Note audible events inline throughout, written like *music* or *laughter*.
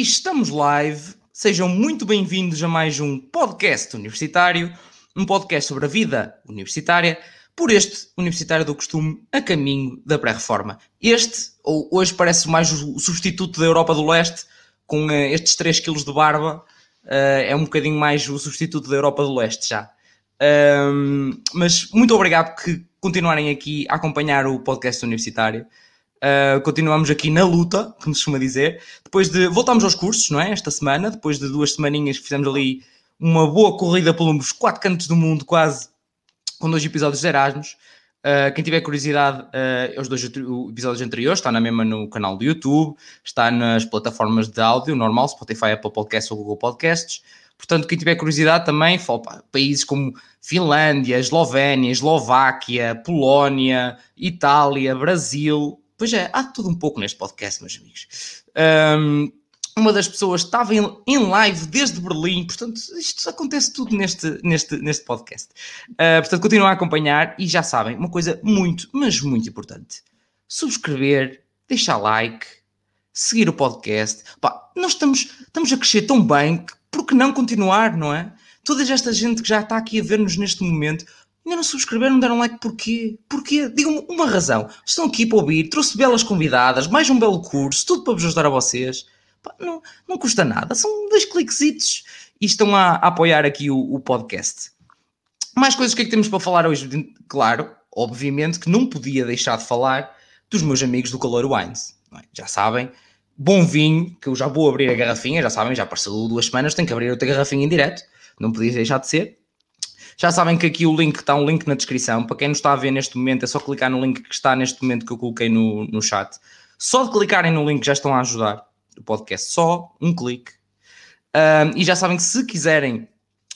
estamos live. Sejam muito bem-vindos a mais um podcast universitário, um podcast sobre a vida universitária, por este universitário do costume a caminho da pré-reforma. Este, ou hoje parece mais o substituto da Europa do Leste, com uh, estes 3 kg de barba, uh, é um bocadinho mais o substituto da Europa do Leste já. Um, mas muito obrigado por continuarem aqui a acompanhar o podcast universitário. Uh, continuamos aqui na luta, como se costuma dizer. Depois de. Voltámos aos cursos, não é? Esta semana, depois de duas semaninhas que fizemos ali uma boa corrida pelos quatro cantos do mundo, quase, com dois episódios de Erasmus. Uh, quem tiver curiosidade, uh, os dois episódios anteriores, está na mesma no canal do YouTube, está nas plataformas de áudio normal, Spotify, Apple Podcasts ou Google Podcasts. Portanto, quem tiver curiosidade também, fala, países como Finlândia, Eslovénia, Eslováquia, Polónia, Itália, Brasil, Pois é, há tudo um pouco neste podcast, meus amigos. Um, uma das pessoas estava em, em, live desde Berlim, portanto, isto acontece tudo neste, neste, neste podcast. Uh, portanto, continuem a acompanhar e já sabem, uma coisa muito, mas muito importante: subscrever, deixar like, seguir o podcast. Pá, nós estamos, estamos a crescer tão bem que por que não continuar, não é? Toda esta gente que já está aqui a ver-nos neste momento, Ainda não subscreveram, não deram like porquê? Porquê? Digam-me uma razão. Estão aqui para ouvir, trouxe belas convidadas, mais um belo curso, tudo para vos ajudar a vocês. Pá, não, não custa nada, são dois cliquesitos e estão a, a apoiar aqui o, o, podcast. Mais coisas que é que temos para falar hoje? Claro, obviamente que não podia deixar de falar dos meus amigos do Calor Wines. É? Já sabem, bom vinho, que eu já vou abrir a garrafinha, já sabem, já passou duas semanas, tenho que abrir outra garrafinha em direto, não podia deixar de ser. Já sabem que aqui o link está um link na descrição. Para quem não está a ver neste momento, é só clicar no link que está neste momento que eu coloquei no, no chat. Só de clicarem no link já estão a ajudar o podcast. Só um clique. Um, e já sabem que se quiserem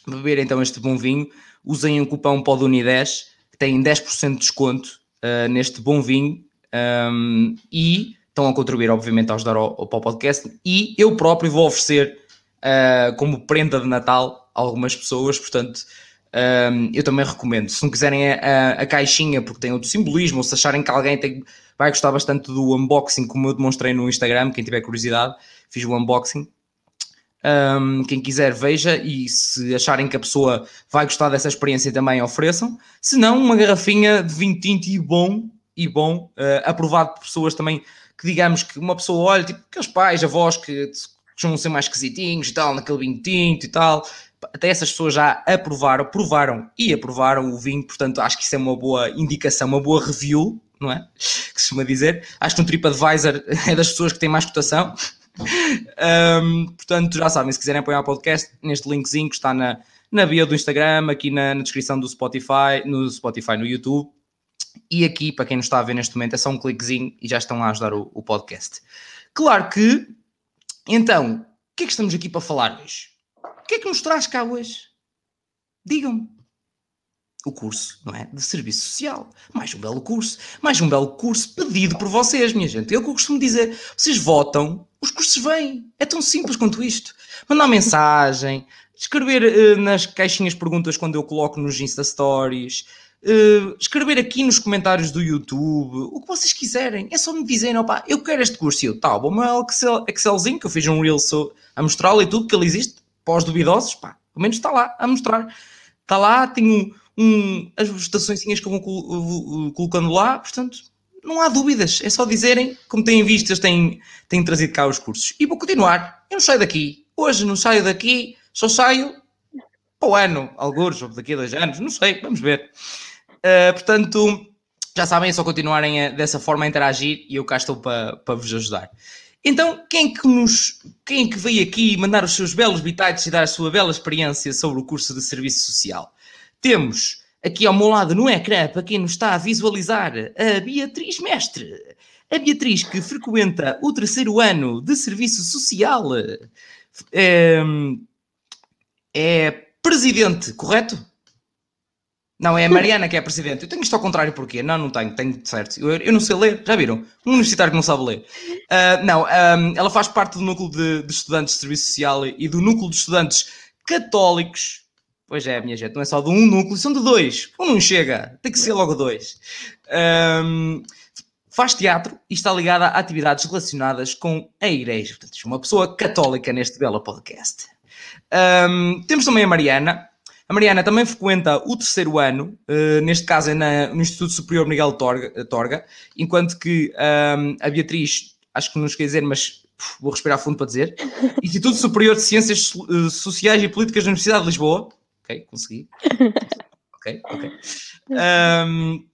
beber então este bom vinho, usem o cupom PODUNI10 que tem 10% de desconto uh, neste bom vinho um, e estão a contribuir, obviamente, a ajudar ao, ao podcast. E eu próprio vou oferecer uh, como prenda de Natal a algumas pessoas, portanto um, eu também recomendo. Se não quiserem a, a, a, caixinha porque tem outro simbolismo, ou se acharem que alguém tem, vai gostar bastante do unboxing, como eu demonstrei no Instagram, quem tiver curiosidade, fiz o unboxing. Um, quem quiser, veja e se acharem que a pessoa vai gostar dessa experiência também ofereçam. Se não, uma garrafinha de vinho tinto e bom, e bom, uh, aprovado por pessoas também que digamos que uma pessoa olha, tipo aqueles pais, avós que costumam ser mais esquisitinhos e tal, naquele vinho tinto e tal, até essas pessoas já aprovaram, provaram e aprovaram o vinho, portanto acho que isso é uma boa indicação, uma boa review, não é? Que se chama dizer. Acho que um TripAdvisor *laughs* é das pessoas que tem mais cotação. um, portanto, já sabem, se quiserem apoiar o podcast, neste linkzinho que está na, na bio do Instagram, aqui na, na descrição do Spotify, no Spotify, no YouTube. E aqui, para quem não está a ver neste momento, é só um cliquezinho e já estão a ajudar o, o podcast. Claro que, então, o que é que estamos aqui para falar hoje? O que é que nos traz cá hoje? Digam-me. O curso, não é? De serviço social. Mais um belo curso. Mais um belo curso pedido por vocês, minha gente. É o que eu costumo dizer. Vocês votam, os cursos vêm. É tão simples quanto isto. Mandar mensagem, escrever uh, nas caixinhas perguntas quando eu coloco nos Insta Stories, uh, escrever aqui nos comentários do YouTube, o que vocês quiserem. É só me dizerem, opá, eu quero este curso. E eu, tá, vou meu Excel, Excelzinho, que eu fiz um Reel a mostrá-lo e tudo, que ele existe para os duvidosos, pá, pelo menos está lá a mostrar. Está lá, tenho um, as votações que vou colocando lá, portanto, não há dúvidas, é só dizerem, como têm visto, eles têm, têm trazido cá os cursos. E vou continuar, eu não saio daqui, hoje não saio daqui, só saio para o ano, alguns, ou daqui a dois anos, não sei, vamos ver. Uh, portanto, já sabem, é só continuarem a, dessa forma a interagir e eu cá estou para, para vos ajudar. Então, quem que nos, quem que veio aqui mandar os seus belos bitites e dar a sua bela experiência sobre o curso de Serviço Social? Temos aqui ao meu lado no ecrã, para quem nos está a visualizar, a Beatriz Mestre. A Beatriz que frequenta o terceiro ano de Serviço Social. É, é presidente, correto? Não, é a Mariana que é a presidente. Eu tenho isto ao contrário porquê? Não, não tenho, tenho certo. Eu, eu não sei ler, já viram? Um universitário que não sabe ler. Uh, não, um, ela faz parte do núcleo de, de, estudantes de serviço social e do núcleo de estudantes católicos. Pois é, minha gente, não é só de um núcleo, são de dois. Um não chega, tem que ser logo dois. Um, faz teatro e está ligada a atividades relacionadas com a igreja. Portanto, uma pessoa católica neste belo podcast. Um, temos também a Mariana. A Mariana também frequenta o terceiro ano, uh, neste caso é na, no Instituto Superior Miguel Torga, Torga enquanto que um, a Beatriz, acho que não nos quer dizer, mas uf, vou respirar fundo para dizer, *laughs* Instituto Superior de Ciências uh, Sociais e Políticas da Universidade de Lisboa. Ok, consegui. *laughs* ok, ok. Um,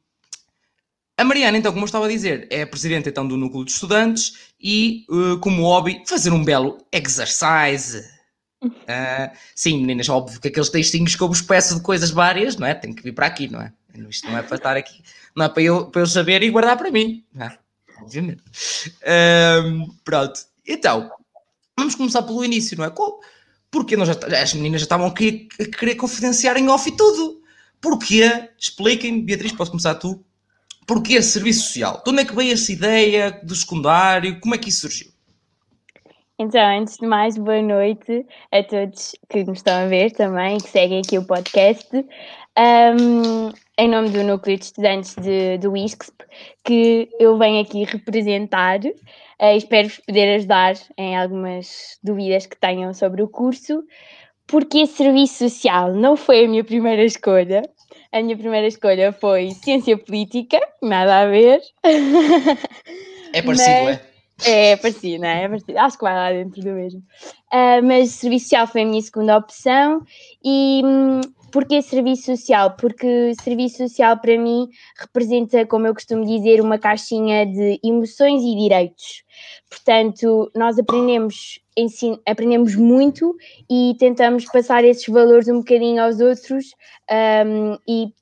a Mariana, então, como eu estava a dizer, é a presidente então do núcleo de estudantes e, uh, como hobby, fazer um belo exercise Uh, sim, meninas, óbvio que aqueles textinhos que eu vos peço de coisas várias, não é? Tem que vir para aqui, não é? Isto não é para estar aqui, não é para eu, para eu saber e guardar para mim, não é? Obviamente. Uh, pronto, então, vamos começar pelo início, não é? Porque nós já, as meninas já estavam aqui a querer confidenciar em off e tudo. Porquê? Expliquem, Beatriz, posso começar tu. Porquê serviço social? De onde é que veio essa ideia do secundário? Como é que isso surgiu? Então, antes de mais, boa noite a todos que nos estão a ver também, que seguem aqui o podcast. Um, em nome do Núcleo de Estudantes de, do ISCSP, que eu venho aqui representar. Uh, espero poder ajudar em algumas dúvidas que tenham sobre o curso. Porque Serviço Social não foi a minha primeira escolha. A minha primeira escolha foi Ciência Política, nada a ver. É parecido, Mas... é? É, é parecido, não é? é. Acho que vai lá dentro do mesmo. Uh, mas serviço social foi a minha segunda opção. E hum, porquê serviço social? Porque serviço social para mim representa, como eu costumo dizer, uma caixinha de emoções e direitos. Portanto, nós aprendemos, ensin aprendemos muito e tentamos passar esses valores um bocadinho aos outros um, e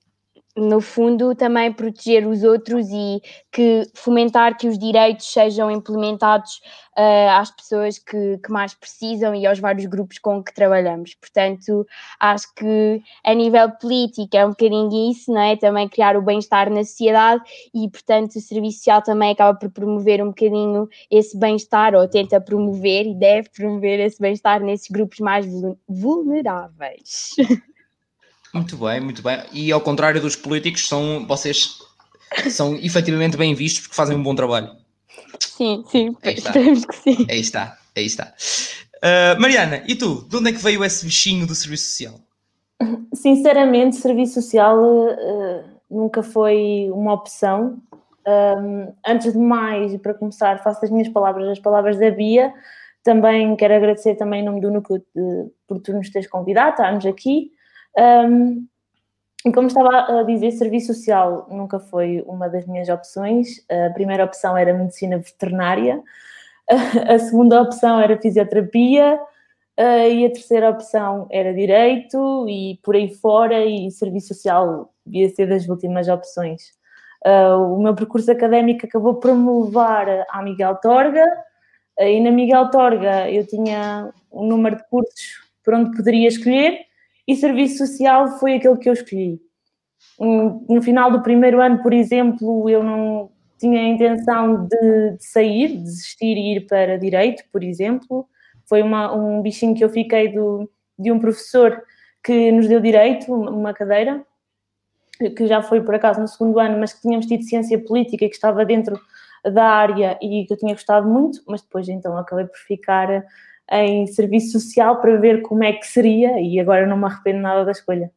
no fundo, também proteger os outros e que fomentar que os direitos sejam implementados uh, às pessoas que, que, mais precisam e aos vários grupos com que trabalhamos. Portanto, acho que a nível político é um bocadinho isso, não é? Também criar o bem-estar na sociedade e, portanto, o serviço social também acaba por promover um bocadinho esse bem-estar ou tenta promover e deve promover esse bem-estar nesses grupos mais vulneráveis. *laughs* Muito bem, muito bem. E ao contrário dos políticos, são vocês são efetivamente bem vistos porque fazem um bom trabalho. Sim, sim, esperemos que sim. Aí está, aí está. Uh, Mariana, e tu? De onde é que veio esse bichinho do serviço social? Sinceramente, serviço social uh, nunca foi uma opção. Um, antes de mais, para começar, faço as minhas palavras, as palavras da Bia. Também quero agradecer também em nome do Núcleo de, por tu nos teres convidado, estarmos aqui. Um, e como estava a dizer, serviço social nunca foi uma das minhas opções. A primeira opção era medicina veterinária, *laughs* a segunda opção era fisioterapia e a terceira opção era direito e por aí fora e serviço social devia ser das últimas opções. O meu percurso académico acabou por me levar à Miguel Torga e na Miguel Torga eu tinha um número de cursos por onde poderia escolher e serviço social foi aquele que eu escolhi. No final do primeiro ano, por exemplo, eu não tinha a intenção de, de sair, de desistir e ir para direito, por exemplo. Foi uma, um bichinho que eu fiquei do, de um professor que nos deu direito, uma cadeira, que já foi por acaso no segundo ano, mas que tínhamos tido ciência política e que estava dentro da área e que eu tinha gostado muito, mas depois então acabei por ficar em serviço social para ver como é que seria e agora não me arrependo nada da escolha.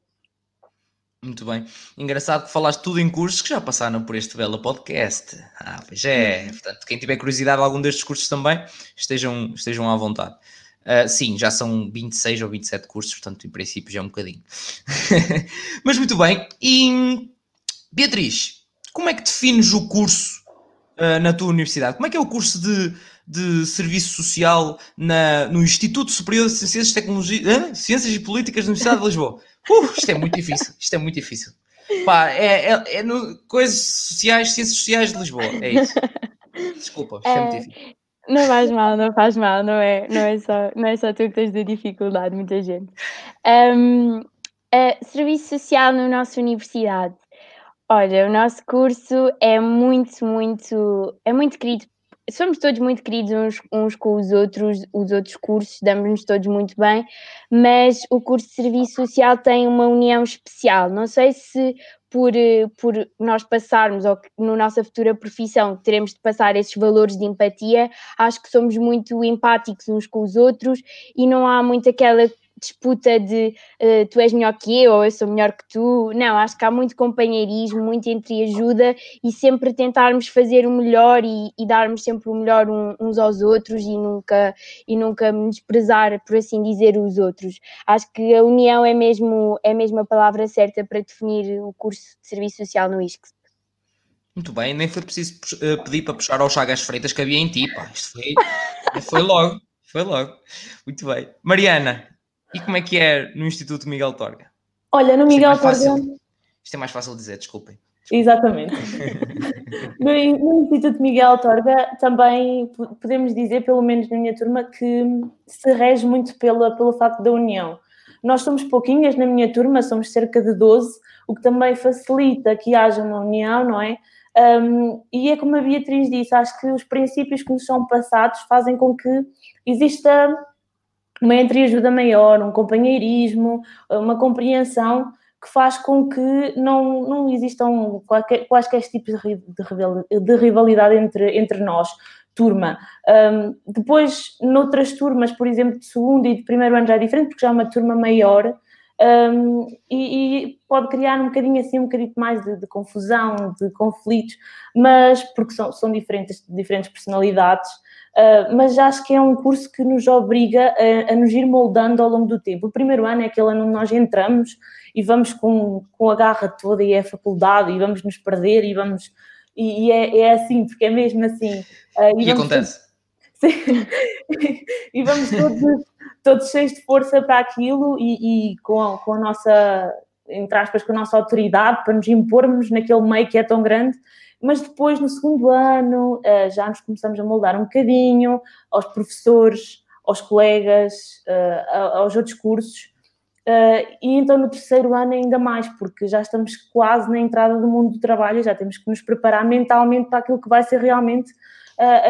Muito bem. Engraçado que falaste tudo em cursos que já passaram por este belo podcast. Ah, pois é. Portanto, quem tiver curiosidade de algum destes cursos também, estejam, estejam à vontade. Uh, sim, já são 26 ou 27 cursos, portanto, em princípio já é um bocadinho. *laughs* Mas muito bem. E Beatriz, como é que defines o curso uh, na tua universidade? Como é que é o curso de de Serviço Social na, no Instituto Superior de Ciências e Tecnologia, Ciências e Políticas da Universidade de Lisboa. Uh, isto é muito difícil, isto é muito difícil. Pá, é, é, é no, coisas sociais, ciências sociais de Lisboa, é isso. Desculpa, isto é, é muito difícil. Não faz mal, não faz mal, não é, não é, só, não é só tu que tens de dificuldade, muita gente. Um, uh, serviço social na nossa universidade. Olha, o nosso curso é muito, muito, é muito querido somos todos muito queridos uns, uns com os outros, os outros cursos, damos-nos todos muito bem, mas o curso de Serviço Social tem uma união especial. Não sei se por, eh, por nós passarmos, ou na nossa futura profissão, teremos de passar esses valores de empatia, acho que somos muito empáticos uns com os outros e não há muito aquela disputa de uh, tu és melhor que eu ou eu sou melhor que tu. Não, acho que há muito companheirismo, muito entreajuda e sempre tentarmos fazer o melhor e, e darmos sempre o melhor um, uns aos outros e nunca, e nunca desprezar, por assim dizer, os outros. Acho que a união é mesmo, é mesmo a palavra certa para definir o curso de Serviço Social no ISCS. Muito bem, nem foi preciso eh, pedir para puxar ao Chagas Freitas que havia em ti, pá. Isto foi, *laughs* foi logo, foi logo. Muito bem. Mariana, e como é que é no Instituto Miguel Torga? Olha, no Miguel é Torga. Isto é mais fácil de dizer, desculpem. Exatamente. *laughs* no, no, Instituto Miguel Torga também podemos dizer, pelo menos na minha turma, que se rege muito pela, pelo facto da união. Nós somos pouquinhas na minha turma, somos cerca de 12, o que também facilita que haja uma união, não é? Um, e é como a Beatriz disse, acho que os princípios que nos são passados fazem com que exista uma entreajuda maior, um companheirismo, uma compreensão que faz com que não, não existam qualquer, quaisquer tipos de rivalidade entre, entre nós, turma. Um, depois, noutras turmas, por exemplo, de segundo e de primeiro ano já é diferente, porque já é uma turma maior, um, e, e, pode criar um bocadinho assim, um bocadinho mais de, de confusão, de conflitos, mas porque são, são diferentes, diferentes personalidades, Uh, mas acho que é um curso que nos obriga a, a, nos ir moldando ao longo do tempo. O primeiro ano é aquele ano onde nós entramos e vamos com, com a garra toda e é faculdade e vamos nos perder e vamos e, e é, é, assim, porque é mesmo assim. Uh, e, e acontece. *laughs* e vamos todos, todos cheios de força para aquilo e, e com, a, com a nossa, entre aspas, com a nossa autoridade para nos impormos naquele meio que é tão grande mas depois, no segundo ano, eh, já nos começamos a moldar um bocadinho aos professores, aos colegas, eh, aos outros cursos. Eh, e então no terceiro ano ainda mais, porque já estamos quase na entrada do mundo do trabalho, já temos que nos preparar mentalmente para aquilo que vai ser realmente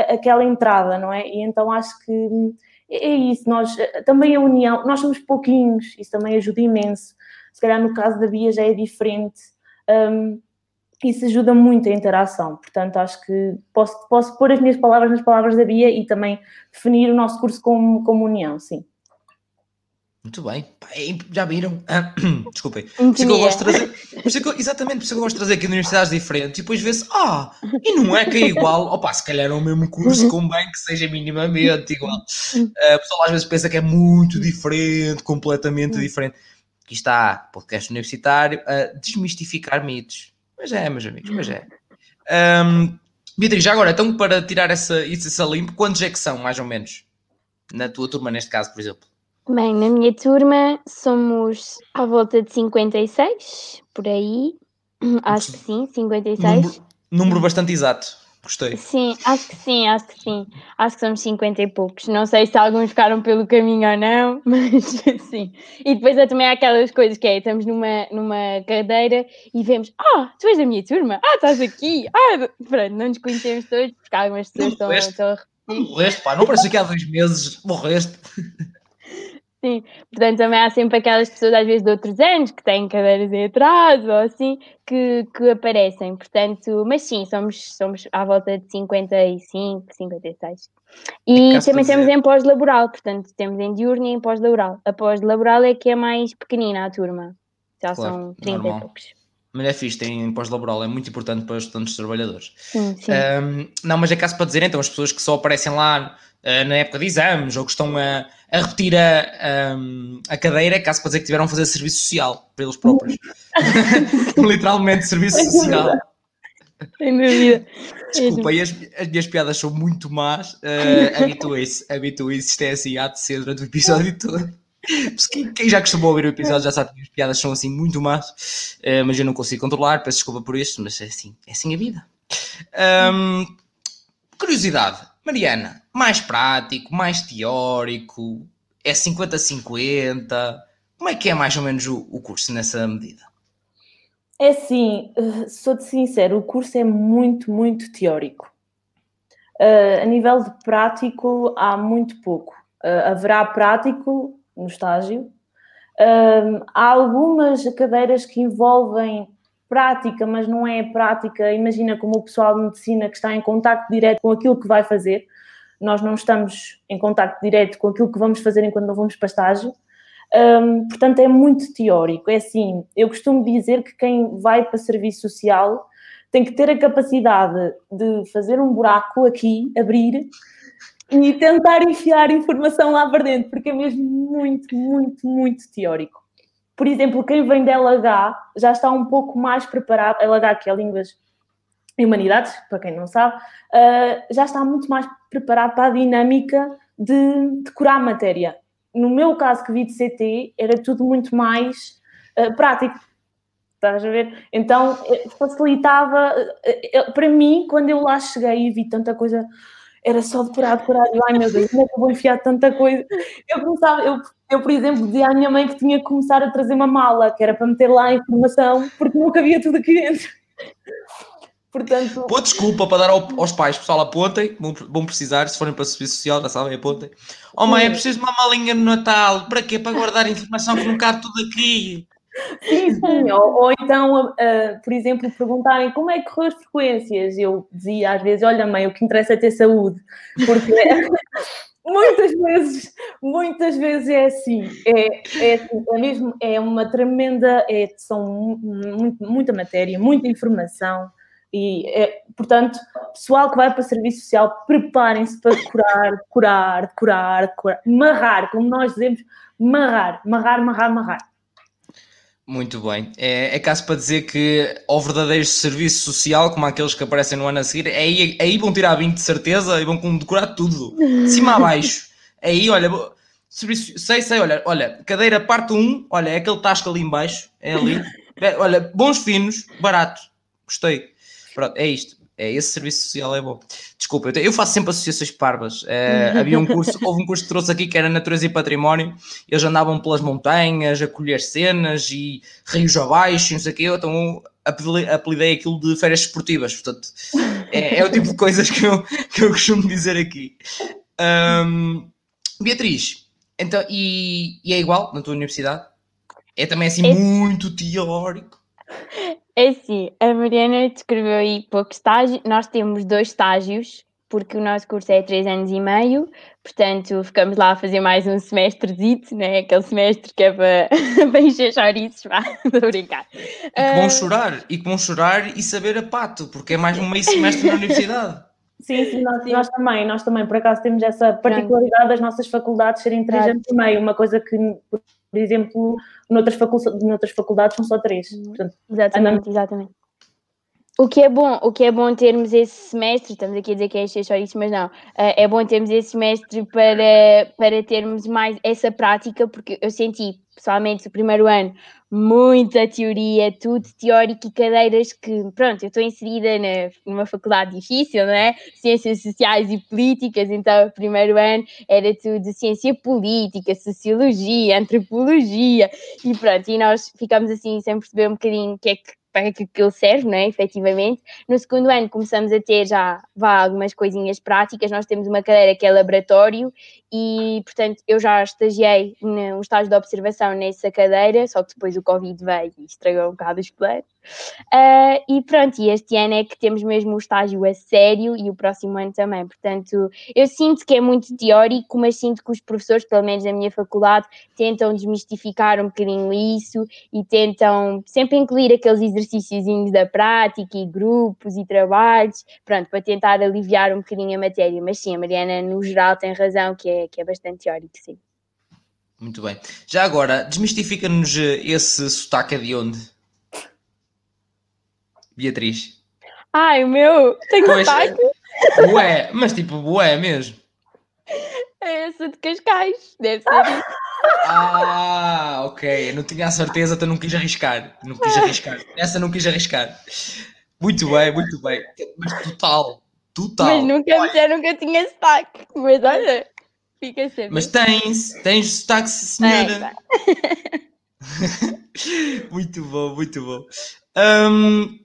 aquela entrada, não é? E então acho que é, é isso, nós também a união, nós somos pouquinhos, isso também ajuda imenso. Se calhar no caso da Bia já é diferente. Um, isso ajuda muito a interação. Portanto, acho que posso, posso pôr as minhas palavras nas palavras da Bia e também definir o nosso curso como, como união, sim. Muito bem, já viram? Ah, *clears throat* desculpem. Por isso que eu gosto de trazer, por exatamente, por isso que eu gosto de trazer aqui universidades diferentes e depois vê-se, ah, e não é que é igual, opa, se calhar é o mesmo curso, *laughs* convém que seja minimamente igual. Uh, o pessoal às vezes pensa que é muito diferente, completamente diferente. Aqui está, podcast universitário, a desmistificar mitos. Mas é, meus amigos, mas é. Um, Beatriz, já agora, então para tirar essa, essa limpo, quantos é que são, mais ou menos? Na tua turma, neste caso, por exemplo? Bem, na minha turma somos à volta de 56, por aí. *clears throat* Acho que sim, 56. Número, número bastante exato. Gostei. Sim, acho que sim, acho que sim. Acho que somos 50 e poucos. Não sei se alguns ficaram pelo caminho ou não, *laughs* mas sim. E depois é também aquelas coisas que é, estamos numa, numa cadeira e vemos, ah, tu és da minha turma, ah, estás aqui, ah, pronto, não nos conhecemos todos, porque algumas pessoas estão, estão a repetir. Morreste, pá, não parece que há dois meses morreste. Sim, portanto também há sempre aquelas pessoas às vezes de outros anos que têm cadeiras em atraso ou assim que, que aparecem, portanto, mas sim, somos, somos à volta de 55, 56. E é também temos em pós-laboral, portanto temos em diurno e em pós-laboral. A pós-laboral é que é mais pequenina a turma, já claro, são 30 normal. e poucos. Mas é fixe, tem pós-laboral, é muito importante para os estudantes trabalhadores. Sim, sim. Um, não, mas é caso para dizer, então, as pessoas que só aparecem lá uh, na época de exames ou que estão a, a repetir a, um, a cadeira, é caso para dizer que tiveram a fazer serviço social para eles próprios. *laughs* Literalmente, serviço social. Sem dúvida. Desculpa, as, as, minhas piadas são muito más. Uh, Habituem-se, habituem-se, isto é assim, há de ser durante o episódio todo. Quem, quem, já costumou ouvir o episódio já sabe que as piadas são assim muito más, uh, mas eu não consigo controlar, peço desculpa por isso, mas é assim, é assim a vida. Um, curiosidade, Mariana, mais prático, mais teórico, é 50-50, como é que é mais ou menos o, o curso nessa medida? É assim, eh, sou-te sincero, o curso é muito, muito teórico. Uh, a nível de prático, há muito pouco. Uh, haverá prático no estágio. Uh, há algumas cadeiras que envolvem prática, mas não é prática. Imagina como o pessoal de medicina que está em contato direto com aquilo que vai fazer. Nós não estamos em contato direto com aquilo que vamos fazer enquanto não vamos para estágio. Um, portanto, é muito teórico. É assim, eu costumo dizer que quem vai para serviço social tem que ter a capacidade de fazer um buraco aqui, abrir e tentar enfiar informação lá para dentro, porque é mesmo muito, muito, muito teórico. Por exemplo, quem vem da LH já está um pouco mais preparado, LH que é Línguas e Humanidades, para quem não sabe, uh, já está muito mais preparado para a dinâmica de decorar a matéria. No meu caso que vi de CT, era tudo muito mais uh, prático Estás a ver? Então eh, facilitava. Para mim, quando eu lá cheguei e vi tanta coisa, era só decorar, decorar. Eu, ai meu Deus, como é que eu vou enfiar tanta coisa? Eu começava, eu, eu, por exemplo, dizia à minha mãe que tinha que começar a trazer uma mala, que era para meter lá a informação, porque não cabia tudo aqui dentro. Portanto... Pô, desculpa para dar ao, aos pais, pessoal, apontem, vão, precisar, se forem para o serviço social, já sabem, apontem. Oh mãe, é preciso de uma malinha no Natal, para quê? Para guardar informação que não cabe tudo aqui. Sim, *laughs* sim. Ou, ou então, uh, por exemplo, perguntarem como é que correu as frequências. Eu dizia às vezes, olha mãe, o que interessa é ter saúde. Porque *laughs* muitas vezes, muitas vezes é assim. É, é, assim, é mesmo, é uma tremenda, é, são muito, muita matéria, muita informação. E, é, portanto, pessoal que vai para o serviço social, preparem-se para decorar, decorar, decorar, decorar, marrar, como nós dizemos, marrar, marrar, marrar, marrar. Muito bem. É, é caso para dizer que ao verdadeiro serviço social, como aqueles que aparecem no ano a seguir, aí, aí vão tirar 20 de certeza e vão decorar tudo, de cima a baixo. Aí, olha, serviço, sei, sei, olha, olha, cadeira parte 1, olha, é aquele tasco ali embaixo, é ali. *laughs* olha, bons finos, barato, gostei. Pronto, é isto. É, esse serviço social é bom. Desculpa, eu, faço sempre associações parvas. É, *laughs* havia um curso, houve um curso que trouxe aqui que era Natureza e Património. Eles andavam pelas montanhas a colher cenas e rios abaixo, não sei o quê. Então apelidei aquilo de férias esportivas. Portanto, é, é, o tipo de coisas que eu, que eu costumo dizer aqui. Um, Beatriz, então, e, e, é igual na tua universidade? É também assim é. muito teórico? *laughs* É assim, a Mariana descreveu aí pouco estágio. Nós temos dois estágios, porque o nosso curso é três anos e meio, portanto ficamos lá a fazer mais um semestrezito, né? aquele semestre que é para, *laughs* para encher chouriços, vá, *laughs* estou a brincar. E que vão uh... chorar, e que vão chorar e saber a pato, porque é mais um meio semestre na universidade. Sim, sim, nós, sim. nós, também, nós também, por acaso temos essa particularidade das nossas faculdades serem três anos e meio, uma coisa que, por exemplo, noutras, faculdades, noutras faculdades são só três. Uhum. Portanto, exatamente, andamos... exatamente. O que é bom, o que é bom termos esse semestre, estamos aqui a dizer que é só isso, mas não, eh, é bom termos esse semestre para, para termos mais essa prática, porque eu senti, pessoalmente, o primeiro ano, muita teoria, tudo teórico e cadeiras que, pronto, eu estou inserida na, numa faculdade difícil, não é? Ciências Sociais e Políticas, então o primeiro ano era tudo ciência política, sociologia, antropologia e pronto, e nós ficamos assim sem perceber um bocadinho o que é que para que ele serve, não é? efetivamente. No segundo ano começamos a ter já vá, algumas coisinhas práticas, nós temos uma cadeira que é laboratório e, portanto, eu já estagiei no estágio de observação nessa cadeira, só que depois o Covid veio e estragou um bocado os planos. Uh, e pronto, e este ano é que temos mesmo o estágio a sério e o próximo ano também. Portanto, eu sinto que é muito teórico, mas sinto que os professores, pelo menos na minha faculdade, tentam desmistificar um bocadinho isso e tentam sempre incluir aqueles exercícios da prática e grupos e trabalhos, pronto, para tentar aliviar um bocadinho a matéria. Mas sim, a Mariana, no geral, tem razão, que é, que é bastante teórico, sim. Muito bem. Já agora, desmistifica-nos esse sotaque de onde? Beatriz? Ai, o meu, tem pois, sotaque. Bué, mas tipo, bué mesmo. É essa de Cascais, deve ser isso. Ah, ok. não tinha a certeza, então não quis arriscar. Não quis arriscar. Essa não quis arriscar. Muito bem, muito bem. Mas total, total. Mas nunca que eu tinha sotaque. Mas olha, fica sempre. Mas tens, tens sotaque, senhora. É, *laughs* muito bom, muito bom. Um,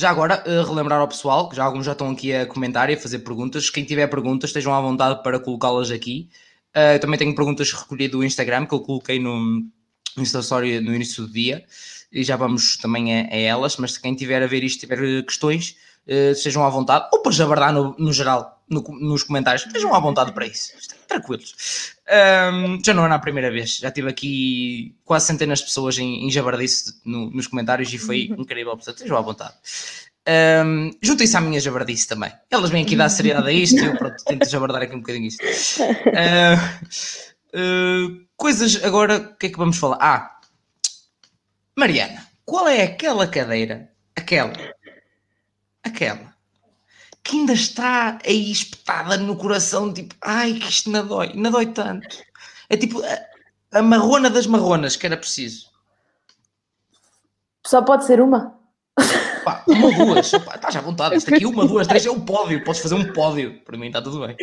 Já agora, relembrar ao pessoal, que já alguns já estão aqui a comentar e a fazer perguntas. Quem tiver perguntas, estejam à vontade para colocá-las aqui. Uh, também tenho perguntas recolhidas do Instagram que eu coloquei no, Insta Story no início do dia e já vamos também a, a elas. Mas se quem tiver a ver isto tiver questões, uh, sejam à vontade, ou por jabardar no, no geral, no, nos comentários, estejam à vontade para isso, tranquilos. Um, já não é na primeira vez, já tive aqui quase centenas de pessoas em, em jabardice no, nos comentários e foi uhum. incrível, portanto, estejam à vontade. Um, Juntem-se à minha jabardice também. Elas vêm aqui dar seriedade a isto e eu pronto, tento jabardar aqui um bocadinho isto. Uh, uh, coisas agora, o que é que vamos falar? Ah, Mariana, qual é aquela cadeira, aquela, aquela, que ainda está aí espetada no coração, tipo, ai que isto não dói, não dói tanto. É tipo a, a marrona das marronas que era preciso. Só pode ser uma? Pá, uma ou duas, pá, estás à vontade. Isto aqui, uma, duas, três é um pódio. Podes fazer um pódio. Para mim está tudo bem.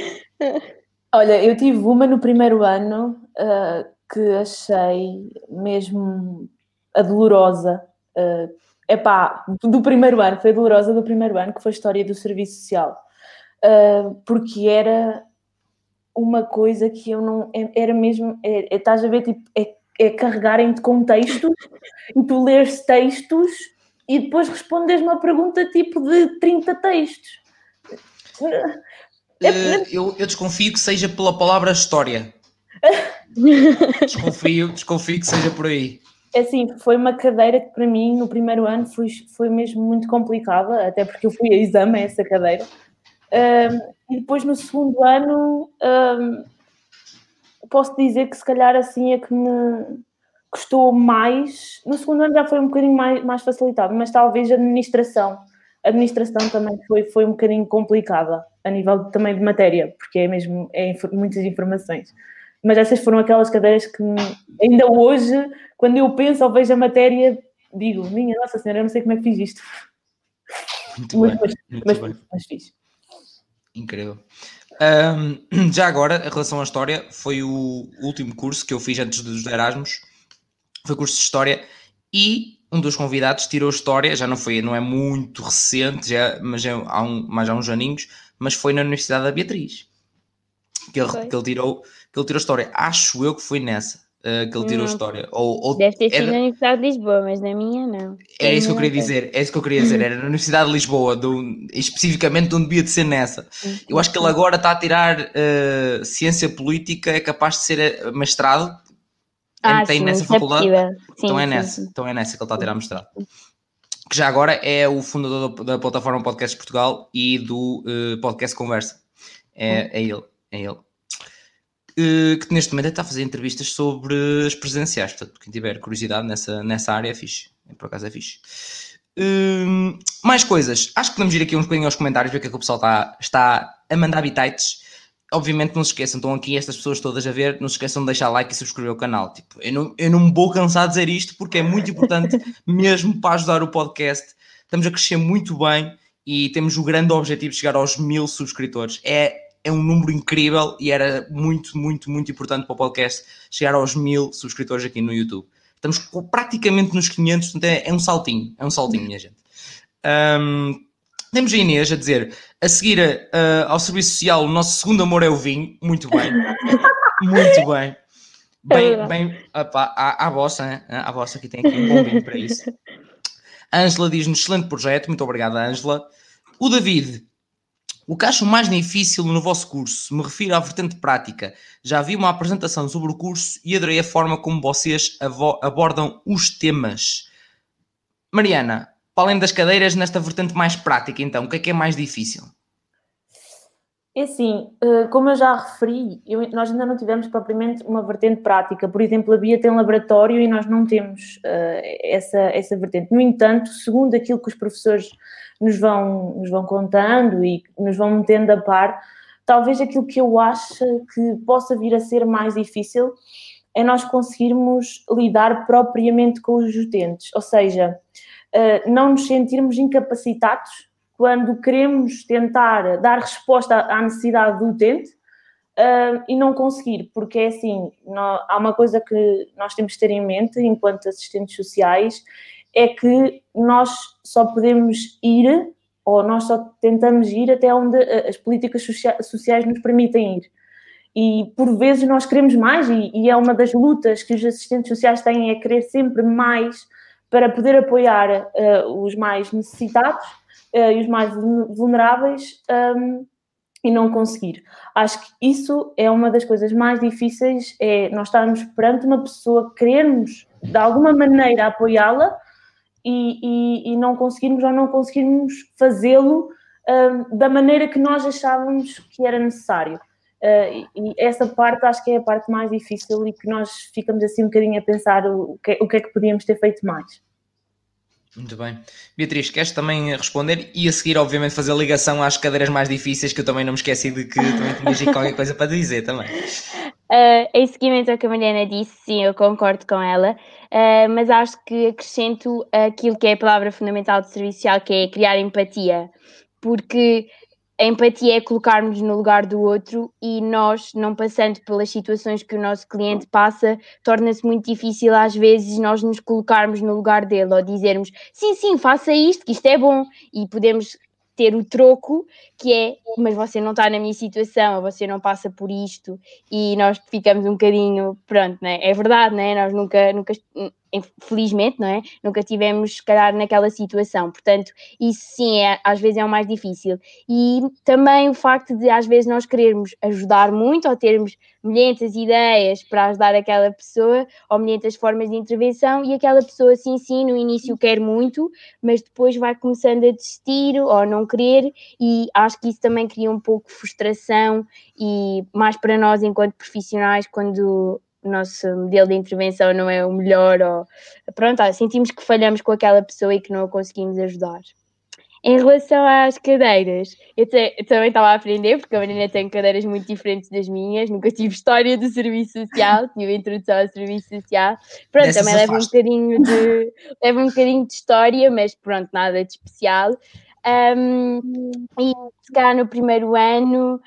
Olha, eu tive uma no primeiro ano uh, que achei mesmo a dolorosa. Uh, epá, do primeiro ano, foi dolorosa do primeiro ano, que foi a história do serviço social. Uh, porque era uma coisa que eu não. É, era mesmo. É, é, estás a ver, tipo, é, é carregarem-te com textos e tu lês textos e depois respondes uma pergunta tipo de 30 textos. Uh, eu, eu, desconfio que seja pela palavra história. *laughs* desconfio, desconfio que seja por aí. É assim, foi uma cadeira que para mim no primeiro ano foi, foi mesmo muito complicada, até porque eu fui a exame a essa cadeira. Um, e depois no segundo ano um, posso dizer que se calhar assim é que me custou mais. No segundo ano já foi um bocadinho mais, mais facilitado, mas talvez a administração. A administração também foi, foi um bocadinho complicada a nível também de matéria, porque é mesmo é muitas informações. Mas essas foram aquelas cadeiras que ainda hoje, quando eu penso ou vejo a matéria, digo, minha Nossa Senhora, eu não sei como é que fiz isto. Muito mas, bem, mas, muito mas, bem. mas fiz. Incrível. Um, *clears throat* já agora, em relação à história, foi o último curso que eu fiz antes dos Erasmus foi curso de História e um dos convidados tirou História, já não foi, não é muito recente, já, mas é há, um, mais há uns aninhos, mas foi na Universidade da Beatriz que ele, que ele, tirou, que ele tirou História. Acho eu que foi nessa. Uh, que ele tirou não. história. Ou, ou Deve ter sido era... na Universidade de Lisboa, mas na minha não. Era isso que eu queria dizer, é isso que eu queria dizer, era na Universidade de Lisboa, do, especificamente de onde devia de ser nessa. Eu acho que ele agora está a tirar uh, Ciência Política, é capaz de ser eh, mestrado, ah, tem sim, nessa é faculdade. É sim, então é sim, nessa, sim. então é nessa que ele está a tirar mestrado. Que já agora é o fundador da, plataforma Podcast Portugal e do uh, podcast Conversa. É, é ele, é ele. Uh, que neste momento está a fazer entrevistas sobre as presenciais. Portanto, quem tiver curiosidade nessa, nessa área é fixe. Por acaso é fixe. Uh, mais coisas. Acho que podemos ir aqui uns bocadinho aos comentários, ver o que é que o pessoal está, está a mandar bitites obviamente não se esqueçam, estão aqui estas pessoas todas a ver, não se esqueçam de deixar like e subscrever o canal. Tipo, eu não, eu não me vou cansar de dizer isto porque é muito importante *laughs* mesmo para ajudar o podcast. Estamos a crescer muito bem e temos o grande objetivo de chegar aos mil subscritores. É, é um número incrível e era muito, muito, muito importante para o podcast chegar aos mil subscritores aqui no YouTube. Estamos praticamente nos 500, portanto é, é um saltinho, é um saltinho, minha gente. Um, temos a Inês a dizer, a seguir uh, ao serviço social, o nosso segundo amor é o vinho. Muito bem. *laughs* Muito bem. Bem, é bem, opa, à, à vossa, né? à vossa que tem aqui um bom vinho para isso. A *laughs* Ângela diz-nos, excelente projeto, muito obrigada, Ângela. O David, o que acham mais difícil no vosso curso? Me refiro à vertente prática. Já vi uma apresentação sobre o curso e adorei a forma como vocês abordam os temas. Mariana, para além das cadeiras, nesta vertente mais prática, então, o que é que é mais difícil? É assim, eh, como eu já referi, eu, nós ainda não tivemos propriamente uma vertente prática. Por exemplo, a Bia tem laboratório e nós não temos uh, essa, essa vertente. No entanto, segundo aquilo que os professores nos vão, nos vão contando e nos vão metendo a par, talvez aquilo que eu acho que possa vir a ser mais difícil é nós conseguirmos lidar propriamente com os utentes. Ou seja, uh, não nos sentirmos incapacitados quando queremos tentar dar resposta à necessidade do utente uh, e não conseguir, porque é assim, há uma coisa que nós temos de ter em mente enquanto assistentes sociais, é que nós só podemos ir, ou nós só tentamos ir até onde eh, as políticas sociais nos permitem ir. E por vezes nós queremos mais, e, e é uma das lutas que os assistentes sociais têm, é querer sempre mais para poder apoiar uh, os mais necessitados uh, e os mais vulneráveis um, e não conseguir. Acho que isso é uma das coisas mais difíceis, é nós estarmos perante uma pessoa, querermos de alguma maneira apoiá-la e, e, e, não conseguirmos ou não conseguirmos fazê-lo um, da maneira que nós achávamos que era necessário. Uh, e essa parte acho que é a parte mais difícil e que nós ficamos assim um bocadinho a pensar o que, o que é que podíamos ter feito mais. Muito bem. Beatriz, queres também responder e a seguir, obviamente, fazer ligação às cadeiras mais difíceis, que eu também não me esqueci de que também tinhas qualquer coisa para dizer também. *laughs* Uh, em seguimento ao que a Mariana disse, sim, eu concordo com ela, uh, mas acho que acrescento aquilo que é a palavra fundamental de servicial, que é criar empatia, porque a empatia é colocarmos no lugar do outro e nós, não passando pelas situações que o nosso cliente passa, torna-se muito difícil às vezes nós nos colocarmos no lugar dele ou dizermos sim, sim, faça isto, que isto é bom e podemos ter o troco que é, mas você não está na minha situação, você não passa por isto, e nós ficamos um bocadinho, pronto, né? é verdade, né? nós nunca, nunca, felizmente, não é? Nunca tivemos, se calhar, naquela situação. Portanto, isso sim, é, às vezes é o mais difícil. E também o facto de, às vezes, nós querermos ajudar muito ou termos milhentas ideias para ajudar aquela pessoa ou milhentas formas de intervenção e aquela pessoa, sim, sim, no início quer muito, mas depois vai começando a desistir ou não querer e acho que isso também cria um pouco de frustração e mais para nós enquanto profissionais quando o nosso modelo de intervenção não é o melhor, ou pronto, ah, sentimos que falhamos com aquela pessoa e que não a conseguimos ajudar. Em relação às cadeiras, eu, te, eu, também estava a aprender, porque a Marina tem cadeiras muito diferentes das minhas, nunca tive história do serviço social, *laughs* tive introdução ao serviço social. Pronto, também leva um, bocadinho de, *laughs* leva um bocadinho de história, mas pronto, nada de especial. Um, e se calhar no primeiro ano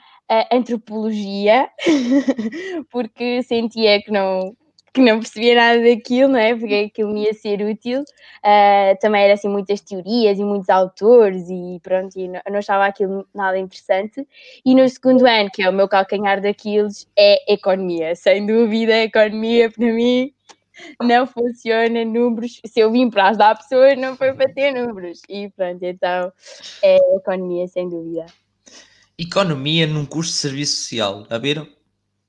antropologia, *laughs* porque sentia que não, que não percebia nada daquilo, não é? Porque aquilo me ia ser útil. Uh, também era assim muitas teorias e muitos autores e pronto, e não, não achava aquilo nada interessante. E no segundo ano, que é o meu calcanhar daqueles, é economia. Sem dúvida, economia para mim não funciona números. Se eu vim para ajudar pessoas, não foi para ter números. E pronto, então é economia, sem dúvida. Economia num curso de serviço social, a viram?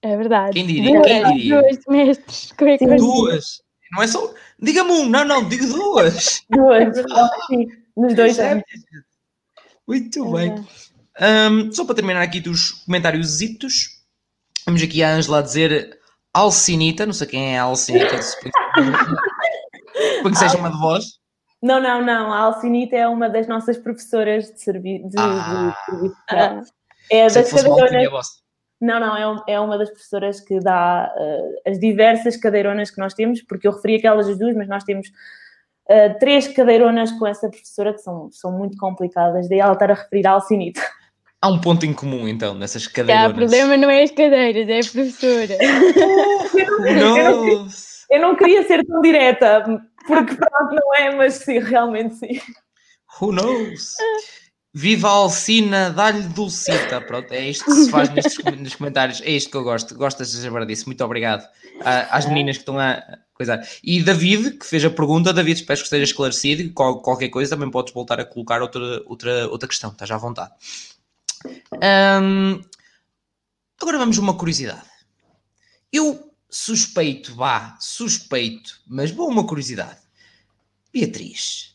É verdade. Quem diria? Duas, Quem diria? Duas semestres. Como é que duas. Não é só. Diga-me um, não, não, digo duas. *laughs* Duas, sim, nos dois anos. Muito é bem. Um, só para terminar aqui dos comentários, vamos aqui a Ângela a dizer Alcinita, não sei quem é a Alcinita, suponho *laughs* que seja uma de vós. Não, não, não. A Alcinita é uma das nossas professoras de, servi de, ah, de serviço. Ah, é das cadeironas. Não, não, é, é uma das professoras que dá uh, as diversas cadeironas que nós temos, porque eu referi aquelas as duas, mas nós temos uh, três cadeironas com essa professora que são, são muito complicadas, daí ela estar a referir a Alcinita. Há um ponto em comum, então, nessas cadeironas. o problema não é as cadeiras, é a professora. eu, não, eu, não, eu não queria ser tão direta, porque pronto, não é, mas sim, realmente sim. Who knows? Viva Alcina, dá-lhe dulcita. Pronto, é isto que se faz nestes, nos comentários. É isto que eu gosto. Gosto de saber disso. Muito obrigado às meninas que estão a coisar. E David, que fez a pergunta, David, espero que esteja esclarecido. Qual, qualquer coisa também podes voltar a colocar outra, outra, outra questão. Estás à vontade. Agora vamos uma curiosidade. Eu suspeito, vá, suspeito, mas vou uma curiosidade. Beatriz,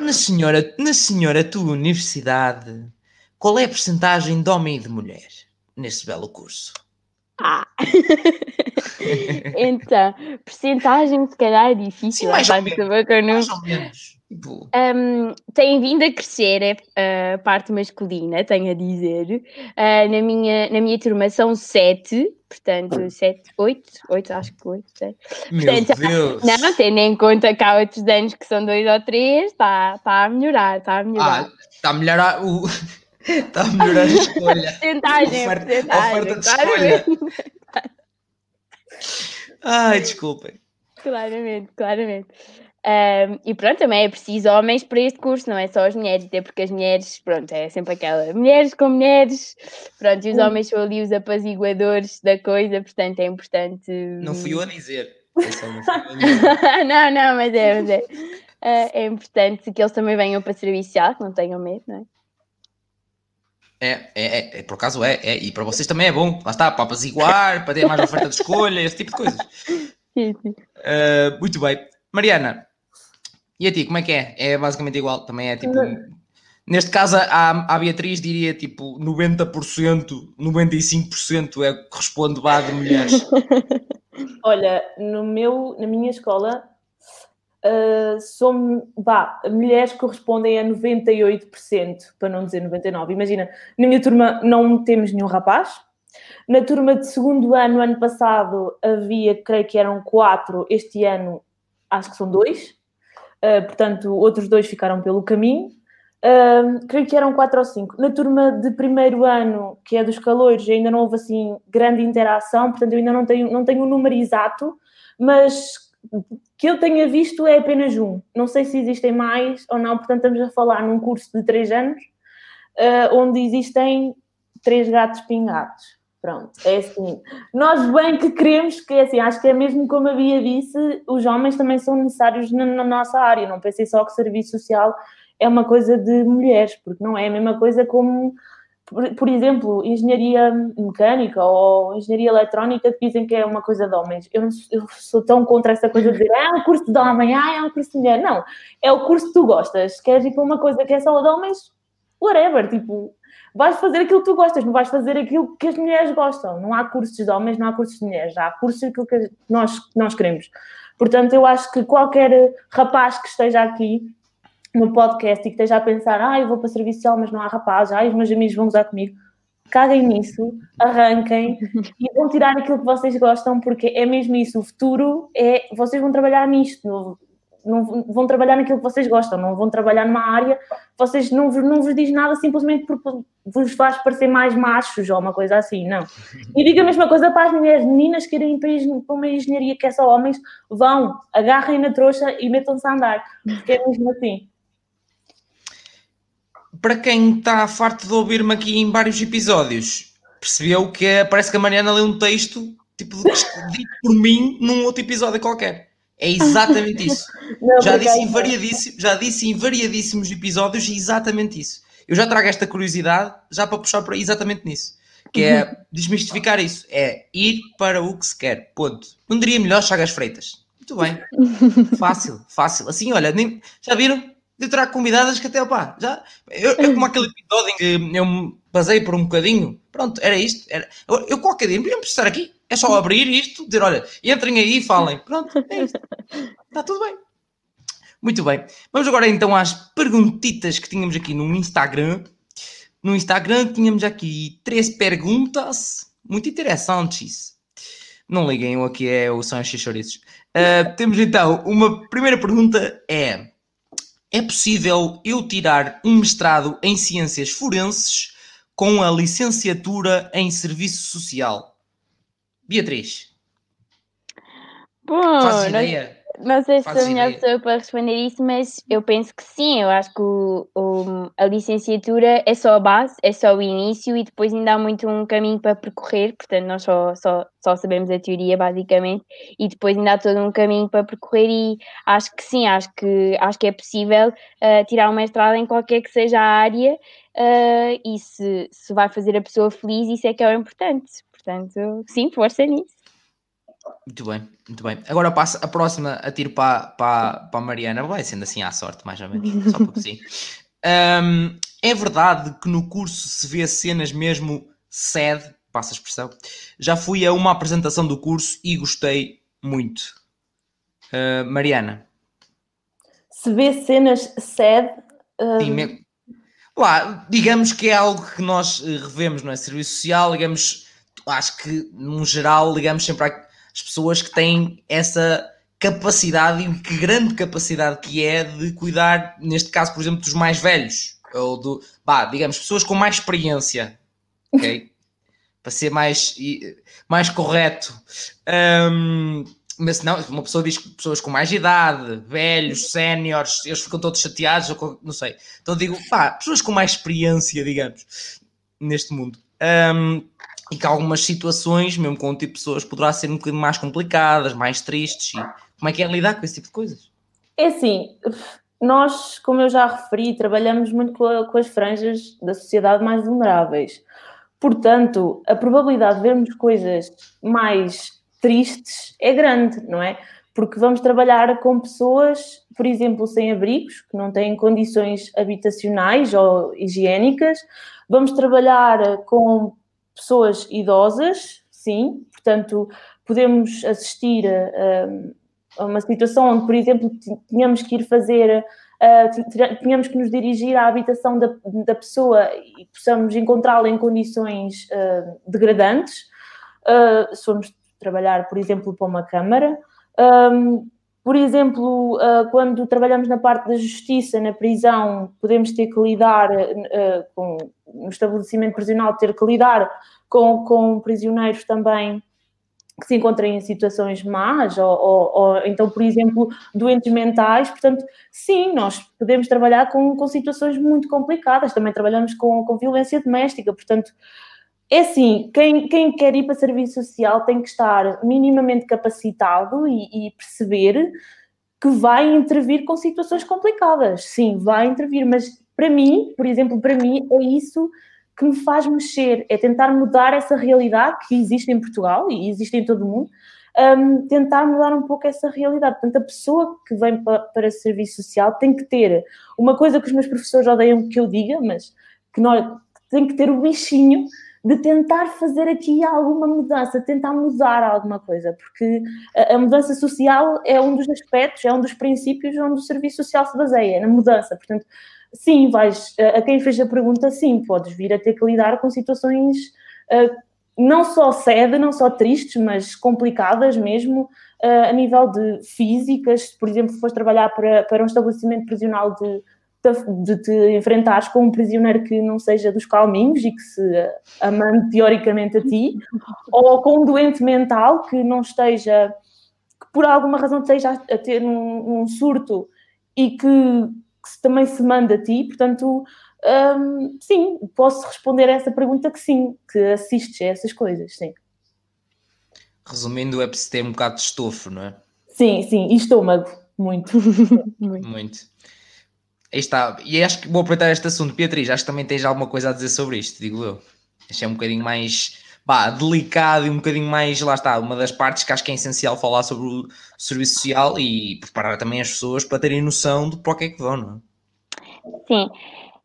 na senhora, na senhora tua universidade, qual é a percentagem de homem e de mulher nesse belo curso? Ah! *laughs* então, percentagem se calhar é difícil. Sim, mais, ou menos, mais ou menos. Tipo... Um, tem vindo a crescer a parte masculina, tenho a dizer. Uh, na, minha, na minha turma são sete, portanto, sete, oito, oito, acho que oito, sete. Meu portanto, Deus! Não, tendo em conta que há outros anos que são dois ou três, está tá a melhorar, está a melhorar. Ah, está a melhorar o... *laughs* Está a melhorar a escolha. Porcentagem, oferta, oferta de escolha. *laughs* Ai, desculpem. Claramente, claramente. Um, e pronto, também é preciso homens para este curso, não é só as mulheres, até porque as mulheres, pronto, é sempre aquela mulheres com mulheres, pronto, e os homens são ali os apaziguadores da coisa, portanto é importante. Não fui eu a dizer. *laughs* não, não, mas é, mas é. Uh, é importante que eles também venham para servicial, que não tenham medo, não é? É, é, é, é, por acaso é, é, e para vocês também é bom, lá está, para apaziguar, para ter mais oferta de escolha, esse tipo de coisas. *laughs* Sim, sim. Uh, muito bem. Mariana, e a ti, como é que é? É basicamente igual, também é tipo. Neste caso, a, a Beatriz diria tipo 90%, 95% é que corresponde vá de mulheres. *laughs* Olha, no meu, na minha escola, uh, vá, mulheres correspondem a 98%, para não dizer 99%. Imagina, na minha turma não temos nenhum rapaz. Na turma de segundo ano, ano passado, havia, creio que eram quatro, este ano acho que são dois. Uh, portanto, outros dois ficaram pelo caminho. Uh, creio que eram quatro ou cinco. Na turma de primeiro ano, que é dos calores, ainda não houve assim grande interação, portanto, eu ainda não tenho, não tenho um número exato, mas que eu tenha visto é apenas um. Não sei se existem mais ou não, portanto, estamos a falar num curso de três anos, uh, onde existem três gatos pingados. Pronto, é assim. Nós bem que queremos que, é assim, acho que é mesmo como a Bia disse, os homens também são necessários na, na, nossa área. Não pensei só que serviço social é uma coisa de mulheres, porque não é a mesma coisa como, por, por exemplo, engenharia mecânica ou engenharia eletrónica dizem que é uma coisa de homens. Eu, eu sou tão contra essa coisa de dizer, ah, é um curso de homem, ah, é um curso de mulher. Não, é o curso que tu gostas. Queres ir para uma coisa que é só de homens? Whatever, tipo, vais fazer aquilo que tu gostas, não vais fazer aquilo que as mulheres gostam. Não há cursos de homens, não há cursos de mulheres, há cursos daquilo que nós, nós queremos. Portanto, eu acho que qualquer rapaz que esteja aqui no podcast e que esteja a pensar, ah, eu vou para serviço social, mas não há rapaz, ah, os meus amigos vão usar comigo, caguem nisso, arranquem *laughs* e vão tirar aquilo que vocês gostam, porque é mesmo isso, o futuro é, vocês vão trabalhar nisto, não vão trabalhar naquilo que vocês gostam, não vão trabalhar numa área, vocês não, não vos diz nada simplesmente porque vos faz parecer mais machos ou uma coisa assim, não. E digo a mesma coisa para as mulheres, meninas que irem para uma engenharia que é só homens, vão, agarrem na trouxa e metam-se a andar, porque é mesmo assim. Para quem está farto de ouvir-me aqui em vários episódios, percebeu que é, parece que a Mariana lê um texto tipo *laughs* dito por mim num outro episódio qualquer. É exatamente *laughs* isso. Não, já, disse em variadíssimo, já disse em variadíssimos episódios exatamente isso. Eu já trago esta curiosidade já para puxar para exatamente nisso. Que é uhum. desmistificar isso. É ir para o que se quer. Ponto. Não diria melhor Chagas Freitas. Muito bem. *laughs* Fácil, fácil. Assim, olha, nem, já viram? Eu trago convidadas que até, opá, já. Eu, eu como aquele episódio em que eu me basei por um bocadinho. Pronto, era isto. Era, eu, eu qualquer dia podíamos estar aqui. É só abrir isto, dizer, olha, entrem aí e falem. Pronto, é isto. Está tudo bem. Muito bem. Vamos agora então às perguntitas que tínhamos aqui no Instagram. No Instagram tínhamos aqui três perguntas muito interessantes. Não liguem, o aqui é o São Xixorices. Uh, temos então uma primeira pergunta é: É possível eu tirar um mestrado em ciências forenses com a licenciatura em serviço social? Beatriz. Bom, Fazes ideia? Não, sei se sou a melhor pessoa para responder isso, mas eu penso que sim. Eu acho que o, o, a licenciatura é só a base, é só o início e depois ainda há muito um caminho para percorrer. Portanto, nós só, só, só sabemos a teoria, basicamente, e depois ainda há todo um caminho para percorrer. E acho que sim, acho que, acho que é possível uh, tirar uma mestrado em qualquer que seja a área. Uh, e se, se vai fazer a pessoa feliz, isso é que é o importante. Portanto, sim, força nisso. Muito bem, muito bem. Agora passo a próxima a tiro para, para, para a Mariana. Vai sendo assim à sorte, mais ou menos, só porque sim. *laughs* Um, é verdade que no curso se vê cenas mesmo sede, passa a expressão. Já fui a uma apresentação do curso e gostei muito. Uh, Mariana. Se vê cenas sede. Uh... Sim, me... Lá, digamos que é algo que nós eh, revemos, não é? Serviço social, digamos, acho que, no geral, ligamos sempre às pessoas que têm essa capacidade e que grande capacidade que é de cuidar, neste caso, por exemplo, dos mais velhos, ou do, bah, digamos, pessoas com mais experiência, ok? *laughs* Para ser mais, mais correto. Um, mas não, uma pessoa diz que pessoas com mais idade, velhos, séniores, eles ficam todos chateados, ou não sei. Então digo, pá, pessoas com mais experiência, digamos, neste mundo. Um, e que algumas situações, mesmo com um tipo de pessoas, poderá ser um bocadinho mais complicadas, mais tristes. E como é que é lidar com esse tipo de coisas? É assim, nós, como eu já referi, trabalhamos muito com, a, com as franjas da sociedade mais vulneráveis. Portanto, a probabilidade de vermos coisas mais tristes é grande, não é? Porque vamos trabalhar com pessoas, por exemplo, sem abrigos, que não têm condições habitacionais ou higiênicas. Vamos trabalhar com pessoas idosas, sim, portanto, podemos assistir a, a uma situação onde, por exemplo, tínhamos que ir fazer uh, tínhamos que nos dirigir à habitação da, da pessoa e possamos encontrá-la em condições uh, degradantes. Uh, se formos trabalhar, por exemplo, para uma Câmara. Um, por exemplo, uh, quando trabalhamos na parte da justiça, na prisão, podemos ter que lidar uh, com, no estabelecimento prisional, ter que lidar com, com prisioneiros também que se encontrem em situações más, ou, ou, ou, então, por exemplo, doentes mentais. Portanto, sim, nós podemos trabalhar com, com situações muito complicadas, também trabalhamos com, com violência doméstica, portanto, é assim, quem, quem quer ir para serviço social tem que estar minimamente capacitado e, e perceber que vai intervir com situações complicadas. Sim, vai intervir, mas para mim, por exemplo, para mim é isso que me faz mexer, é tentar mudar essa realidade que existe em Portugal e existe em todo o mundo, um, tentar mudar um pouco essa realidade. Portanto, a pessoa que vem para, para serviço social tem que ter uma coisa que os meus professores odeiam que eu diga, mas que nós tem que ter o bichinho de tentar fazer aqui alguma mudança, tentar mudar alguma coisa, porque a, a, mudança social é um dos aspectos, é um dos princípios onde o serviço social se baseia, na mudança. Portanto, sim, vais, a, a quem fez a pergunta, sim, podes vir a ter que lidar com situações uh, não só sede, não só tristes, mas complicadas mesmo, uh, a nível de físicas. Por exemplo, se fores trabalhar para, para um estabelecimento prisional de de te enfrentares com um prisioneiro que não seja dos calminhos e que se amando teoricamente a ti, ou com um doente mental que não esteja, que por alguma razão esteja a ter um, um surto e que, que, também se manda a ti, portanto, hum, sim, posso responder a essa pergunta que sim, que assistes a essas coisas, sim. Resumindo, é preciso ter um bocado de estofo, não é? Sim, sim, e estômago, muito. *laughs* muito. muito. Aí está. E acho que vou aproveitar este assunto. Beatriz, acho que também tens alguma coisa a dizer sobre isto, digo eu. Este é um bocadinho mais bah, delicado e um bocadinho mais, lá está, uma das partes que acho que é essencial falar sobre o serviço social e preparar também as pessoas para terem noção de para o que é que vão, não é? Sim,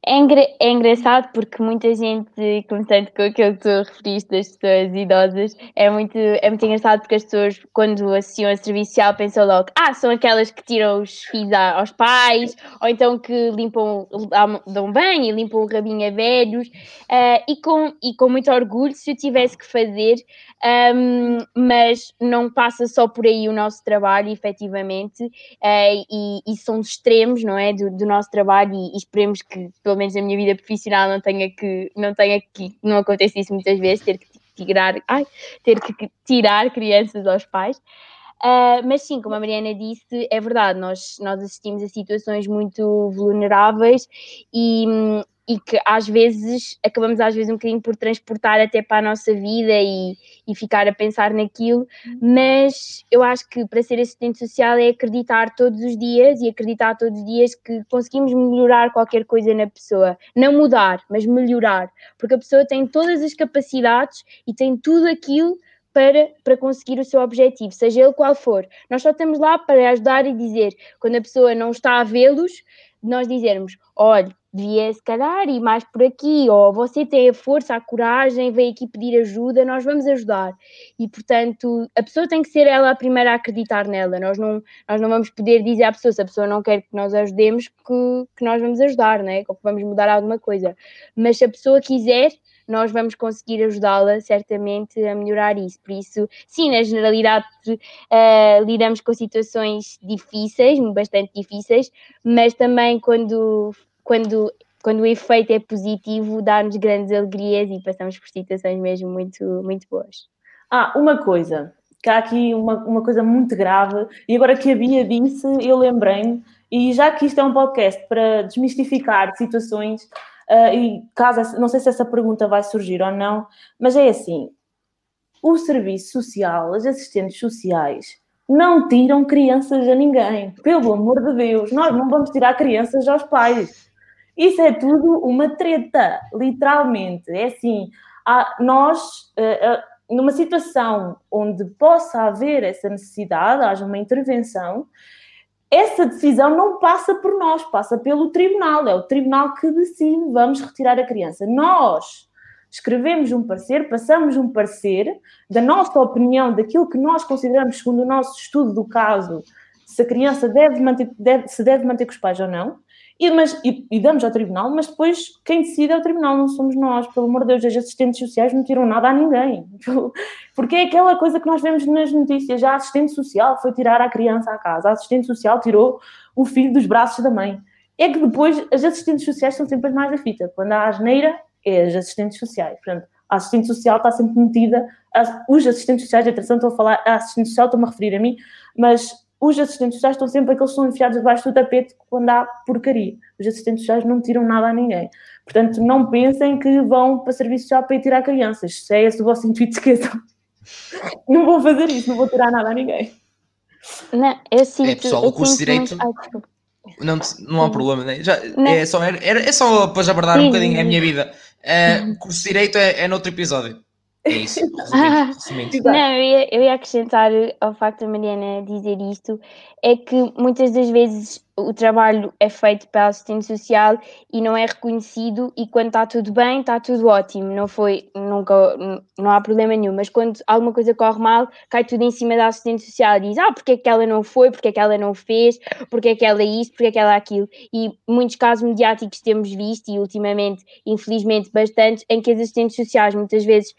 é, é engraçado porque muita gente, começando com aquilo que tu referiste das pessoas idosas, é muito, é muito engraçado porque as pessoas, quando associam a serviço social, pensam logo, ah, são aquelas que tiram os filhos aos pais, ou então que limpam, dão banho e limpam o rabinho a velhos, uh, e, com, e com muito orgulho, se eu tivesse que fazer, um, mas não passa só por aí o nosso trabalho, efetivamente, uh, e, e são extremos, não é, do, do nosso trabalho, e, e, esperemos que, pelo menos na minha vida profissional, não tenha que, não tenha que, não acontece isso muitas vezes, ter que tirar, ai, ter que tirar crianças aos pais. Uh, mas sim, como a Mariana disse, é verdade, nós, nós assistimos a situações muito vulneráveis e, e que às vezes acabamos às vezes um bocadinho por transportar até para a nossa vida e, e ficar a pensar naquilo, mas eu acho que para ser assistente social é acreditar todos os dias e acreditar todos os dias que conseguimos melhorar qualquer coisa na pessoa, não mudar, mas melhorar, porque a pessoa tem todas as capacidades e tem tudo aquilo para, para conseguir o seu objetivo, seja ele qual for. Nós só estamos lá para ajudar e dizer, quando a pessoa não está a vê-los, nós dizermos, olha, devia se calhar ir mais por aqui, ou você tem a força, a coragem, vem aqui pedir ajuda, nós vamos ajudar. E portanto, a pessoa tem que ser ela a primeira a acreditar nela. Nós não, nós não vamos poder dizer à pessoa, se a pessoa não quer que nós ajudemos, que, que nós vamos ajudar, né? ou que vamos mudar alguma coisa. Mas se a pessoa quiser, nós vamos conseguir ajudá-la certamente a melhorar isso. Por isso, sim, na generalidade uh, lidamos com situações difíceis, bastante difíceis, mas também quando quando, quando o efeito é positivo, dá-nos grandes alegrias e passamos por situações mesmo muito, muito boas. Ah, uma coisa. que há aqui uma, uma coisa muito grave, e agora que a Bia disse, eu lembrei-me, e já que isto é um podcast para desmistificar situações, uh, e caso, não sei se essa pergunta vai surgir ou não, mas é assim, o serviço social, as assistentes sociais, não tiram crianças a ninguém, pelo amor de Deus, nós não vamos tirar crianças aos pais. Isso é tudo uma treta, literalmente. É assim, há, nós, uh, uh, numa situação onde possa haver essa necessidade, haja uma intervenção, essa decisão não passa por nós, passa pelo tribunal. É o tribunal que decide, vamos retirar a criança. Nós escrevemos um parecer, passamos um parecer da nossa opinião, daquilo que nós consideramos, segundo o nosso estudo do caso, se a criança deve manter, deve, se deve manter com os pais ou não, e, mas, e, e, damos ao tribunal, mas depois quem decide é o tribunal, não somos nós. Pelo amor de Deus, as assistentes sociais não tiram nada a ninguém. *laughs* Porque é aquela coisa que nós vemos nas notícias: a assistente social foi tirar a criança à casa, a assistente social tirou o filho dos braços da mãe. É que depois as assistentes sociais são sempre as mais da fita. Quando há asneira, é as assistentes sociais. Portanto, a assistente social está sempre metida, os assistentes sociais, atenção, estou a falar, a assistente social, estou-me a referir a mim, mas os assistentes sociais estão sempre aqueles que são enfiados debaixo do tapete quando há porcaria. Os assistentes sociais não tiram nada a ninguém. Portanto, não pensem que vão para serviço social para ir tirar crianças. Se é esse o vosso intuito, *laughs* esqueçam. Não vou fazer isso, não vou tirar nada a ninguém. Não, eu sinto, é, pessoal, o curso de Direito... Muito... Não, não há problema, né? Já, é, só, é, é só para já abordar um bocadinho a minha vida. Uh, o curso de Direito é, é noutro episódio. É isso, *laughs* Não, eu ia, eu ia acrescentar ao facto da Mariana dizer isto, é que muitas das vezes o trabalho é feito pela assistente social e não é reconhecido e quando está tudo bem, está tudo ótimo, não foi, nunca, não há problema nenhum, mas quando alguma coisa corre mal, cai tudo em cima da assistente social e diz, ah, porque é que ela não foi, porque é que ela não fez, porque é que ela isso, porque é que ela aquilo, e muitos casos mediáticos temos visto e ultimamente, infelizmente, bastante, em que as assistentes sociais muitas vezes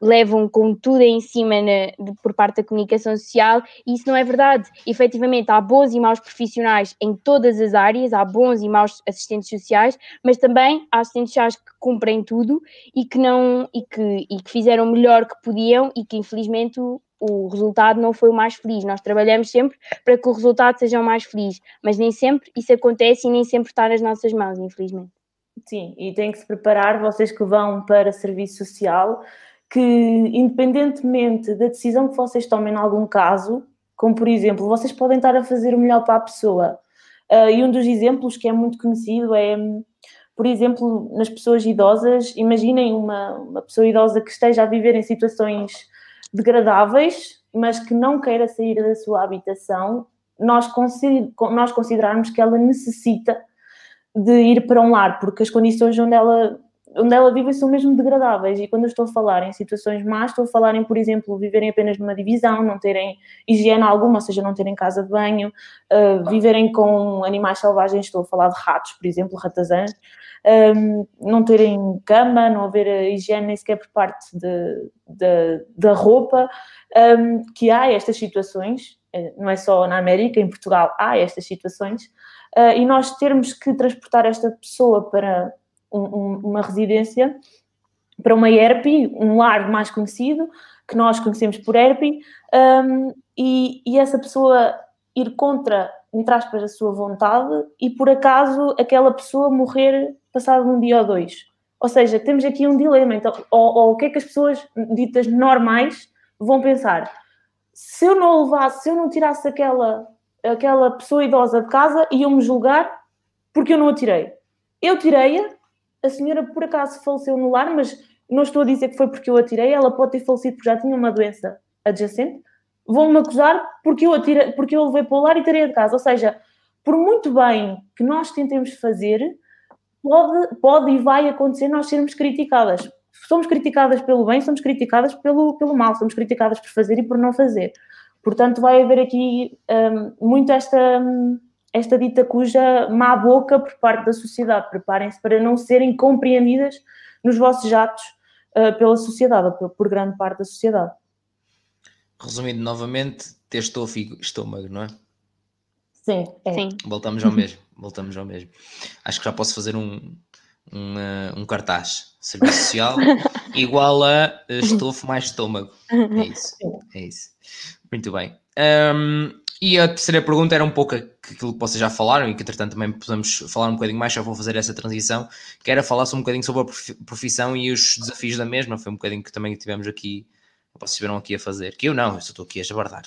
levam com tudo em cima na, de, por parte da comunicação social e isso não é verdade. Efetivamente, há bons e maus profissionais em todas as áreas, há bons e maus assistentes sociais, mas também há assistentes sociais que cumprem tudo e que não e que, e que fizeram o melhor que podiam e que infelizmente o, o resultado não foi o mais feliz. Nós trabalhamos sempre para que o resultado seja o mais feliz, mas nem sempre isso acontece e nem sempre está nas nossas mãos, infelizmente. Sim, e tem que se preparar, vocês que vão para serviço social, que, independentemente da decisão que vocês tomem em algum caso, como por exemplo, vocês podem estar a fazer o melhor para a pessoa. Uh, e um dos exemplos que é muito conhecido é, por exemplo, nas pessoas idosas. Imaginem uma, uma pessoa idosa que esteja a viver em situações degradáveis, mas que não queira sair da sua habitação. Nós, consider, nós considerarmos que ela necessita de ir para um lar, porque as condições onde ela onde ela vive são mesmo degradáveis. E quando eu estou a falar em situações más, estou a falar em, por exemplo, viverem apenas numa divisão, não terem higiene alguma, ou seja, não terem casa de banho, uh, viverem com animais selvagens, estou a falar de ratos, por exemplo, ratazãs, um, não terem cama, não haver higiene nem sequer por parte de, de da roupa, um, que há estas situações, não é só na América, em Portugal há estas situações, uh, e nós termos que transportar esta pessoa para um, uma residência para uma ERP, um lar mais conhecido, que nós conhecemos por ERP, um, e, e, essa pessoa ir contra, entre aspas, a sua vontade e por acaso aquela pessoa morrer passado um dia ou dois. Ou seja, temos aqui um dilema. Então, ou, ou o que é que as pessoas ditas normais vão pensar? Se eu não levasse, se eu não tirasse aquela, aquela pessoa idosa de casa, iam-me julgar porque eu não a tirei. Eu tirei-a a senhora por acaso faleceu no lar, mas não estou a dizer que foi porque eu atirei, ela pode ter falecido porque já tinha uma doença adjacente. Vão-me acusar porque eu, atirei, porque eu levei para o lar e tirei de casa. Ou seja, por muito bem que nós tentemos fazer, pode, pode e vai acontecer nós sermos criticadas. Somos criticadas pelo bem, somos criticadas pelo, pelo mal, somos criticadas por fazer e por não fazer. Portanto, vai haver aqui um, muito esta. Um, esta dita cuja má boca por parte da sociedade. Preparem-se para não serem compreendidas nos vossos atos uh, pela sociedade, por, por grande parte da sociedade. Resumindo novamente, ter estômago, não é? Sim, é. Sim. Voltamos ao mesmo, *laughs* voltamos ao mesmo. Acho que já posso fazer um, um, uh, um cartaz. Serviço social *laughs* igual a estofo mais estômago. É isso. É isso. Muito bem. Um, e a terceira pergunta era um pouco aquilo que vocês já falaram e que, entretanto, também podemos falar um bocadinho mais. Já vou fazer essa transição, que era falar um bocadinho sobre a profissão e os desafios da mesma. Foi um bocadinho que também tivemos aqui, vocês estiveram aqui a fazer. Que eu não, eu estou aqui a jabardar.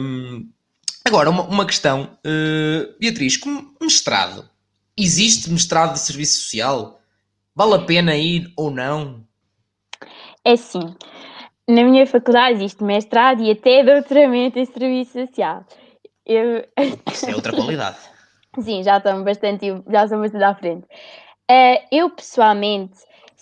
um, *laughs* agora, uma, uma questão, uh, Beatriz, como mestrado, existe mestrado de serviço social? Vale a pena ir ou não? É sim na minha faculdade existe mestrado e até *laughs* doutoramento em serviço social. Eu... *laughs* Isso é outra qualidade. Sim, já estão bastante, já estão bastante à frente. Uh, eu pessoalmente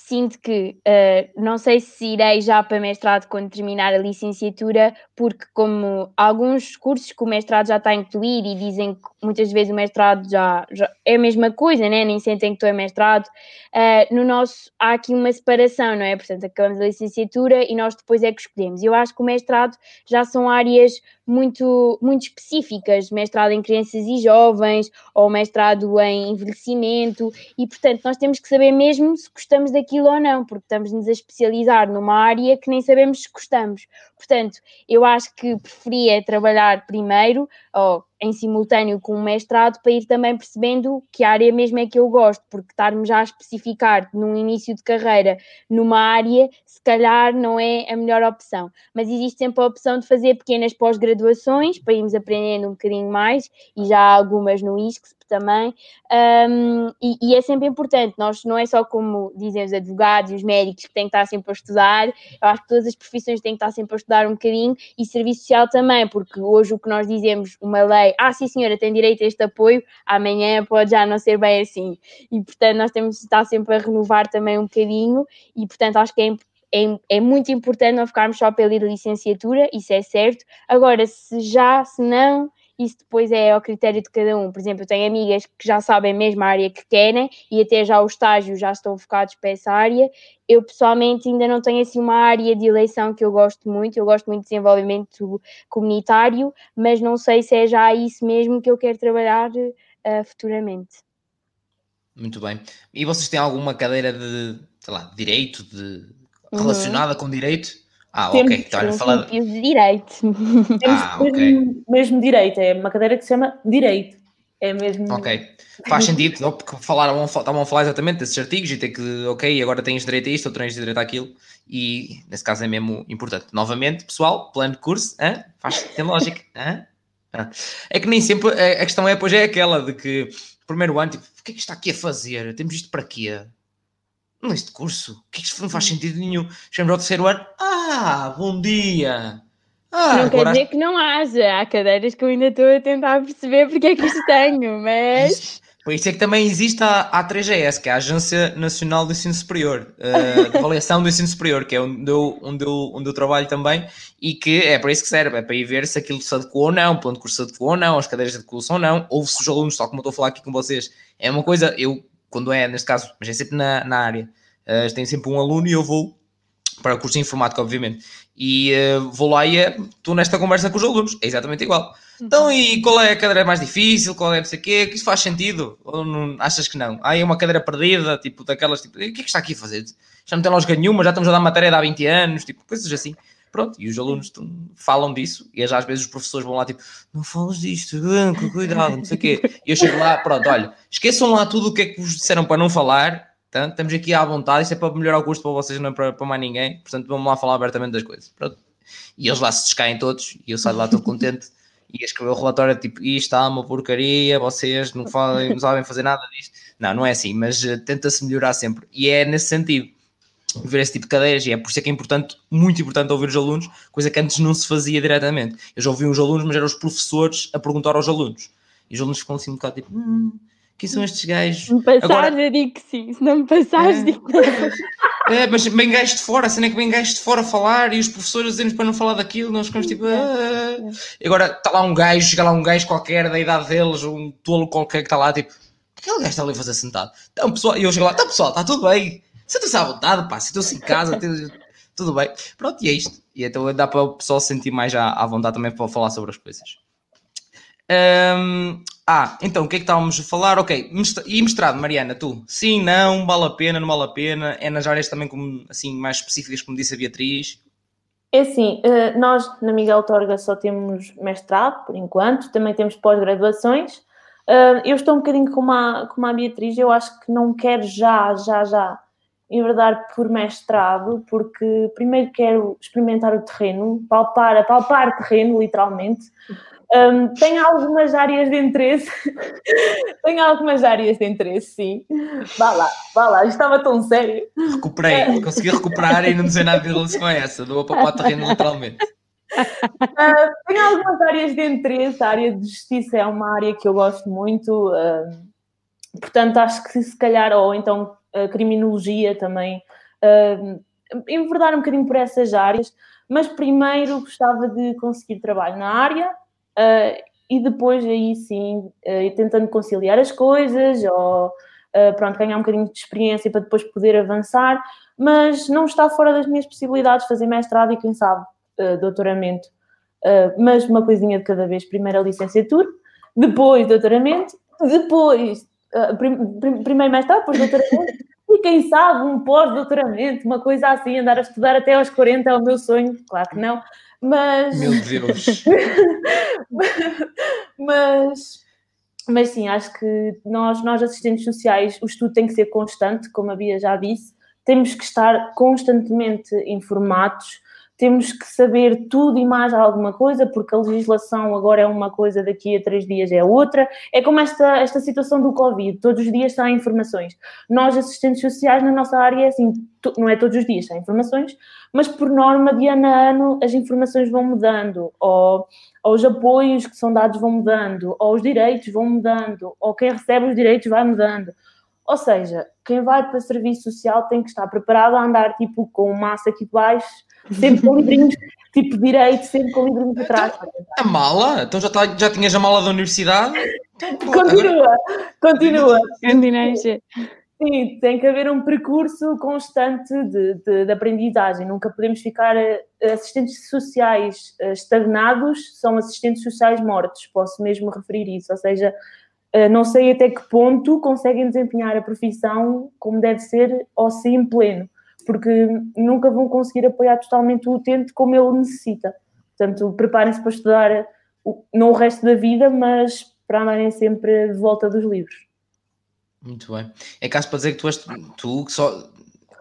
sinto que uh, não sei se irei já para mestrado quando terminar a licenciatura, porque como alguns cursos que o mestrado já está a incluir e dizem que muitas vezes o mestrado já, já é a mesma coisa, né? nem sentem que tu é mestrado, uh, no nosso há aqui uma separação, não é? Portanto, acabamos a licenciatura e nós depois é que escolhemos. Eu acho que o mestrado já são áreas muito, muito específicas, mestrado em crianças e jovens, ou mestrado em envelhecimento, e portanto nós temos que saber mesmo se gostamos daquilo ou não, porque estamos-nos a especializar numa área que nem sabemos se gostamos. Portanto, eu acho que preferia trabalhar primeiro, ou em simultâneo com o mestrado, para ir também percebendo que área mesmo é que eu gosto, porque estar-me já a especificar num início de carreira numa área, se calhar não é a melhor opção. Mas existe sempre a opção de fazer pequenas pós-graduações para irmos aprendendo um bocadinho mais, e já há algumas no ISCS também, um, e, e, é sempre importante, nós não é só como dizem os advogados e os médicos que têm que estar sempre a estudar, eu acho que todas as profissões têm que estar sempre a estudar um bocadinho, e serviço social também, porque hoje o que nós dizemos, uma lei, ah sim senhora, tem direito a este apoio, amanhã pode já não ser bem assim, e portanto nós temos de estar sempre a renovar também um bocadinho, e portanto acho que é é, é, muito importante não ficarmos só pela licenciatura, isso é certo. Agora, se já, se não, isso depois é ao critério de cada um. Por exemplo, eu tenho amigas que já sabem mesmo a área que querem e até já o estágio já estão focados para essa área. Eu pessoalmente ainda não tenho assim uma área de eleição que eu gosto muito, eu gosto muito de desenvolvimento comunitário, mas não sei se é já isso mesmo que eu quero trabalhar uh, futuramente. Muito bem. E vocês têm alguma cadeira de, sei lá, direito, de, uhum. relacionada uhum. com direito? Ah, temos, ok. Então, falar... de direito. Temos ah, mesmo, mesmo direito, é uma cadeira que se chama Direito. É mesmo. Ok. Faz sentido, não? porque falaram, estavam a falar exatamente desses artigos e ter que, ok, agora tens direito a isto, ou tens direito àquilo, e nesse caso é mesmo importante. Novamente, pessoal, plano de curso, hein? faz, tem lógica. Hein? É que nem sempre a questão é, pois é aquela de que primeiro ano, tipo, o que é que está aqui a fazer? Temos isto para quê? Neste curso, o que isto não faz sentido nenhum. Chegamos ao terceiro ano, ah, bom dia. Ah, não agora... quer dizer que não haja, há cadeiras que eu ainda estou a tentar perceber porque é que isto tenho, mas... Por isso é que também existe a, a 3GS, que é a Agência Nacional do Ensino Superior, uh, de Avaliação do Ensino Superior, que é onde eu, onde, eu, onde eu trabalho também, e que é para isso que serve, é para ir ver se aquilo se adequou ou não, o plano de curso se adequou ou não, as cadeiras se adequam ou não, ou se os alunos, tal como eu estou a falar aqui com vocês, é uma coisa, eu quando é, neste caso, mas é sempre na, na área, uh, tem sempre um aluno e eu vou para o curso de informática, obviamente, e uh, vou lá e estou nesta conversa com os alunos, é exatamente igual. Então, e qual é a cadeira mais difícil? Qual é não sei o quê? Que isso faz sentido? Ou não, achas que não? Ah, é uma cadeira perdida, tipo, daquelas, tipo, o que é que está aqui a fazer? Já não tem lógica nenhuma, já estamos a dar matéria há 20 anos, tipo, coisas assim. Pronto, e os alunos falam disso, e às vezes os professores vão lá tipo, não falas disto, cuidado, não sei o quê. E eu chego lá, pronto, olha, esqueçam lá tudo o que é que vos disseram para não falar, tá? estamos aqui à vontade, isto é para melhorar o curso para vocês, não é para, para mais ninguém, portanto vamos lá falar abertamente das coisas. Pronto. E eles lá se descaem todos, e eu saio lá todo contente, e a escrever o relatório tipo, isto está uma porcaria, vocês não, falam, não sabem fazer nada disto. Não, não é assim, mas uh, tenta-se melhorar sempre, e é nesse sentido ver esse tipo de cadeiras, e é por isso é que é importante, muito importante ouvir os alunos, coisa que antes não se fazia diretamente. Eu já ouvi os alunos, mas eram os professores a perguntar aos alunos. E os alunos ficam assim um bocado tipo, hum, quem são estes gajos? Se me passares, Agora, eu digo que sim, se não me passares, é, digo que É, mas bem gajos de fora, a cena é que bem gajos de fora a falar e os professores dizem-nos para não falar daquilo, nós ficamos tipo. Ah. Agora está lá um gajo, chega lá um gajo qualquer da idade deles, um tolo qualquer que está lá, tipo, aquele gajo está ali a fazer sentado. Então, pessoal, e eu chego lá, tá pessoal, está tudo bem Sintam-se à vontade, pá, sintam-se em casa, tudo bem. Pronto, e é isto. E então dá para o pessoal se sentir mais à, à vontade também para falar sobre as coisas. Um, Ah, então o que é que estávamos a falar? Ok, e mestrado, Mariana, tu? Sim, não, vale a pena, não vale a pena? É nas áreas também como, assim, mais específicas, como disse a Beatriz? É assim, eh, nós na Miguel Torga só temos mestrado, por enquanto, também temos pós-graduações. Eu estou um bocadinho como a, como a Beatriz, eu acho que não quero já, já, já enverdar por mestrado, porque primeiro quero experimentar o terreno, palpar, palpar terreno, literalmente. Um, tenho algumas áreas de interesse, *laughs* tenho algumas áreas de interesse, sim. Vá lá, vá lá, estava tão sério. Recuperei, consegui recuperar e não dizer nada em relação a essa, dou a palpar terreno literalmente. Uh, tenho algumas áreas de interesse, a área de justiça é uma área que eu gosto muito, uh, portanto acho que se calhar, ou então a criminologia também, uh, enverdar um bocadinho por essas áreas, mas primeiro gostava de conseguir trabalho na área uh, e depois aí sim, uh, tentando conciliar as coisas ou uh, pronto, ganhar um bocadinho de experiência para depois poder avançar, mas não está fora das minhas possibilidades fazer mestrado e quem sabe doutoramento. mas uma coisinha de cada vez, primeiro a licenciatura, depois doutoramento, depois prim, primeiro mestrado, depois doutoramento, e quem sabe um pós-doutoramento, uma coisa assim, andar a estudar até aos 40 é o meu sonho, claro que não, mas. Meu Deus! *laughs* mas. Mas sim, acho que nós, nós, assistentes sociais, o estudo tem que ser constante, como a Bia já disse, temos que estar constantemente informados temos que saber tudo e mais alguma coisa, porque a legislação agora é uma coisa, daqui a três dias é outra. É como esta, esta situação do Covid, todos os dias saem informações. Nós, assistentes sociais, na nossa área, é assim, não é todos os dias saem informações, mas por norma, de ano a ano, as informações vão mudando, ou, ou os apoios que são dados vão mudando, ou os direitos vão mudando, ou quem recebe os direitos vai mudando. Ou seja, quem vai para serviço social tem que estar preparado a andar tipo com massa aqui baixo, sempre com livrinhos tipo direito, sempre com livrinhos atrás. Então, a mala? Então já, tá, já tinhas a mala da universidade? continua, continua. Sim, tem que haver um percurso constante de, de, de, aprendizagem. Nunca podemos ficar eh, assistentes sociais eh, estagnados, são assistentes sociais mortos. Posso mesmo referir isso. Ou seja, eh, não sei até que ponto conseguem desempenhar a profissão como deve ser ou se em pleno, porque nunca vão conseguir apoiar totalmente o utente como ele necessita. Portanto, preparem-se para estudar não o resto da vida, mas para andarem sempre de volta dos livros. Muito bem. É caso para dizer que tu és tu que só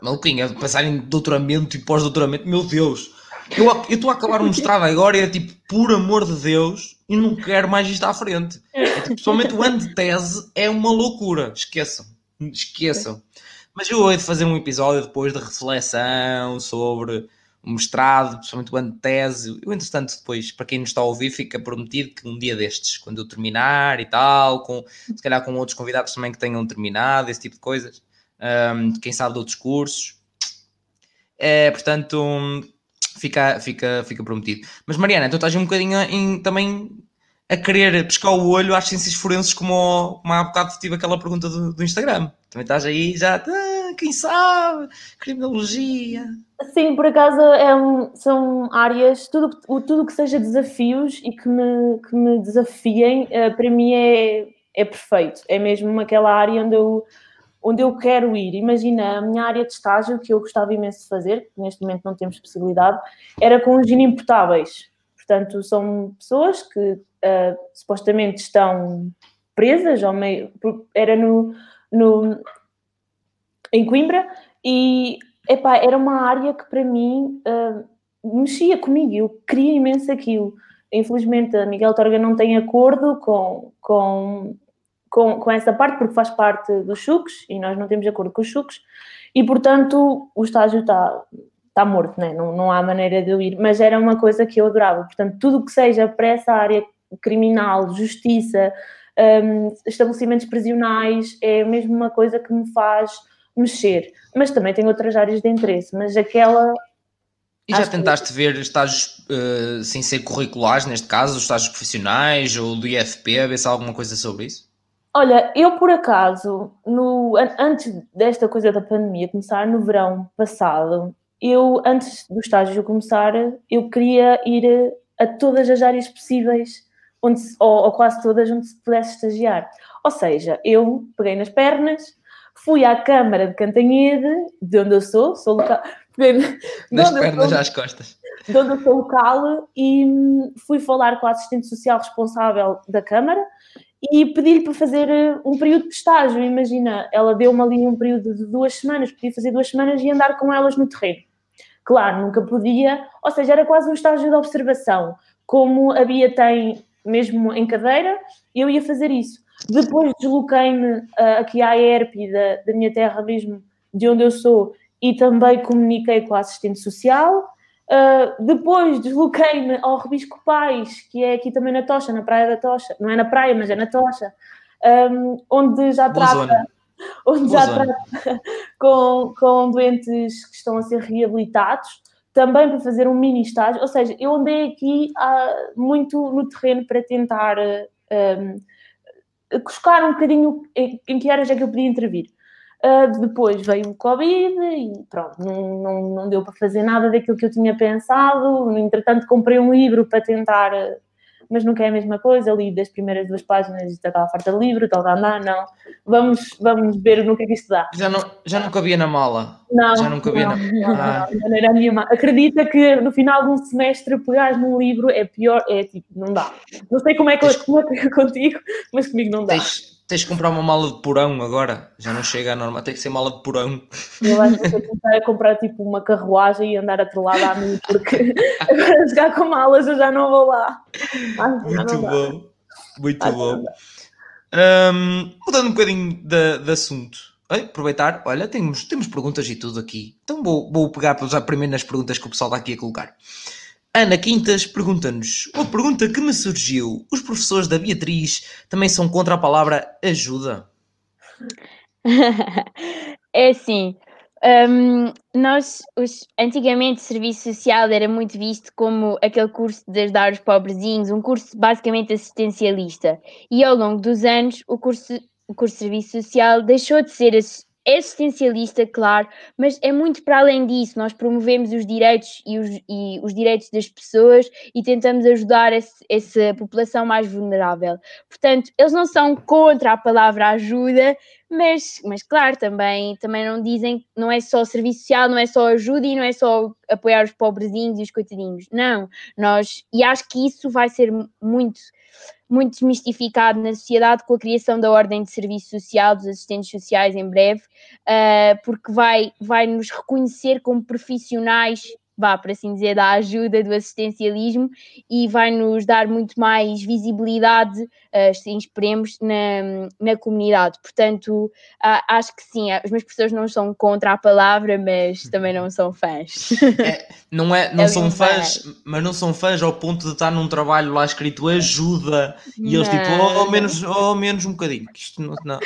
maluquinha, passar em doutoramento e pós-doutoramento, meu Deus, eu estou a acabar um mestrado agora e é tipo, por amor de Deus, e não quero mais isto à frente. É, tipo, pessoalmente o ano de tese é uma loucura. Esqueçam. Esqueçam. Mas eu hei de fazer um episódio depois de reflexão sobre o mestrado, principalmente o ano de tese. Eu, entretanto, depois, para quem nos está a ouvir, fica prometido que um dia destes, quando eu terminar e tal, com, se calhar com outros convidados também que tenham terminado, esse tipo de coisas, um, quem sabe de outros cursos. É, portanto, fica, fica, fica prometido. Mas Mariana, tu estás um bocadinho em, também a querer pescar o olho às ciências forenses, como, como há bocado tive aquela pergunta do, do Instagram. Também estás aí já, ah, quem sabe, criminologia. Sim, por acaso é um, são áreas, tudo, tudo que seja desafios e que me, que me desafiem, eh, para mim é, é perfeito. É mesmo aquela área onde eu onde eu quero ir. Imagina, a minha área de estágio, que eu gostava imenso de fazer, que neste momento não temos possibilidade, era com os inimputáveis. Portanto, são pessoas que uh, supostamente estão presas, ou meio, era no, no, em Coimbra, e epá, era uma área que para mim uh, mexia comigo, eu queria imenso aquilo. Infelizmente, a Miguel Torga não tem acordo com, com com, com essa parte, porque faz parte dos chucos e nós não temos acordo com os chucos, e portanto o estágio está está morto, né? não, não há maneira de eu ir, mas era uma coisa que eu adorava. Portanto, tudo que seja para essa área criminal, justiça, um, estabelecimentos prisionais, é mesmo uma coisa que me faz mexer. Mas também tem outras áreas de interesse, mas aquela. E já tentaste que... ver estágios uh, sem ser curriculares, neste caso, os estágios profissionais ou do IFP, a ver se há alguma coisa sobre isso? Olha, eu por acaso, no, antes desta coisa da pandemia começar, no verão passado, eu, antes do estágio começar, eu queria ir a todas as áreas possíveis onde se, ou, ou, quase todas onde se pudesse estagiar. Ou seja, eu peguei nas pernas, fui à Câmara de Cantanhede, de onde eu sou, sou local. *laughs* Nas pernas sou, às costas. De onde eu sou local e hum, fui falar com a assistente social responsável da Câmara e pedi-lhe para fazer eh, um período de estágio. Imagina, ela deu-me ali um período de duas semanas, podia fazer duas semanas e andar com elas no terreno. Claro, nunca podia, ou seja, era quase um estágio de observação. Como a Bia tem mesmo em cadeira, eu ia fazer isso. Depois desloquei-me uh, aqui à ERP da, da minha terra mesmo, de onde eu sou, e também comuniquei com a assistente social. Uh, depois desloquei-me ao Rebisco Pais, que é aqui também na Tocha, na Praia da Tocha. Não é na praia, mas é na Tocha. Um, onde já Boa trata, zona. *laughs* onde Boa já zona. trata *laughs* com, com doentes que estão a ser reabilitados também para fazer um mini estágio, ou seja, eu andei aqui uh, muito no terreno para tentar um, buscar um bocadinho em, que áreas é que eu podia intervir. Uh, depois veio o Covid e pronto, não, não, não deu para fazer nada daquilo que eu tinha pensado. Entretanto, comprei um livro para tentar mas nunca é a mesma coisa. li das primeiras duas páginas e estava farta de livro, estava a andar, não. Vamos, vamos ver no que é que isto dá. Já não, já não cabia na mala? Não. Já não cabia não, na não, ah. não, não, era nenhuma. Acredita que no final de um semestre pegares num livro é pior, é tipo, não dá. Não sei como é que, como é, é contigo, mas comigo não dá. Tens, Tens de comprar uma mala de porão agora, já não chega a norma, tem que ser mala de porão. Eu acho que vou tentar comprar tipo uma carruagem e andar atrelada a mim, porque *laughs* agora jogar com malas eu já não vou lá. Muito bom, muito bom. Um, mudando um bocadinho de, de assunto, aproveitar, olha, temos, temos perguntas e tudo aqui, então vou, vou pegar já primeiro nas perguntas que o pessoal está aqui a colocar. Ana Quintas pergunta-nos: Uma pergunta que me surgiu: os professores da Beatriz também são contra a palavra ajuda? *laughs* é assim. Um, nós, os, antigamente, o serviço social era muito visto como aquele curso de ajudar os pobrezinhos, um curso basicamente assistencialista. E ao longo dos anos, o curso, o curso de serviço social deixou de ser existencialista, claro, mas é muito para além disso. Nós promovemos os direitos e os, e os direitos das pessoas e tentamos ajudar esse, essa população mais vulnerável. Portanto, eles não são contra a palavra ajuda, mas, mas claro, também, também não dizem, não é só serviço social, não é só ajuda e não é só apoiar os pobrezinhos e os coitadinhos. Não, nós, e acho que isso vai ser muito muito desmistificado na sociedade com a criação da Ordem de Serviço Social dos Assistentes Sociais em breve, uh, porque vai, vai nos reconhecer como profissionais vá, por assim dizer, da ajuda do assistencialismo e vai nos dar muito mais visibilidade, uh, assim esperemos, na, na comunidade. Portanto, uh, acho que sim, os meus professores não são contra a palavra, mas *laughs* também não são fãs. É, não é, não é são fãs, mas não são fãs ao ponto de estar num trabalho lá escrito ajuda e eles tipo, ou oh, menos, oh, menos um bocadinho, isto não. não.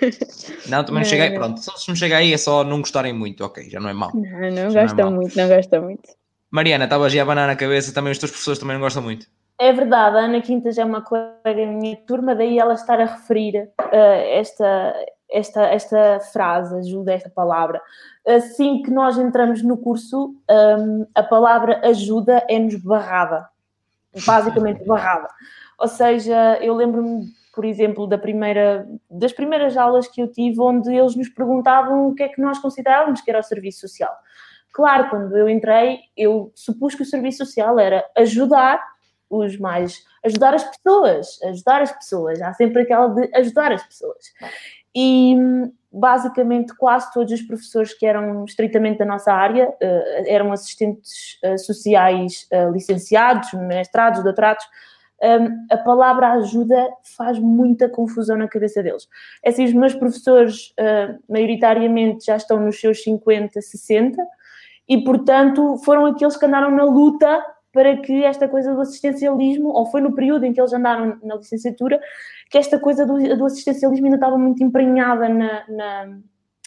*laughs* Não, também não, não chega aí. Pronto, se não chega aí é só não gostarem muito, ok, já não é mau. Não, não gostam é muito, não gostam muito. Mariana, estavas a abanar na cabeça, também os teus professores também não gostam muito. É verdade, a Ana Quintas é uma colega minha turma, daí ela estar a referir uh, esta, esta, esta frase, ajuda, esta palavra. Assim que nós entramos no curso, um, a palavra ajuda é-nos barrada, basicamente *laughs* barrada. Ou seja, eu lembro-me por exemplo, da primeira, das primeiras aulas que eu tive, onde eles nos perguntavam o que é que nós considerávamos que era o serviço social. Claro, quando eu entrei, eu supus que o serviço social era ajudar os mais, ajudar as pessoas, ajudar as pessoas. Há sempre aquela de ajudar as pessoas. E basicamente quase todos os professores que eram estritamente da nossa área eh, eram assistentes eh, sociais eh, licenciados, mestrados, doutorados, um, a palavra ajuda faz muita confusão na cabeça deles. É assim, os meus professores, uh, maioritariamente, já estão nos seus 50, 60, e, portanto, foram aqueles que andaram na luta para que esta coisa do assistencialismo, ou foi no período em que eles andaram na licenciatura, que esta coisa do, do assistencialismo ainda estava muito emprenhada na, na,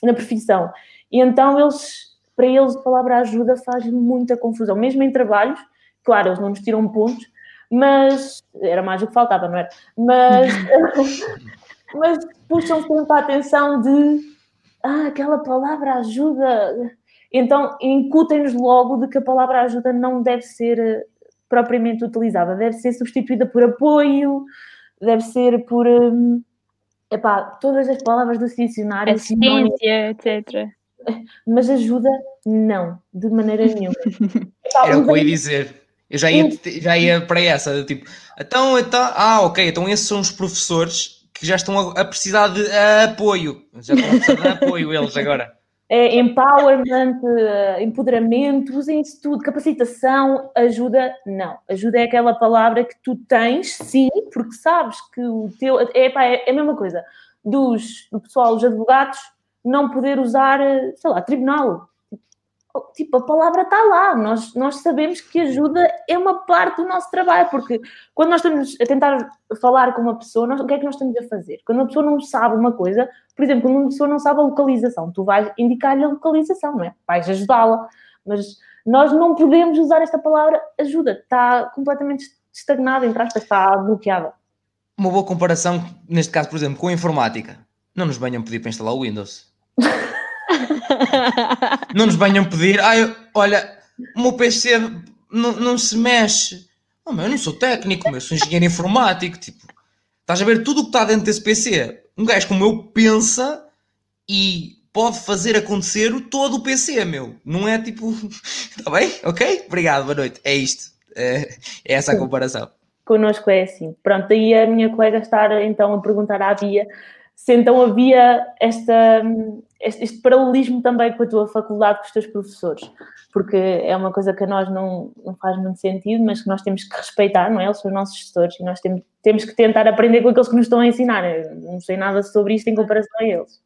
na profissão. E então, eles, para eles, a palavra ajuda faz muita confusão, mesmo em trabalhos, claro, eles não nos tiram pontos, mas era mais o que faltava, não era? Mas, *laughs* mas puxam sempre a atenção de ah, aquela palavra ajuda. Então incutem-nos logo de que a palavra ajuda não deve ser propriamente utilizada, deve ser substituída por apoio, deve ser por. Hum, epá, todas as palavras do dicionário. Assistência, etc. *laughs* Mas ajuda, não, de maneira nenhuma. *laughs* Epá, Era o que eu ia dizer. Eu já ia, já ia para essa, tipo, então, então, ah, ok, então esses são os professores que já estão a, a precisar de apoio. Já estão a precisar de apoio eles agora é, empowerment, uh, empoderamento, usem isso tudo, capacitação, ajuda, não. Ajuda é aquela palavra que tu tens, sim, porque sabes que o teu. É, pá, é, é a mesma coisa dos, do pessoal, os advogados, não poder usar, eh, sei lá, tribunal tipo, a palavra está lá, nós, nós sabemos que ajuda é uma parte do nosso trabalho, porque quando nós estamos a tentar falar com uma pessoa, nós, o que é que nós estamos a fazer? Quando uma pessoa não sabe uma coisa, por exemplo, quando uma pessoa não sabe a localização, tu vais indicar-lhe a localização, não é? Vais ajudá-la, mas nós não podemos usar esta palavra ajuda, está completamente estagnada, entre aspas, está bloqueada. Uma boa comparação, neste caso, por exemplo, com a informática. Não nos venham pedir para instalar o Windows. *laughs* *laughs* não nos venham pedir, ah, olha, o meu PC não, não se mexe. Oh, eu não sou técnico, eu sou engenheiro informático. Tipo, estás a ver tudo o que está dentro desse PC. Um gajo como eu pensa e pode fazer acontecer todo o PC, meu. Não é tipo. Está *laughs* bem? Ok? Obrigado, boa noite. É isto. É, é essa a comparação. Connosco é assim. Pronto, daí a minha colega estar então a perguntar à Bia se então havia esta, este, este, paralelismo também com a tua faculdade, com os teus professores, porque é uma coisa que a nós não, não faz muito sentido, mas que nós temos que respeitar, não é? Eles são os nossos gestores e nós temos, temos que tentar aprender com aqueles que nos estão a ensinar. Eu não sei nada sobre isto em comparação a eles.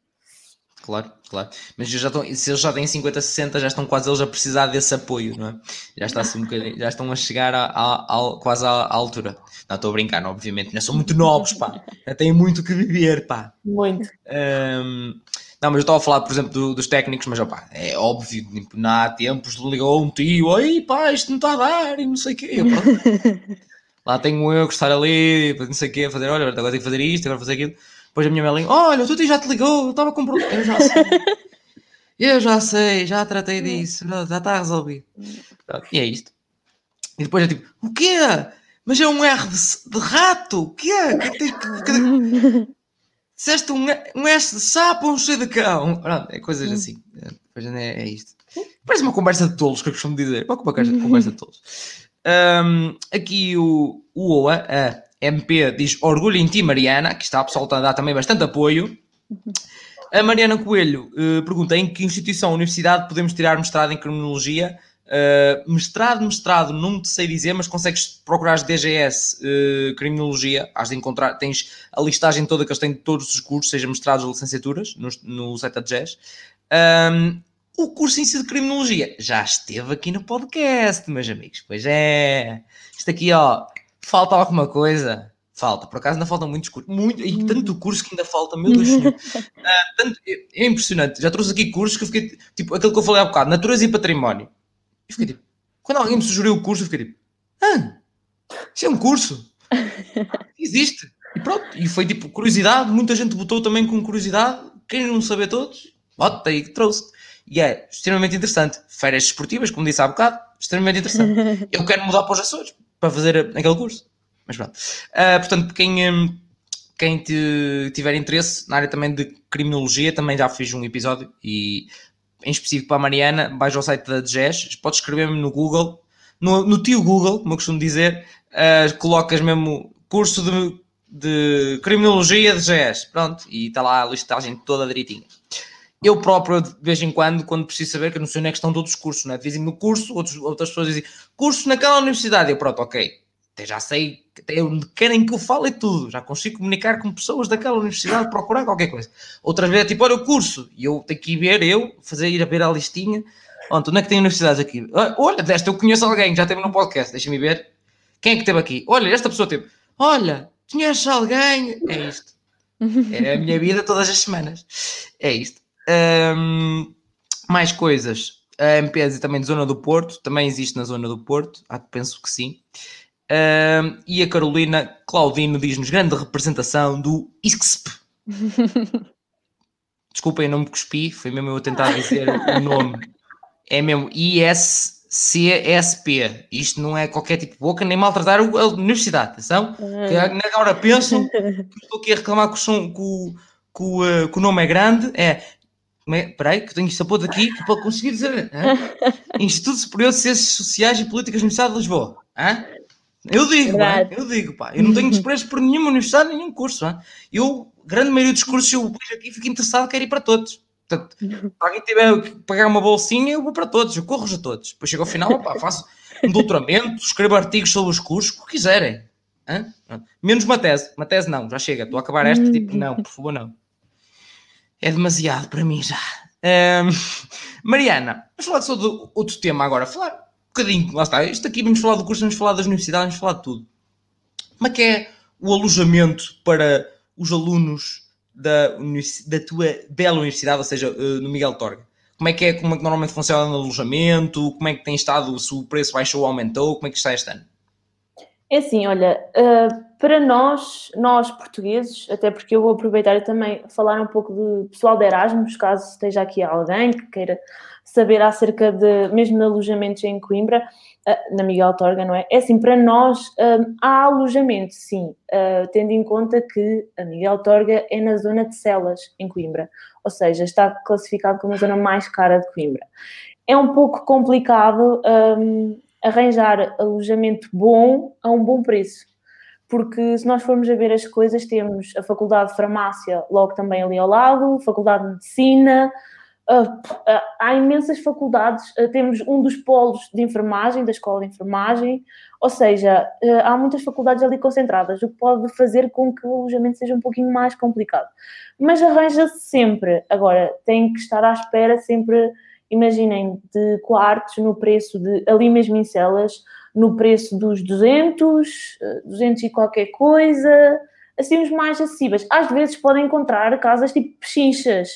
Claro, claro. Mas já estão, se eles já têm 50, 60, já estão quase eles a precisar desse apoio, não é? Já, está assim um já estão a chegar a, a, a quase à, altura. Não, estou a brincar, não, obviamente, não são muito novos, pá. Já têm muito que viver, pá. Muito. Um, não, mas eu estava a falar, por exemplo, do, dos técnicos, mas opa, é óbvio, tipo, há tempos ligou um tio, aí pá, isto não está a dar, e não sei o quê. *laughs* Lá tenho eu que estar ali, não sei o quê, fazer, olha, agora tenho que fazer isto, agora fazer aquilo. Depois a minha mãe olha, o já te ligou, estava com problema. Eu já sei. eu já sei, já tratei disso, já está resolvido. E é isto. E depois é tipo, o quê? Mas é um R de, rato? O quê? Que, que, que, Disseste um, um S de sapo ou um C de cão? Pronto, é coisas assim. Depois é, é isto. Parece uma conversa de tolos, que eu costumo dizer. Uma conversa de tolos. Um, aqui o, o OA, a MP, diz Orgulho em ti, Mariana, que está a pessoal a dar também bastante apoio. A Mariana Coelho uh, pergunta em que instituição universidade podemos tirar mestrado em criminologia Uh, mestrado, mestrado, não te sei dizer, mas consegues procurar DGS uh, Criminologia, has de encontrar, tens a listagem toda que eles têm de todos os cursos, seja mestrados ou licenciaturas, no, no site da DGS. Um, o curso em si de Criminologia já esteve aqui no podcast, meus amigos. Pois é, isto aqui, ó, falta alguma coisa. Falta, por acaso ainda faltam muitos cursos, muito, e tanto curso que ainda falta, meu Deus senhor. Uh, *laughs* tanto, é, impressionante, já trouxe aqui cursos que eu fiquei, tipo, aquilo que eu falei há bocado, natureza e património e fiquei tipo, quando alguém me sugeriu o curso, eu fiquei tipo, ah, isso é um curso. *laughs* Existe. E pronto, e foi tipo curiosidade, muita gente botou também com curiosidade, quem não saber todos, bota aí que trouxe. E é extremamente interessante. Férias esportivas, como disse há bocado, extremamente interessante. *laughs* Eu quero mudar para os Açores para fazer aquele curso. Mas pronto. Uh, portanto, quem, um, quem te, tiver interesse na área também de criminologia, também já fiz um episódio e em específico para a Mariana, vais ao site da DGES, podes escrever-me no Google, no, no tio Google, como eu costumo dizer, uh, colocas mesmo curso de, de criminologia de GES, pronto, e está lá a listagem toda direitinha. Eu próprio, de vez em quando, quando preciso saber, que eu não sei onde é que estão todos os cursos, né? dizem no curso, outros, outras pessoas dizem curso naquela universidade, eu pronto, ok, já sei até onde querem que eu fale tudo, já consigo comunicar com pessoas daquela universidade, procurar qualquer coisa. Outras vezes é tipo, olha o curso, e eu tenho que ir ver, eu, fazer ir a ver a listinha. Onde, é que tem universidades aqui? Olha, desta eu conheço alguém, já teve no podcast, deixa-me ver. Quem é que teve aqui? Olha, esta pessoa teve. Olha, conheces alguém? É isto. É a minha vida todas as semanas. É isto. Um, mais coisas. A MPS também de Zona do Porto, também existe na Zona do Porto, ah, penso que sim. Uh, e a Carolina Claudino diz-nos grande representação do ISCSP. *laughs* Desculpem, não me cuspi, foi mesmo eu a tentar dizer o nome. É mesmo ISCSP. CSP. Isto não é qualquer tipo de boca, nem maltratar a universidade. Atenção, que agora pensam que estou aqui a reclamar que o, som, que o, que o, uh, que o nome é grande. É, Espera aí, que tenho isto a pôr aqui para conseguir dizer. *laughs* Instituto Superior de Ciências Sociais e Políticas da Universidade de Lisboa. Hã? Eu digo, eu digo, pá. Eu não tenho *laughs* desprezo por nenhuma universidade, nenhum curso. Hein? Eu, grande maioria dos cursos, eu vejo aqui fico interessado, quero ir para todos. Portanto, se alguém tiver que pagar uma bolsinha, eu vou para todos, eu corro a todos. Depois chego ao final, opa, faço um doutoramento, escrevo artigos sobre os cursos, o que quiserem. Menos uma tese. Uma tese não, já chega. Estou a acabar esta, tipo, não, por favor, não. É demasiado para mim já. Um, *laughs* Mariana, vamos falar sobre outro tema agora. Falar um bocadinho, lá está. Isto aqui vamos falar do curso, vamos falar das universidades, vamos falar de tudo. Como é que é o alojamento para os alunos da, da tua bela universidade, ou seja, eh, no Miguel Torga? Como é que é, como é que normalmente funciona o alojamento? Como é que tem estado, se o preço baixou ou aumentou? Como é que está este ano? É assim, olha, uh, para nós, nós portugueses, até porque eu vou aproveitar e também falar um pouco do pessoal de Erasmus, caso esteja aqui alguém que queira saber acerca de, mesmo de alojamentos em Coimbra, uh, na Miguel Torga, não é? É assim, para nós uh, há alojamento, sim, tendo em conta que a Miguel Torga é na zona de Celas, em Coimbra, ou seja, está classificado como a zona mais cara de Coimbra. É um pouco complicado um, arranjar alojamento bom a um bom preço. Porque se nós formos a ver as coisas, temos a Faculdade de Farmácia logo também ali ao lado, Faculdade de Medicina, há imensas faculdades, uh, temos um dos polos de enfermagem, da Escola de Enfermagem, ou seja, há muitas faculdades ali concentradas, o que pode fazer com que o alojamento seja um pouquinho mais complicado. Mas arranja-se sempre. Agora, tem que estar à espera sempre imaginem, de quartos no preço de, ali mesmo em celas, no preço dos 200, 200 e qualquer coisa, assim os mais acessíveis. Às vezes podem encontrar casas tipo pechinchas,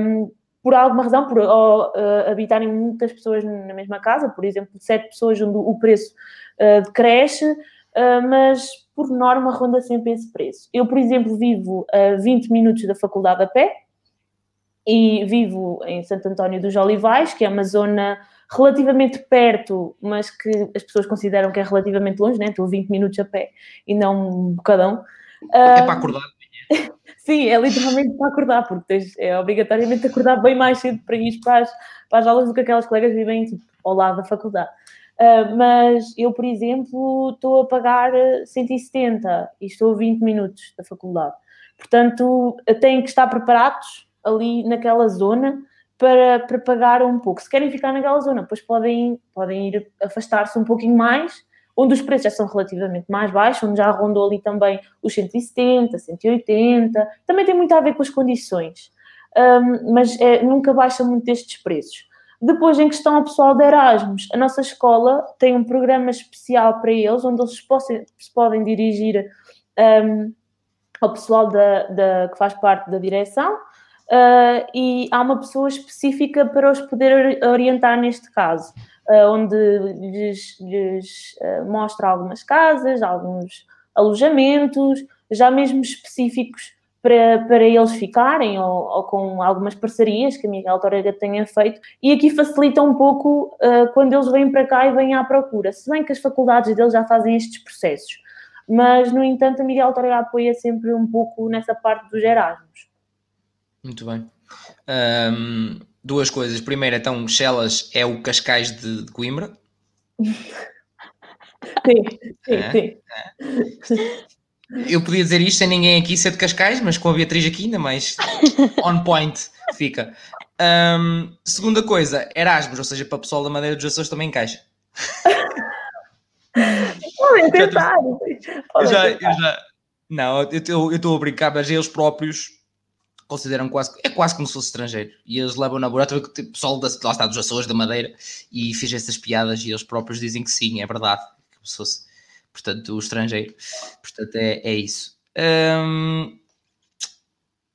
um, por alguma razão, por ou, uh, habitarem muitas pessoas na mesma casa, por exemplo, sete pessoas onde o preço uh, decresce, uh, mas por norma ronda sempre esse preço. Eu, por exemplo, vivo a 20 minutos da faculdade a pé, e vivo em Santo António dos Olivais, que é uma zona relativamente perto, mas que as pessoas consideram que é relativamente longe, né? Estou 20 minutos a pé e não um bocadão. É para acordar de manhã. *laughs* Sim, é literalmente para acordar, porque tens, é obrigatoriamente acordar bem mais cedo para ir para as, para as aulas do que aquelas colegas vivem tipo, ao lado da faculdade. Uh, mas eu, por exemplo, estou a pagar 170 e estou a 20 minutos da faculdade. Portanto, têm que estar preparados ali naquela zona para, para pagar um pouco. Se querem ficar naquela zona, depois podem, podem ir afastar-se um pouquinho mais, onde os preços já são relativamente mais baixos, onde já rondou ali também os 170, 180. Também tem muito a ver com as condições, um, mas é, nunca baixa muito estes preços. Depois, em questão ao pessoal de Erasmus, a nossa escola tem um programa especial para eles, onde eles possam, se podem dirigir um, ao pessoal da, da, que faz parte da direção, uh, e há uma pessoa específica para os poder orientar neste caso, uh, onde lhes, lhes uh, mostra algumas casas, alguns alojamentos, já mesmo específicos para, para eles ficarem, ou, ou, com algumas parcerias que a Miguel Torreira tenha feito, e aqui facilita um pouco uh, quando eles vêm para cá e vêm à procura, se bem que as faculdades deles já fazem estes processos. Mas, no entanto, a Miguel Torreira apoia sempre um pouco nessa parte dos Erasmus. Muito bem. Um, duas coisas. Primeiro, então, Chelas é o Cascais de, de Coimbra? *laughs* Sim, sim, é, sim. É. Eu podia dizer isto sem ninguém aqui ser de Cascais, mas com a Beatriz aqui ainda mais on point fica. Um, segunda coisa, Erasmus, ou seja, para o pessoal da Madeira dos Açores também encaixa. Podem tentar. Já, eu já, não, eu estou a brincar, mas eles próprios consideram quase, é quase como se fosse estrangeiro. E eles levam na boa, o pessoal da, lá está, dos Açores, da Madeira, e fiz essas piadas e eles próprios dizem que sim, é verdade, como se fosse, portanto, o estrangeiro. Portanto, é, é isso. Hum...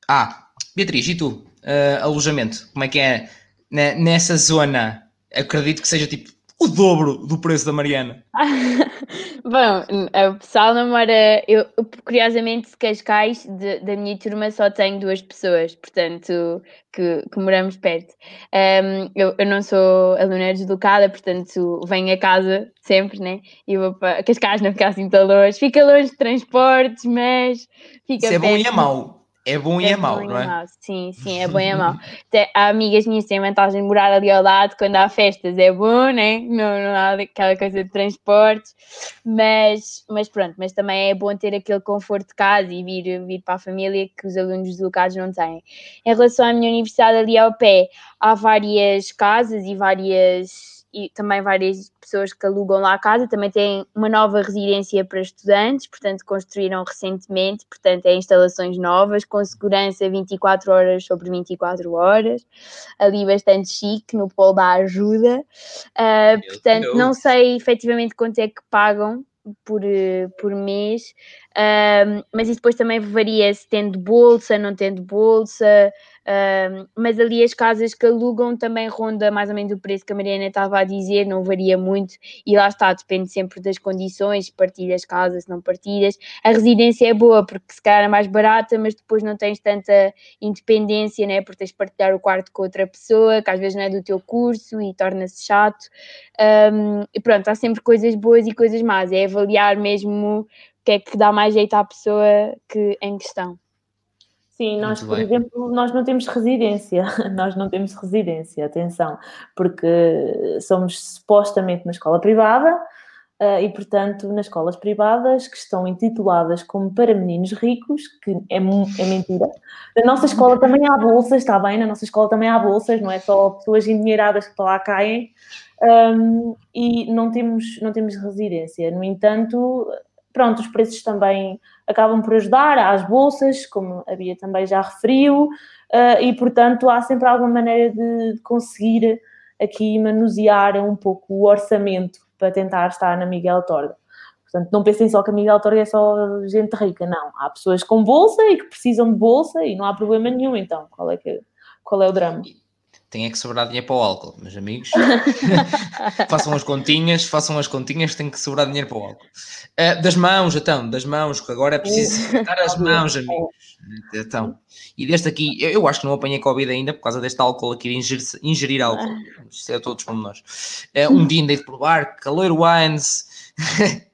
Ah, Beatriz, e tu? Uh, alojamento, como é que é nessa zona? Acredito que seja tipo o dobro do preço da Mariana. *laughs* Bom, o pessoal namora. Eu, curiosamente, de Cascais, de, da minha turma, só tenho duas pessoas, portanto, que, que moramos perto. Um, eu, eu não sou aluna deslocada, portanto, venho a casa sempre, né? E vou para Cascais, não fica assim tão longe. Fica longe de transportes, mas fica Isso é bom e é mau. É bom e é, É mau, não é? mau, Sim, sim, é bom e é mau. *laughs* Há amigas minhas que têm vantagem de morar ali ao lado, quando há festas é bom, né? Não, não há aquela coisa de transportes, mas, mas pronto, mas também é bom ter aquele conforto de casa e vir, vir para a família que os alunos deslocados não têm. Em relação à minha universidade ali ao pé, há várias casas e várias e também várias pessoas que alugam lá a casa, também tem uma nova residência para estudantes, portanto construíram recentemente, portanto é instalações novas, com segurança 24 horas sobre 24 horas, ali bastante chique, no polo da ajuda, Uh, portanto não sei efetivamente quanto é que pagam por, eh, por mês, um, mas isso depois também varia se tendo bolsa, não tendo bolsa, um, mas ali as casas que alugam também ronda mais ou menos o preço que a Mariana estava a dizer, não varia muito, e lá está, depende sempre das condições, partilhas casa, se não partilhas. A residência é boa porque se calhar é mais barata, mas depois não tens tanta independência, né? porque tens de partilhar o quarto com outra pessoa, que às vezes não é do teu curso e torna-se chato. Um, e pronto, há sempre coisas boas e coisas más, é avaliar mesmo o que é que dá mais jeito à pessoa que, em questão. Sim, nós, por exemplo, nós não temos residência, *laughs* nós não temos residência, atenção, porque somos supostamente uma escola privada ah, e, portanto, nas escolas privadas que estão intituladas como para meninos ricos, que é, é mentira. Na nossa escola também há bolsas, está bem? Na nossa escola também há bolsas, não é só pessoas endinheiradas que para lá caem, Ahm, e não temos, não temos residência. No entanto, pronto, os preços também acabam por ajudar, as bolsas, como a Bia também já referiu, ah, e portanto há sempre alguma maneira de, conseguir aqui manusear um pouco o orçamento para tentar estar na Miguel Torga. Portanto, não pensem só que a Miguel Torga é só gente rica, não. Há pessoas com bolsa e que precisam de bolsa e não há problema nenhum, então. Qual é, que, qual é o drama? Tem é que sobrar dinheiro para o álcool, meus amigos. *laughs* façam as continhas, façam as continhas, tem que sobrar dinheiro para o álcool. Eh, das mãos, então, das mãos, que agora é preciso dar as *laughs* mãos, amigos. Então, e deste aqui, eu, eu acho que não apanhei Covid ainda por causa deste álcool aqui, de ingerir, ingerir álcool. Isto é todos como nós. Eh, um dia ainda de provar, Caloiro Wines. *laughs*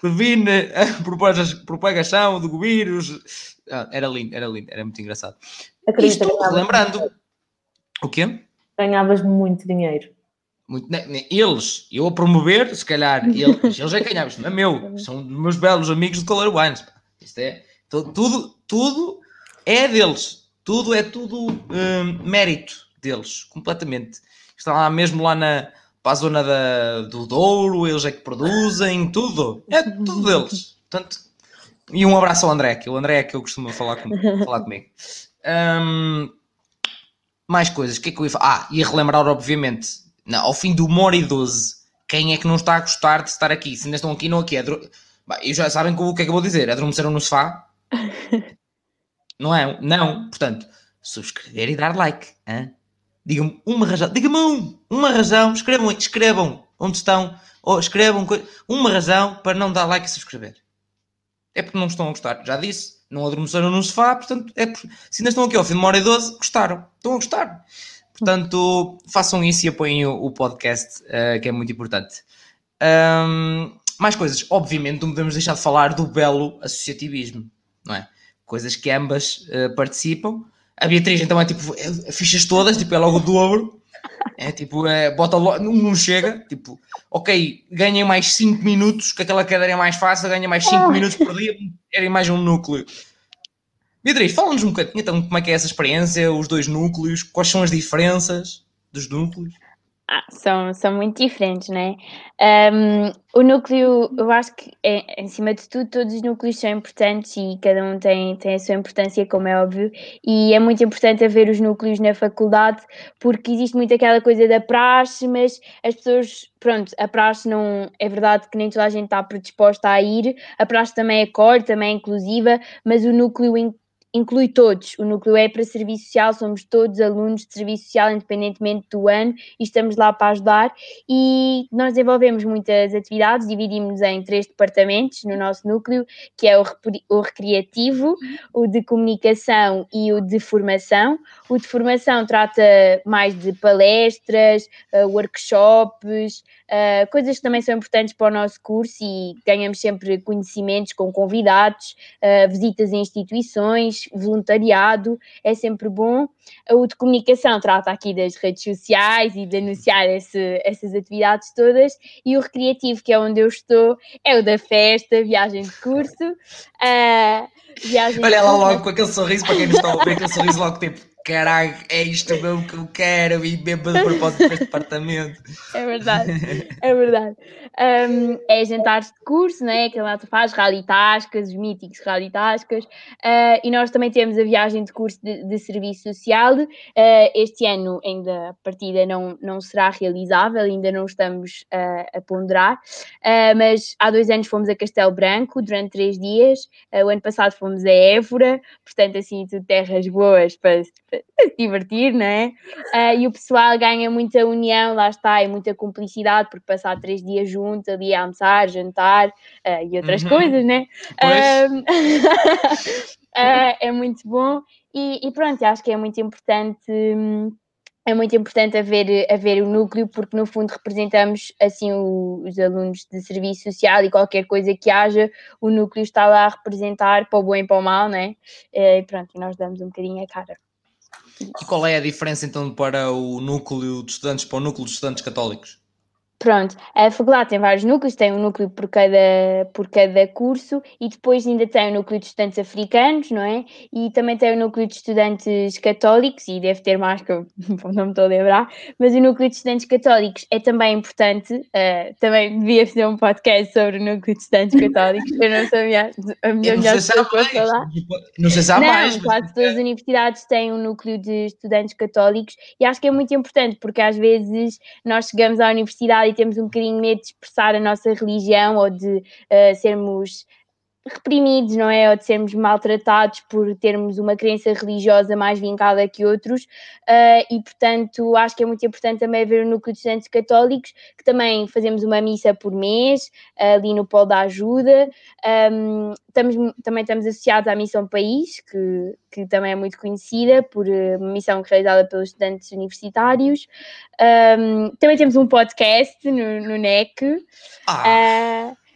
Previne a propaga- propagação do vírus. Ah, era lindo, era lindo, era muito engraçado. Que ganhavas- relembrando. O quê? ganhavas muito dinheiro. Muito, eles, eu a promover, se calhar, *laughs* eles, eles é que ganhavam, não é meu, são meus belos amigos de Color Wines. Isto é, tudo, tudo é deles, tudo é tudo hum, mérito deles, completamente. Estão lá mesmo lá na para a zona da, do Douro, eles é que produzem, tudo, é tudo deles. Portanto, e um abraço ao André, que o André é que eu costumo falar, com, falar comigo. Hum, mais coisas, o que é que eu ia falar? Ah, ia relembrar, obviamente, na- ao fim de uma hora e doze, quem é que não está a gostar de estar aqui? Se ainda estão aqui, não aqui. É dro... E já sabem o que é que eu vou dizer? Adormeceram no sofá? *laughs* não é? Não. Portanto, subscrever e dar like. Digam-me uma razão. Digam-me um, uma razão. Escrevam, escrevam onde estão. Ou escrevam uma razão para não dar like e subscrever. É porque não estão a gostar. Já disse, não adormeceram no sofá, portanto, é se ainda estão aqui ao fim de uma hora e doze, gostaram. Estão a gostar. Portanto, façam isso e apoiem o, o podcast, eh, que é muito importante. Ahm, mais coisas. Obviamente, não podemos deixar de falar do belo associativismo, não é? Coisas que ambas eh, participam. A Beatriz, então, é tipo, é, fichas todas, tipo, é logo o dobro. É tipo, é, bota logo, não, não chega. Tipo, ok, ganhem mais 5 minutos, que aquela cadeira é mais fácil, ganha mais 5 minutos por dia, querem mais um núcleo. Beatriz, fala-nos um bocadinho então como é que é essa experiência, os dois núcleos, quais são as diferenças dos núcleos? Ah, são, são muito diferentes, né? Um, o núcleo, eu acho que, é, em cima de tudo, todos os núcleos são importantes e cada um tem, tem a sua importância, como é óbvio, e é muito importante haver os núcleos na faculdade, porque existe muito aquela coisa da praxe, mas as pessoas, pronto, a praxe não, é verdade que nem toda a gente está predisposta a ir, a praxe também acolhe, também é inclusiva, mas o núcleo inclui todos. O núcleo é para serviço social, somos todos alunos de serviço social, independentemente do ano, e estamos lá para ajudar. E nós desenvolvemos muitas atividades, dividimos em três departamentos no nosso núcleo, que é o, o recreativo, o de comunicação e o de formação. O de formação trata mais de palestras, uh, workshops, uh, coisas que também são importantes para o nosso curso e ganhamos sempre conhecimentos com convidados, uh, visitas a instituições, voluntariado, é sempre bom. O de comunicação trata aqui das redes sociais e de anunciar esse, essas atividades todas, e o recreativo, que é onde eu estou, é o da festa, viagem de curso. Uh, viagem Olha lá logo com aquele sorriso, para quem não está a ouvir, aquele sorriso logo tipo caralho, é isto mesmo que eu quero e mesmo de propósito para este departamento. É verdade, é verdade. Um, é jantares de curso, né? que a Lata faz, rally tascas, os míticos rally tascas, uh, e nós também temos a viagem de curso de, de serviço social. Uh, este ano ainda a partida não, não será realizável, ainda não estamos uh, a ponderar, mas há dois anos fomos a Castelo Branco durante três dias, o ano passado fomos a Évora, portanto assim, tudo terras boas para, para *laughs* se divertir, não é? Uh, e o pessoal ganha muita união, lá está, e muita cumplicidade, porque passar três dias juntos ali a almoçar, jantar uh, e outras uhum. coisas, né? Uh, *laughs* é muito bom e, e, pronto, acho que é muito importante. é muito importante haver, haver o núcleo, porque no fundo representamos assim o, os alunos de serviço social e qualquer coisa que haja, o núcleo está lá a representar para o bom e para o mal, né? E pronto, e nós damos um bocadinho a cara. E qual é a diferença então para o núcleo de estudantes, para o núcleo de estudantes católicos? Pronto, a faculdade tem vários núcleos, tem um núcleo por cada, por cada curso e depois ainda tem o núcleo de estudantes africanos, não é? E também tem o núcleo de estudantes católicos, e deve ter mais que eu *laughs* não me estou a lembrar, mas o núcleo de estudantes católicos é também importante, uh, também devia fazer um podcast sobre o núcleo de estudantes católicos, eu não sou a minha, a minha melhor pessoa para falar. Não sei se há não, mais. Quase todas as universidades têm um núcleo de estudantes católicos e acho que é muito importante porque às vezes nós chegamos à universidade e temos um bocadinho medo de expressar a nossa religião ou de uh, sermos reprimidos, não é? Ou de sermos maltratados por termos uma crença religiosa mais vincada que outros, uh, e portanto acho que é muito importante também haver um núcleo de estudantes católicos, que também fazemos uma missa por mês, uh, ali no Polo da Ajuda, um, estamos, também estamos associados à Missão País, que, que também é muito conhecida por uh, uma missão realizada pelos estudantes universitários, um, também temos um podcast no, no NEC. Ah Uh,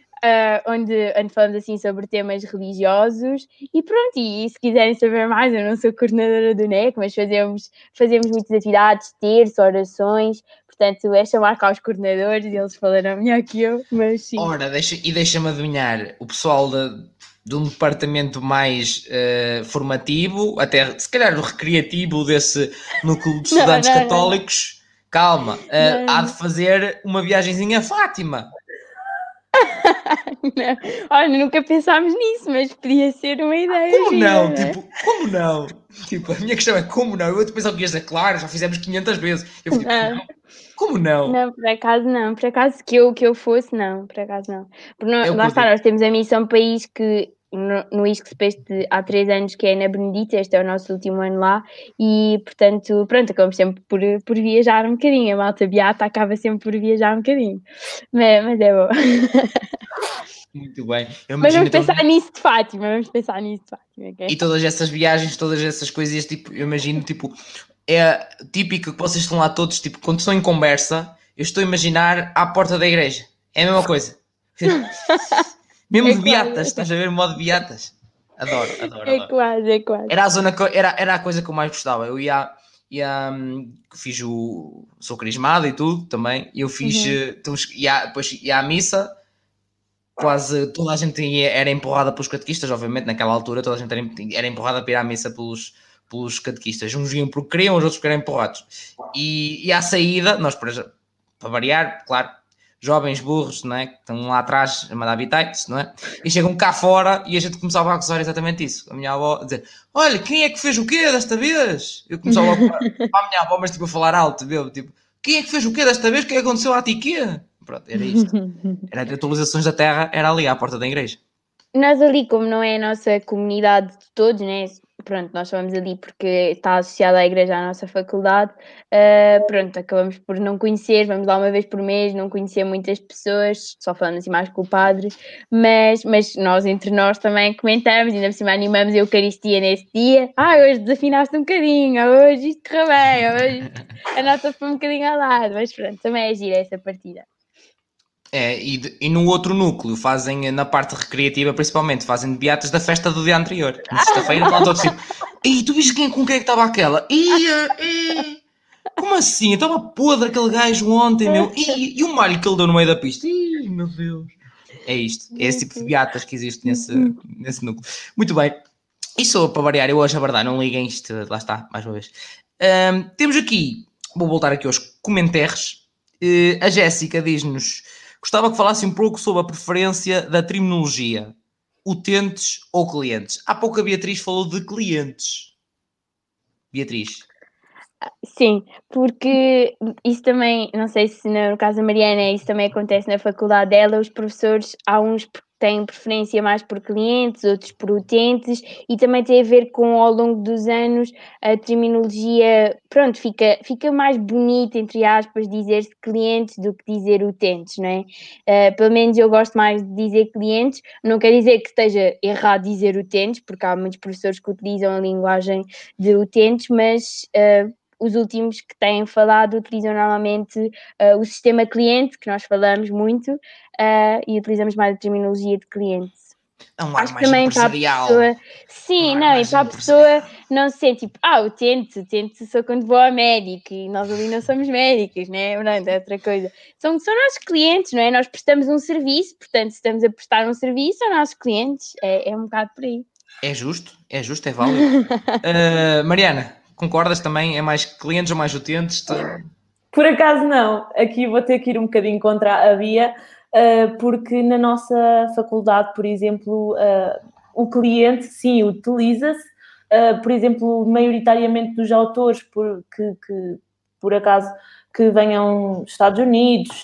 onde, onde falamos assim sobre temas religiosos e pronto, e, e, se quiserem saber mais, eu não sou coordenadora do NEC, mas fazemos, fazemos muitas atividades, terço, orações, portanto é chamar cá os coordenadores e eles falarão melhor que eu, mas sim. Ora, deixa, e deixa-me adivinhar, o pessoal de, de um departamento mais uh, formativo, até se calhar o recreativo desse núcleo de *laughs* estudantes não, não, católicos, não. calma, uh, há de fazer uma viagemzinha a Fátima. *laughs* *laughs* não. Olha, nunca pensámos nisso, mas podia ser uma ideia. Como gira, não? Tipo, como não? Tipo, a minha questão é como não? Eu outro pensava que ia dizer, claro, já fizemos 500 vezes. Eu não. não. Como não? Não, por acaso não. Por acaso que eu, que eu fosse, não. Por acaso não. Porque lá está, nós temos a missão país que no, no ISCSPES há três anos, que é na Benedita, este é o nosso último ano lá, e portanto, pronto, acabamos sempre por, por viajar um bocadinho. A malta beata acaba sempre por viajar um bocadinho, mas, mas é bom. *laughs* Muito bem. mas vamos pensar todo... nisso de Fátima, vamos pensar nisso de Fátima. Okay? E todas essas viagens, todas essas coisas, tipo, eu imagino, tipo, é típico que vocês estão lá todos, tipo, quando estão em conversa, eu estou a imaginar à porta da igreja. É a mesma coisa. *laughs* Mesmo é de beatas, estás a ver? Modo beatas. Adoro, adoro. É quase, é quase. Era a, zona, era, era a coisa que eu mais gostava. Eu ia, ia hum, fiz o. Sou crismado e tudo também. Eu fiz. Uhum. Eh, então, ia, depois ia à missa. Quase toda a gente ia, era empurrada pelos catequistas, obviamente, naquela altura, toda a gente era, era empurrada para ir à missa pelos, pelos catequistas. Uns iam porque queriam, os outros porque eram empurrados. E, e à saída, nós, para, para variar, claro, jovens burros, não é? Que estão lá atrás a mandar bitites, não é? E chegam cá fora e a gente começava a acusar exatamente isso. A minha avó a dizer: Olha, quem é que fez o quê desta vez? Eu começava a a minha avó, mas tipo a falar alto, viu? Tipo, quem é que fez o quê desta vez? O que é aconteceu à tiquia? Pronto, era isto. Era de atualizações da terra, era ali à porta da igreja. Nós ali, como não é a nossa comunidade de todos, né? pronto, nós chamamos ali porque está associada à igreja à nossa faculdade, uh, pronto, acabamos por não conhecer, vamos lá uma vez por mês, não conhecer muitas pessoas, só falando assim mais com o padre, mas, mas nós entre nós também comentamos, ainda por cima animamos a Eucaristia nesse dia, ah, hoje desafinaste um bocadinho, hoje isto correu bem, hoje a nota foi um bocadinho ao lado, mas pronto, também é gira essa partida. É, e, e, no outro núcleo fazem, na parte recreativa principalmente, fazem beatas da festa do dia anterior. Na sexta-feira estão todos tipo, e tu viste quem, com quem é que estava aquela? Ia, ia, como assim? Estava podre aquele gajo ontem, meu. E, e o malho que ele deu no meio da pista? Ih, meu Deus. É isto, é esse tipo de beatas que existe nesse, nesse núcleo. Muito bem. E só para variar, eu hoje a verdade, não liguem isto, lá está, mais uma vez. Um, temos aqui, vou voltar aqui aos comentários. Uh, a Jéssica diz-nos Gostava que falasse um pouco sobre a preferência da terminologia, utentes ou clientes. Há pouco a Beatriz falou de clientes. Beatriz. Sim, porque isso também, não sei se no caso da Mariana, isso também acontece na faculdade dela, os professores, há uns têm preferência mais por clientes, outros por utentes, e também tem a ver com, ao longo dos anos, a terminologia, pronto, fica, fica mais bonita, entre aspas, dizer clientes do que dizer utentes, não é? Uh, pelo menos eu gosto mais de dizer clientes, não quer dizer que esteja errado dizer utentes, porque há muitos professores que utilizam a linguagem de utentes, mas uh, os últimos que têm falado utilizam normalmente uh, o sistema cliente, que nós falamos muito, uh, e utilizamos mais a terminologia de cliente. Um Acho mais também. Para a pessoa, sim, um não, e para a pessoa não ser tipo, ah, o tente, o tente só quando vou ao médico e nós ali não somos médicos, né? Pronto, é outra coisa. São, são nossos clientes, não é? Nós prestamos um serviço, portanto, se estamos a prestar um serviço aos nossos clientes, é, é um bocado por aí. É justo, é justo, é válido. uh, *laughs* Mariana, Concordas também? É mais clientes ou mais utentes? Por acaso não. Aqui vou ter que ir um bocadinho contra a Bia, porque na nossa faculdade, por exemplo, eh, o cliente, sim, utiliza-se, eh, por exemplo, maioritariamente dos autores por, que, que, por acaso, que venham dos Estados Unidos,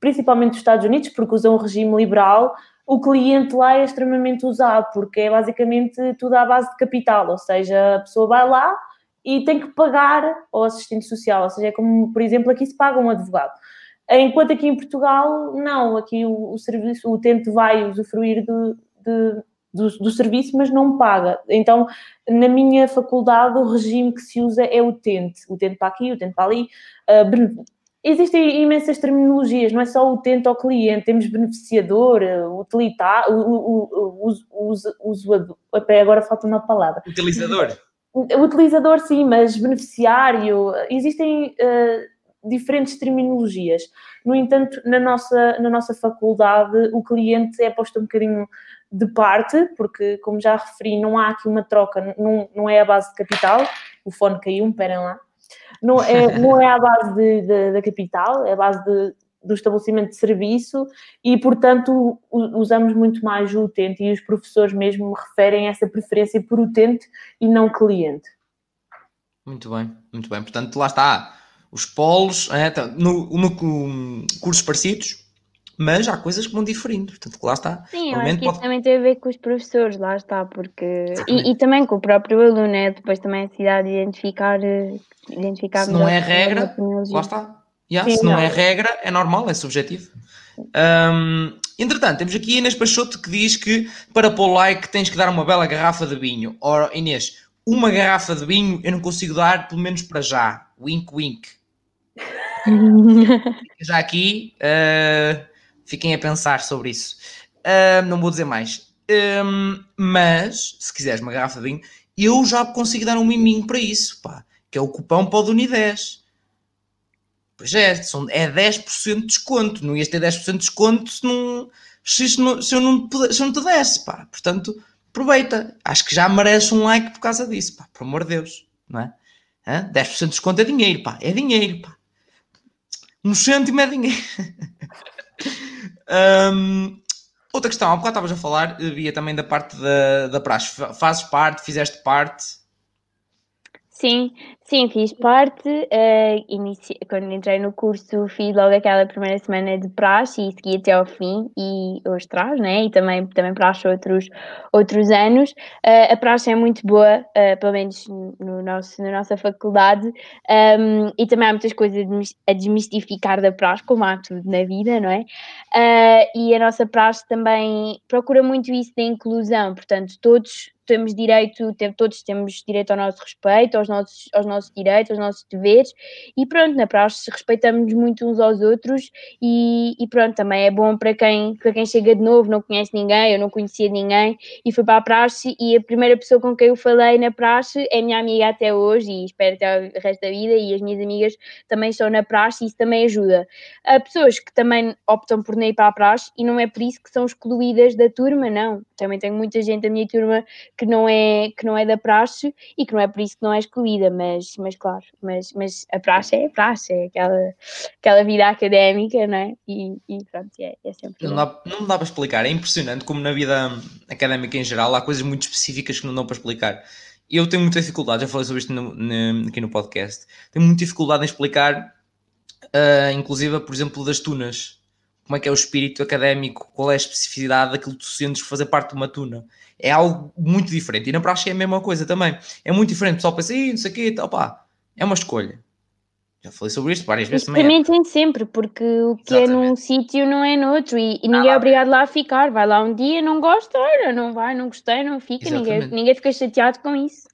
principalmente dos Estados Unidos, porque usam o regime liberal, o cliente lá é extremamente usado, porque é basicamente tudo à base de capital, ou seja, a pessoa vai lá, e tem que pagar ao assistente social, ou seja, é como, por exemplo, aqui se paga um advogado. Enquanto aqui em Portugal, não, aqui o, o serviço, o utente vai usufruir de, de, do, do, serviço, mas não paga. Então, na minha faculdade, o regime que se usa é utente, utente para aqui, utente para ali. Uh, existem imensas terminologias, não é só utente ou cliente, temos beneficiador, utilitário, o, o, o, agora falta uma palavra. Utilizador. O utilizador, sim, mas beneficiário, existem uh, diferentes terminologias. No entanto, na nossa, na nossa faculdade, o cliente é posto um bocadinho de parte, porque, como já referi, não há aqui uma troca, não, não é a base de capital. O fone caiu, esperem lá. Não é, *laughs* não é a base de, de, da capital, é a base de, do estabelecimento de serviço e, portanto, usamos muito mais o utente e os professores mesmo referem essa preferência por utente e não cliente. Muito bem, muito bem. Portanto, lá está. Os polos, é, tá, no, no, cursos parecidos, mas há coisas que vão diferindo, portanto, lá está. Sim, eu acho que pode... isso também tem a ver com os professores, lá está, porque... E, e, também com o próprio aluno, é depois também a necessidade de identificar, eh, identificar Se não é regra, lá está. Yeah, Sim, se não, não, é regra, é normal, é subjetivo. Um, entretanto, temos aqui Inês Pachoto que diz que para pôr like tens que dar uma bela garrafa de vinho. Ora, Inês, uma garrafa de vinho eu não consigo dar, pelo menos para já. Wink, wink. *laughs* já aqui, uh, fiquem a pensar sobre isso. Uh, não vou dizer mais. Um, mas, se quiseres uma garrafa de vinho, eu já consigo dar um miminho para isso, pá, que é o cupão para o Duni 10. Pois é, são, é 10% de desconto. Não ias ter 10% de desconto se, não, se, não, se, eu não, se eu não te desse, pá. Portanto, aproveita. Acho que já merece um like por causa disso, pá. Por amor de Deus, não é? Hã? 10% de desconto é dinheiro, pá. É dinheiro, pá. Um cêntimo é dinheiro. um, outra questão, há bocado estavas a falar, via também da parte da, da praxe. Fazes parte, fizeste parte? Sim, sim, fiz parte. Uh. Quando entrei no curso, fiz logo aquela primeira semana de praxe e segui até ao fim e hoje traz, né? E também, também praxe outros, outros anos. Uh, a praxe é muito boa, uh, pelo menos no nosso, na nossa faculdade, um, e também há muitas coisas a desmistificar da praxe, como há tudo na vida, não é? e a nossa praxe também procura muito isso da inclusão, portanto, todos temos direito, todos temos direito ao nosso respeito, aos nossos, aos nossos direitos, aos nossos deveres, e pronto, na praxe respeitamos muito uns aos outros, e, e, pronto, também é bom para quem, para quem chega de novo, não conhece ninguém, eu não conhecia ninguém, e fui para a praxe, e a primeira pessoa com quem eu falei na praxe é minha amiga até hoje, e espero até o resto da vida, e as minhas amigas também estão na praxe, e isso também ajuda. Há pessoas que também optam por não ir para a praxe, e não é por isso que são excluídas da turma, não. Também tenho muita gente da minha turma que não é, que não é da praxe e que não é por isso que não é excluída, mas, mas claro, mas, mas a praxe é a praxe, é aquela, aquela vida académica, não é? E, e pronto, é, é sempre. Não dá, não dá para explicar, é impressionante como na vida académica em geral há coisas muito específicas que não dão para explicar. Eu tenho muita dificuldade, já falei sobre isto no, no, aqui no podcast, tenho muita dificuldade em explicar, uh, inclusive, por exemplo, das tunas como é que é o espírito académico, qual é a especificidade daquilo que tu sentes fazer parte de uma tuna. É algo muito diferente. E na praxe é a mesma coisa também. É muito diferente. O pessoal pensa, não sei o quê, tal, pá. É uma escolha. Já falei sobre isto várias vezes também. Experimentem sempre, porque o que Exatamente. é num sítio não é noutro e, e ninguém ah, é obrigado lá a ficar. Vai lá um dia, não gosta, olha, não vai, não gostei, não fica, ninguém, ninguém fica chateado com isso.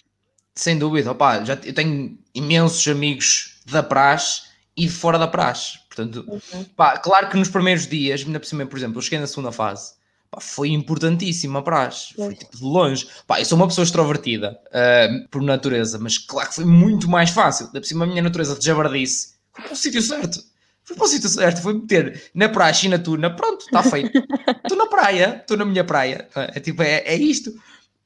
Sem dúvida, opá, já, eu tenho imensos amigos da praxe e fora da praxe. Portanto, uhum. pá, claro que nos primeiros dias, ainda por cima, por exemplo, eu cheguei na segunda fase, pá, foi importantíssima a praxe, foi tipo de longe. Pá, eu sou uma pessoa extrovertida uh, por natureza, mas claro que foi muito mais fácil. Ainda por cima, a minha natureza de jabardice foi para o sítio certo. Foi para o sítio certo, foi meter na praxe e na tuna, pronto, está feito. *laughs* Estou na praia, estou na minha praia. É, tipo, é, é isto.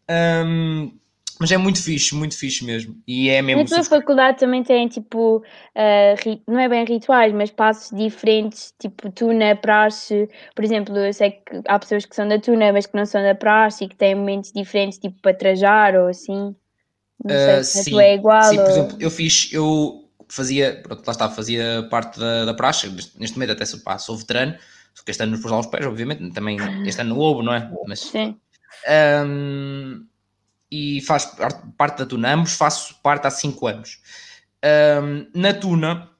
Um, mas é muito fixe, muito fixe mesmo. E é mesmo. Na tua faculdade também tem tipo, uh, não é bem rituais, mas passos diferentes, tipo tuna, praxe. Por exemplo, eu sei que há pessoas que são da tuna, mas que não são da praxe e que têm momentos diferentes, tipo para trajar ou assim. Não sei uh, se sim, é igual. Sim, ou... por exemplo, eu fiz, eu fazia, pronto, lá está, fazia parte da, da praxe. Neste momento até sou, pá, sou veterano, só que este ano nos pôs lá os pés, obviamente. Também este ano no Lobo, não é? Mas, sim. Um, e faz parte da Tuna. Ambos faço parte há 5 anos. Um, na Tuna,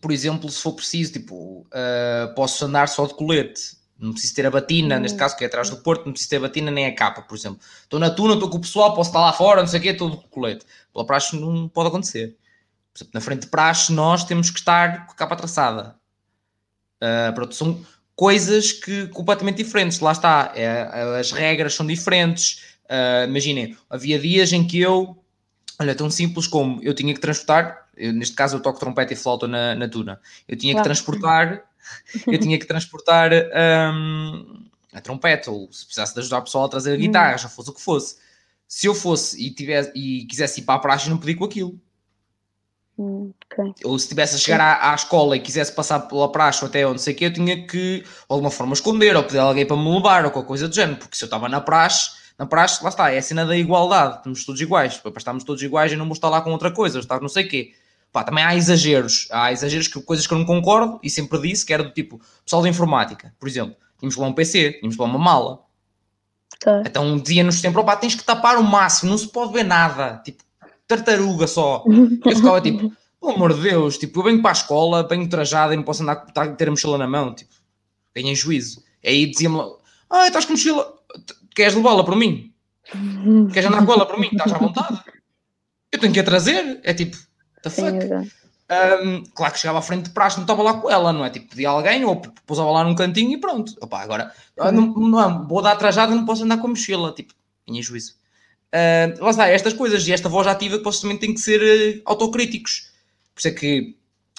por exemplo, se for preciso, tipo, uh, posso andar só de colete. Não preciso ter a batina, hum. neste caso que é atrás do porto, não preciso ter a batina nem a capa, por exemplo. Estou na Tuna, estou com o pessoal, posso estar lá fora, não sei o quê, estou de colete. Pela praxe não pode acontecer. Por exemplo, na frente de praxe nós temos que estar com a capa traçada. Uh, pronto, são coisas que completamente diferentes. Lá está, é, as regras são diferentes, Uh, imaginem, havia dias em que eu, olha, tão simples como eu tinha que transportar, eu, neste caso eu toco trompete e flauta na, na tuna, eu tinha que transportar, *laughs* eu tinha que transportar um, a trompete, ou se precisasse de ajudar o pessoal a trazer a guitarra, hum. já fosse o que fosse. Se eu fosse e, tivesse, e quisesse ir para a praxe, não podia com aquilo. Hum, okay. Ou se tivesse a chegar à, à, escola e quisesse passar pela praxe ou até onde sei que, eu tinha que, de alguma forma, esconder ou pedir alguém para me levar ou qualquer coisa do género, porque se eu estava na praxe, na praxe, lá está, é a cena da igualdade, estamos todos iguais, para estarmos todos iguais e não vou estar lá com outra coisa, estar não sei o quê. Pá, também há exageros, há exageros, que, coisas que eu não concordo e sempre disse, que era do tipo, pessoal da informática, por exemplo, tínhamos lá um PC, tínhamos lá uma mala. Tá. Então dizia-nos sempre, opá, tens que tapar o máximo, não se pode ver nada, tipo, tartaruga só. Eu ficava tipo, *laughs* pelo amor de Deus, tipo, eu venho para a escola, venho trajado e não posso andar, ter a mochila na mão, tipo, ganhei juízo. E aí dizia-me, ah, estás com mochila, Queres levá-la para mim? *laughs* Queres andar com ela para mim? Estás à vontade. Eu tenho que a trazer. É tipo, the fuck? Um, claro que chegava à frente de praxe, não estava lá com ela, não é? Tipo, pedia alguém ou pousava lá num cantinho e pronto. Opa, agora, não, não é, vou dar trajada, não posso andar com a mochila. Tipo, tinha juízo. Uh, lá está, estas coisas e esta voz ativa que vocês também têm que ser uh, autocríticos. Por isso é que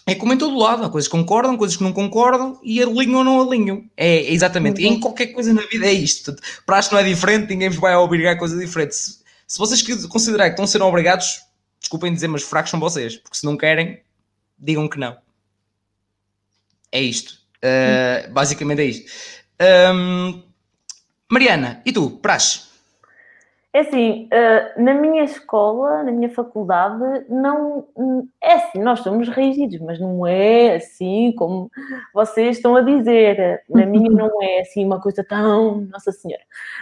é como em todo lado, há coisas que concordam, coisas que não concordam e alinham ou não alinham. É, é exatamente. Uhum. Em qualquer coisa na vida é isto. Para acho que não é diferente, ninguém vos vai obrigar a coisa diferente. Se, se vocês considerarem que estão a ser obrigados, desculpem dizer, mas fracos são vocês. Porque se não querem, digam que não. É isto. Uh, basicamente é isto. Um, Mariana, e tu, Praxe? É assim, uh, na minha escola, na minha faculdade, não é assim, nós somos rígidos, mas não é assim como vocês estão a dizer. Na minha não é assim uma coisa tão Nossa Senhora.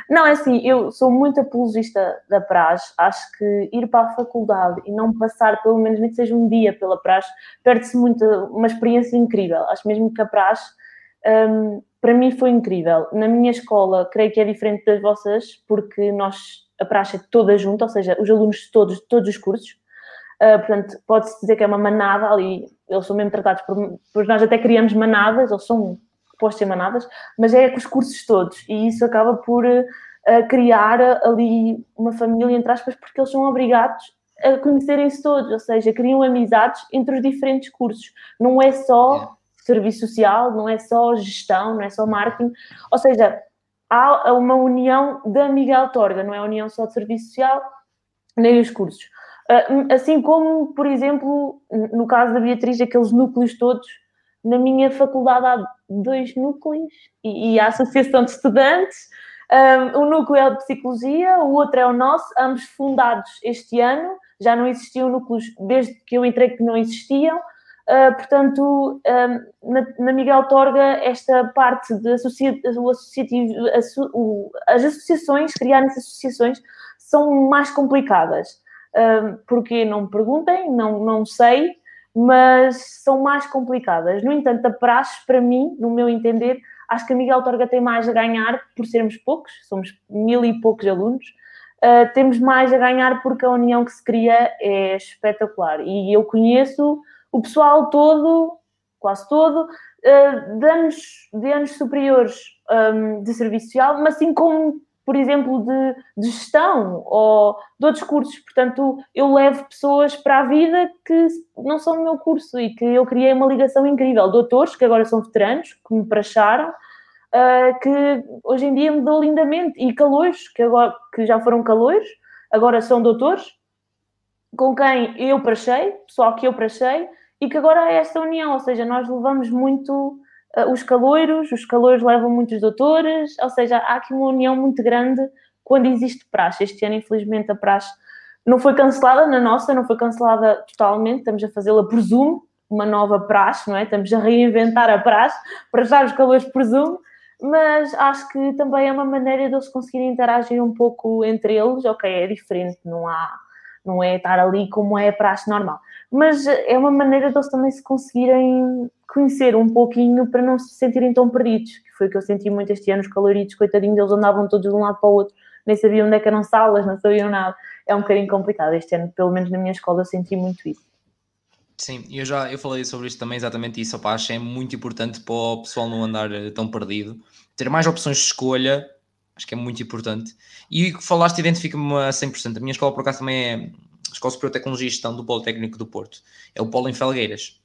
Não, é assim, eu sou muito apologista da praxe, acho que ir para a faculdade e não passar, pelo menos nem que seja um dia pela praxe, perde-se muito uma experiência incrível. Acho mesmo que a praxe. Um, para mim foi incrível. Na minha escola, creio que é diferente das vossas, porque nós a praxe é toda junta, ou seja, os alunos todos, todos os cursos. Uh, portanto, pode-se dizer que é uma manada ali, eles são mesmo tratados por, por nós até criamos manadas, eles são postos em manadas, mas é com os cursos todos, e isso acaba por uh, criar ali uma família, entre aspas, porque eles são obrigados a conhecerem-se todos, ou seja, criam amizades entre os diferentes cursos. Não é só. Serviço social, não é só gestão, não é só marketing, ou seja, há uma união da Miguel Torga, não é união só de serviço social, nem os cursos. Ah, assim como, por exemplo, no caso da Beatriz, aqueles núcleos todos, na minha faculdade há dois núcleos e, a Associação de Estudantes. Um, um núcleo é de Psicologia, o outro é o nosso, ambos fundados este ano. Já não existiam núcleos desde que eu entrei que não existiam. Uh, portanto, um, na, na, Miguel Torga, esta parte de associa, o associativo, o, as associações, criar essas associações, são mais complicadas. Um, porque não me perguntem, não, não sei, mas são mais complicadas. No entanto, a praxe, para mim, no meu entender, acho que a Miguel Torga tem mais a ganhar por sermos poucos, somos mil e poucos alunos. Uh, temos mais a ganhar porque a união que se cria é espetacular. E eu conheço o pessoal todo, quase todo, de, anos, de anos superiores um, de serviço social, mas assim como, por exemplo, de, de, gestão ou de outros cursos. Portanto, eu levo pessoas para a vida que não são no meu curso e que eu criei uma ligação incrível. Doutores, que agora são veteranos, que me praxaram, uh, que hoje em dia me dou lindamente. E calores, que, agora, que já foram calores, agora são doutores, com quem eu prachei, pessoal que eu prachei, e que agora é esta união, ou seja, nós levamos muito uh, os caloiros, os caloiros levam muitos doutores, ou seja, há aqui uma união muito grande quando existe praxe. Este ano, infelizmente, a praxe não foi cancelada na nossa, não foi cancelada totalmente, estamos a fazê-la por Zoom, uma nova praxe, não é? Estamos a reinventar a praxe para já os calores por Zoom, mas acho que também é uma maneira de eles conseguirem interagir um pouco entre eles, ok, é diferente, não há, não é estar ali como é a praxe normal mas é uma maneira de eles também se conseguirem conhecer um pouquinho para não se sentirem tão perdidos, que foi o que eu senti muito este ano, os caloritos, coitadinhos, eles andavam todos de um lado para o outro, nem sabiam onde é que eram salas, não sabiam nada. É um bocadinho complicado este ano, pelo menos na minha escola eu senti muito isso. Sim, eu já eu falei sobre isto também, exatamente isso, opa, acho é muito importante para o pessoal não andar eh, tão perdido, ter mais opções de escolha, acho que é muito importante. E o que falaste identifica-me a 100%. A minha escola, por acaso, também é Escola Superior de Tecnologia e Gestão do Politécnico do Porto. É o Polo em Felgueiras.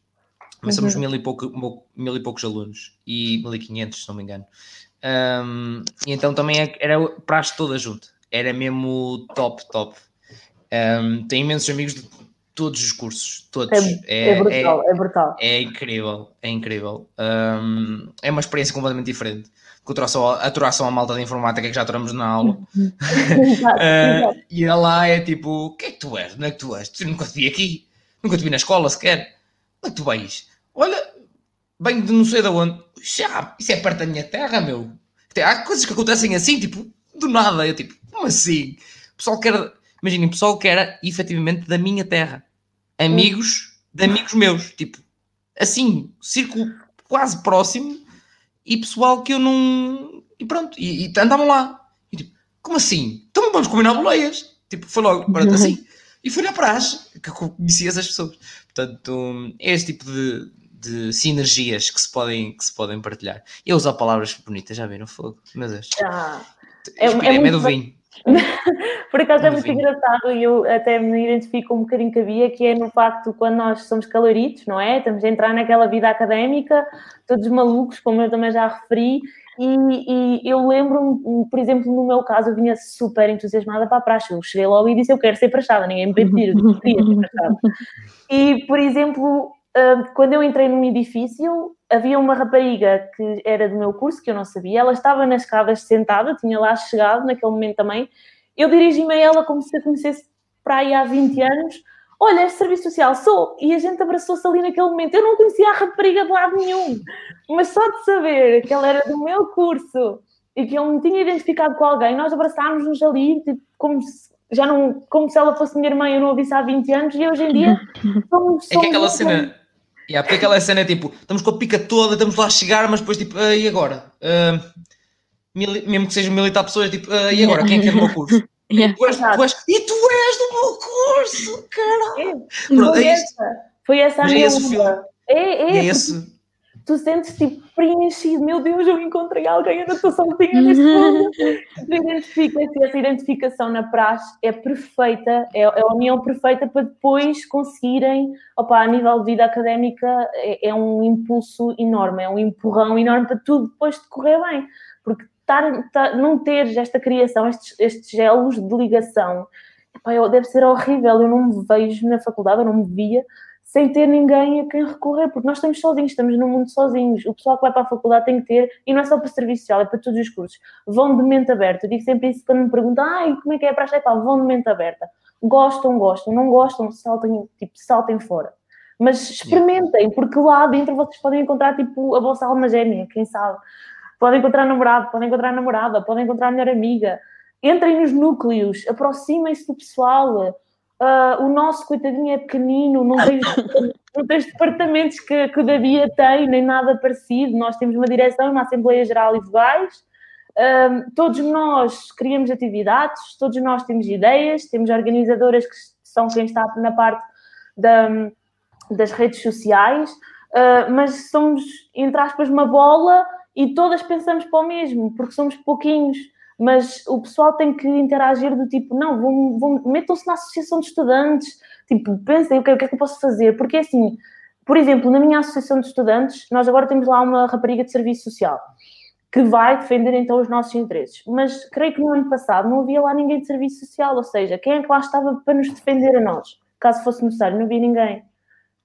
Mas somos uhum. mil, e pouco, mil e poucos alunos e mil e quinhentos, se não me engano. Um, e então também é, era praxe toda junto. Era mesmo top, top. Um, tenho imensos amigos de todos os cursos, todos. É, é, é brutal, é, é, brutal. É incrível, é incrível. Um, é uma experiência completamente diferente que aturação à malta de informática que já aturamos na aula. *laughs* uh, e ela é tipo: o que é que tu és? Onde é que tu és? Tu nunca te vi aqui, nunca te vi na escola sequer. Onde é que tu vais? Olha, venho de não sei de onde. Já, isso é perto da minha terra, meu. Há coisas que acontecem assim, tipo, do nada. Eu tipo, como assim? O pessoal quer, imaginem, o pessoal quer efetivamente da minha terra. Amigos de amigos meus, tipo, assim, círculo quase próximo e pessoal que eu não. E pronto, e, e andavam lá. E tipo, como assim? Então vamos combinar boleias. Tipo, foi logo, pronto, assim. E foi na praxe que conheci essas pessoas. Portanto, é este tipo de, de sinergias que se podem, que se podem partilhar. Eu usar palavras bonitas, já viram fogo? Meu Deus. Ah, é, é, é do vinho. Por acaso é muito engraçado e eu até me identifico um bocadinho que havia, que é no facto quando nós somos caloritos, não é? Estamos a entrar naquela vida académica, todos malucos, como eu também já referi, e, e eu lembro-me, por exemplo, no meu caso, eu vinha super entusiasmada para a praxe. Eu cheguei logo e disse: Eu quero ser praxada, ninguém me pediu, eu queria ser *laughs* praxada. E, por exemplo, quando eu entrei num edifício, havia uma rapariga que era do meu curso, que eu não sabia, ela estava nas escadas sentada, tinha lá chegado naquele momento também. Eu dirigi-me a ela como se a conhecesse para aí há 20 anos. Olha, és serviço social, sou. E a gente abraçou-se ali naquele momento. Eu não conhecia a rapariga de lado nenhum, mas só de saber que ela era do meu curso e que ele me tinha identificado com alguém, nós abraçámos-nos ali, tipo, como se, já não, como se ela fosse minha irmã, eu não a visse há 20 anos, e hoje em dia *laughs* somos. É que aquela cena. Yeah, porque aquela cena é tipo, estamos com a pica toda, estamos lá a chegar, mas depois tipo, ah, e agora? Uh, mil, mesmo que sejam mil e tal pessoas, tipo, ah, e agora? Quem é que é do meu curso? *laughs* Yeah. Tu és, tu és, e tu és do meu curso, caralho! É, foi, é essa, foi essa a minha é esse É, é, é esse tu sentes tipo preenchido, meu Deus, eu encontrei alguém, eu não estou sozinha neste mundo. Identifica-se, essa identificação na praxe é perfeita, é, é, a união perfeita para depois conseguirem, opa, a nível de vida académica, é, é, um impulso enorme, é um empurrão enorme para tudo depois de correr bem, porque estar, tar, não ter esta criação, estes, estes gelos de ligação, epá, deve ser horrível, eu não me vejo na faculdade, eu não me via sem ter ninguém a quem recorrer, porque nós estamos sozinhos, estamos no mundo sozinhos. O pessoal que vai para a faculdade tem que ter, e não é só para serviço social, é para todos os cursos. Vão de mente aberta. Eu digo sempre isso quando me perguntam, ai, como é que é para a vão de mente aberta. Gostam, gostam, não gostam, saltem, tipo, saltem fora. Mas experimentem, porque lá dentro vocês podem encontrar, tipo, a vossa alma gêmea, quem sabe. Podem encontrar namorado, podem encontrar namorada, podem encontrar melhor amiga. Entrem nos núcleos, aproximem-se do pessoal Uh, o nosso coitadinho é pequenino, não tem, *laughs* não tem os departamentos que, que o da tem, nem nada parecido. Nós temos uma direção, uma Assembleia Geral e vogais. Uh, todos nós criamos atividades, todos nós temos ideias, temos organizadoras que são quem está na parte da, das redes sociais, uh, mas somos, entre aspas, uma bola e todas pensamos para o mesmo, porque somos pouquinhos mas o pessoal tem que interagir do tipo, não, vão, vão, metam-se na associação de estudantes, tipo, pensem o que, o que é que eu posso fazer, porque assim, por exemplo, na minha associação de estudantes, nós agora temos lá uma rapariga de serviço social, que vai defender então os nossos interesses, mas creio que no ano passado não havia lá ninguém de serviço social, ou seja, quem é que lá estava para nos defender a nós, caso fosse necessário, não havia ninguém.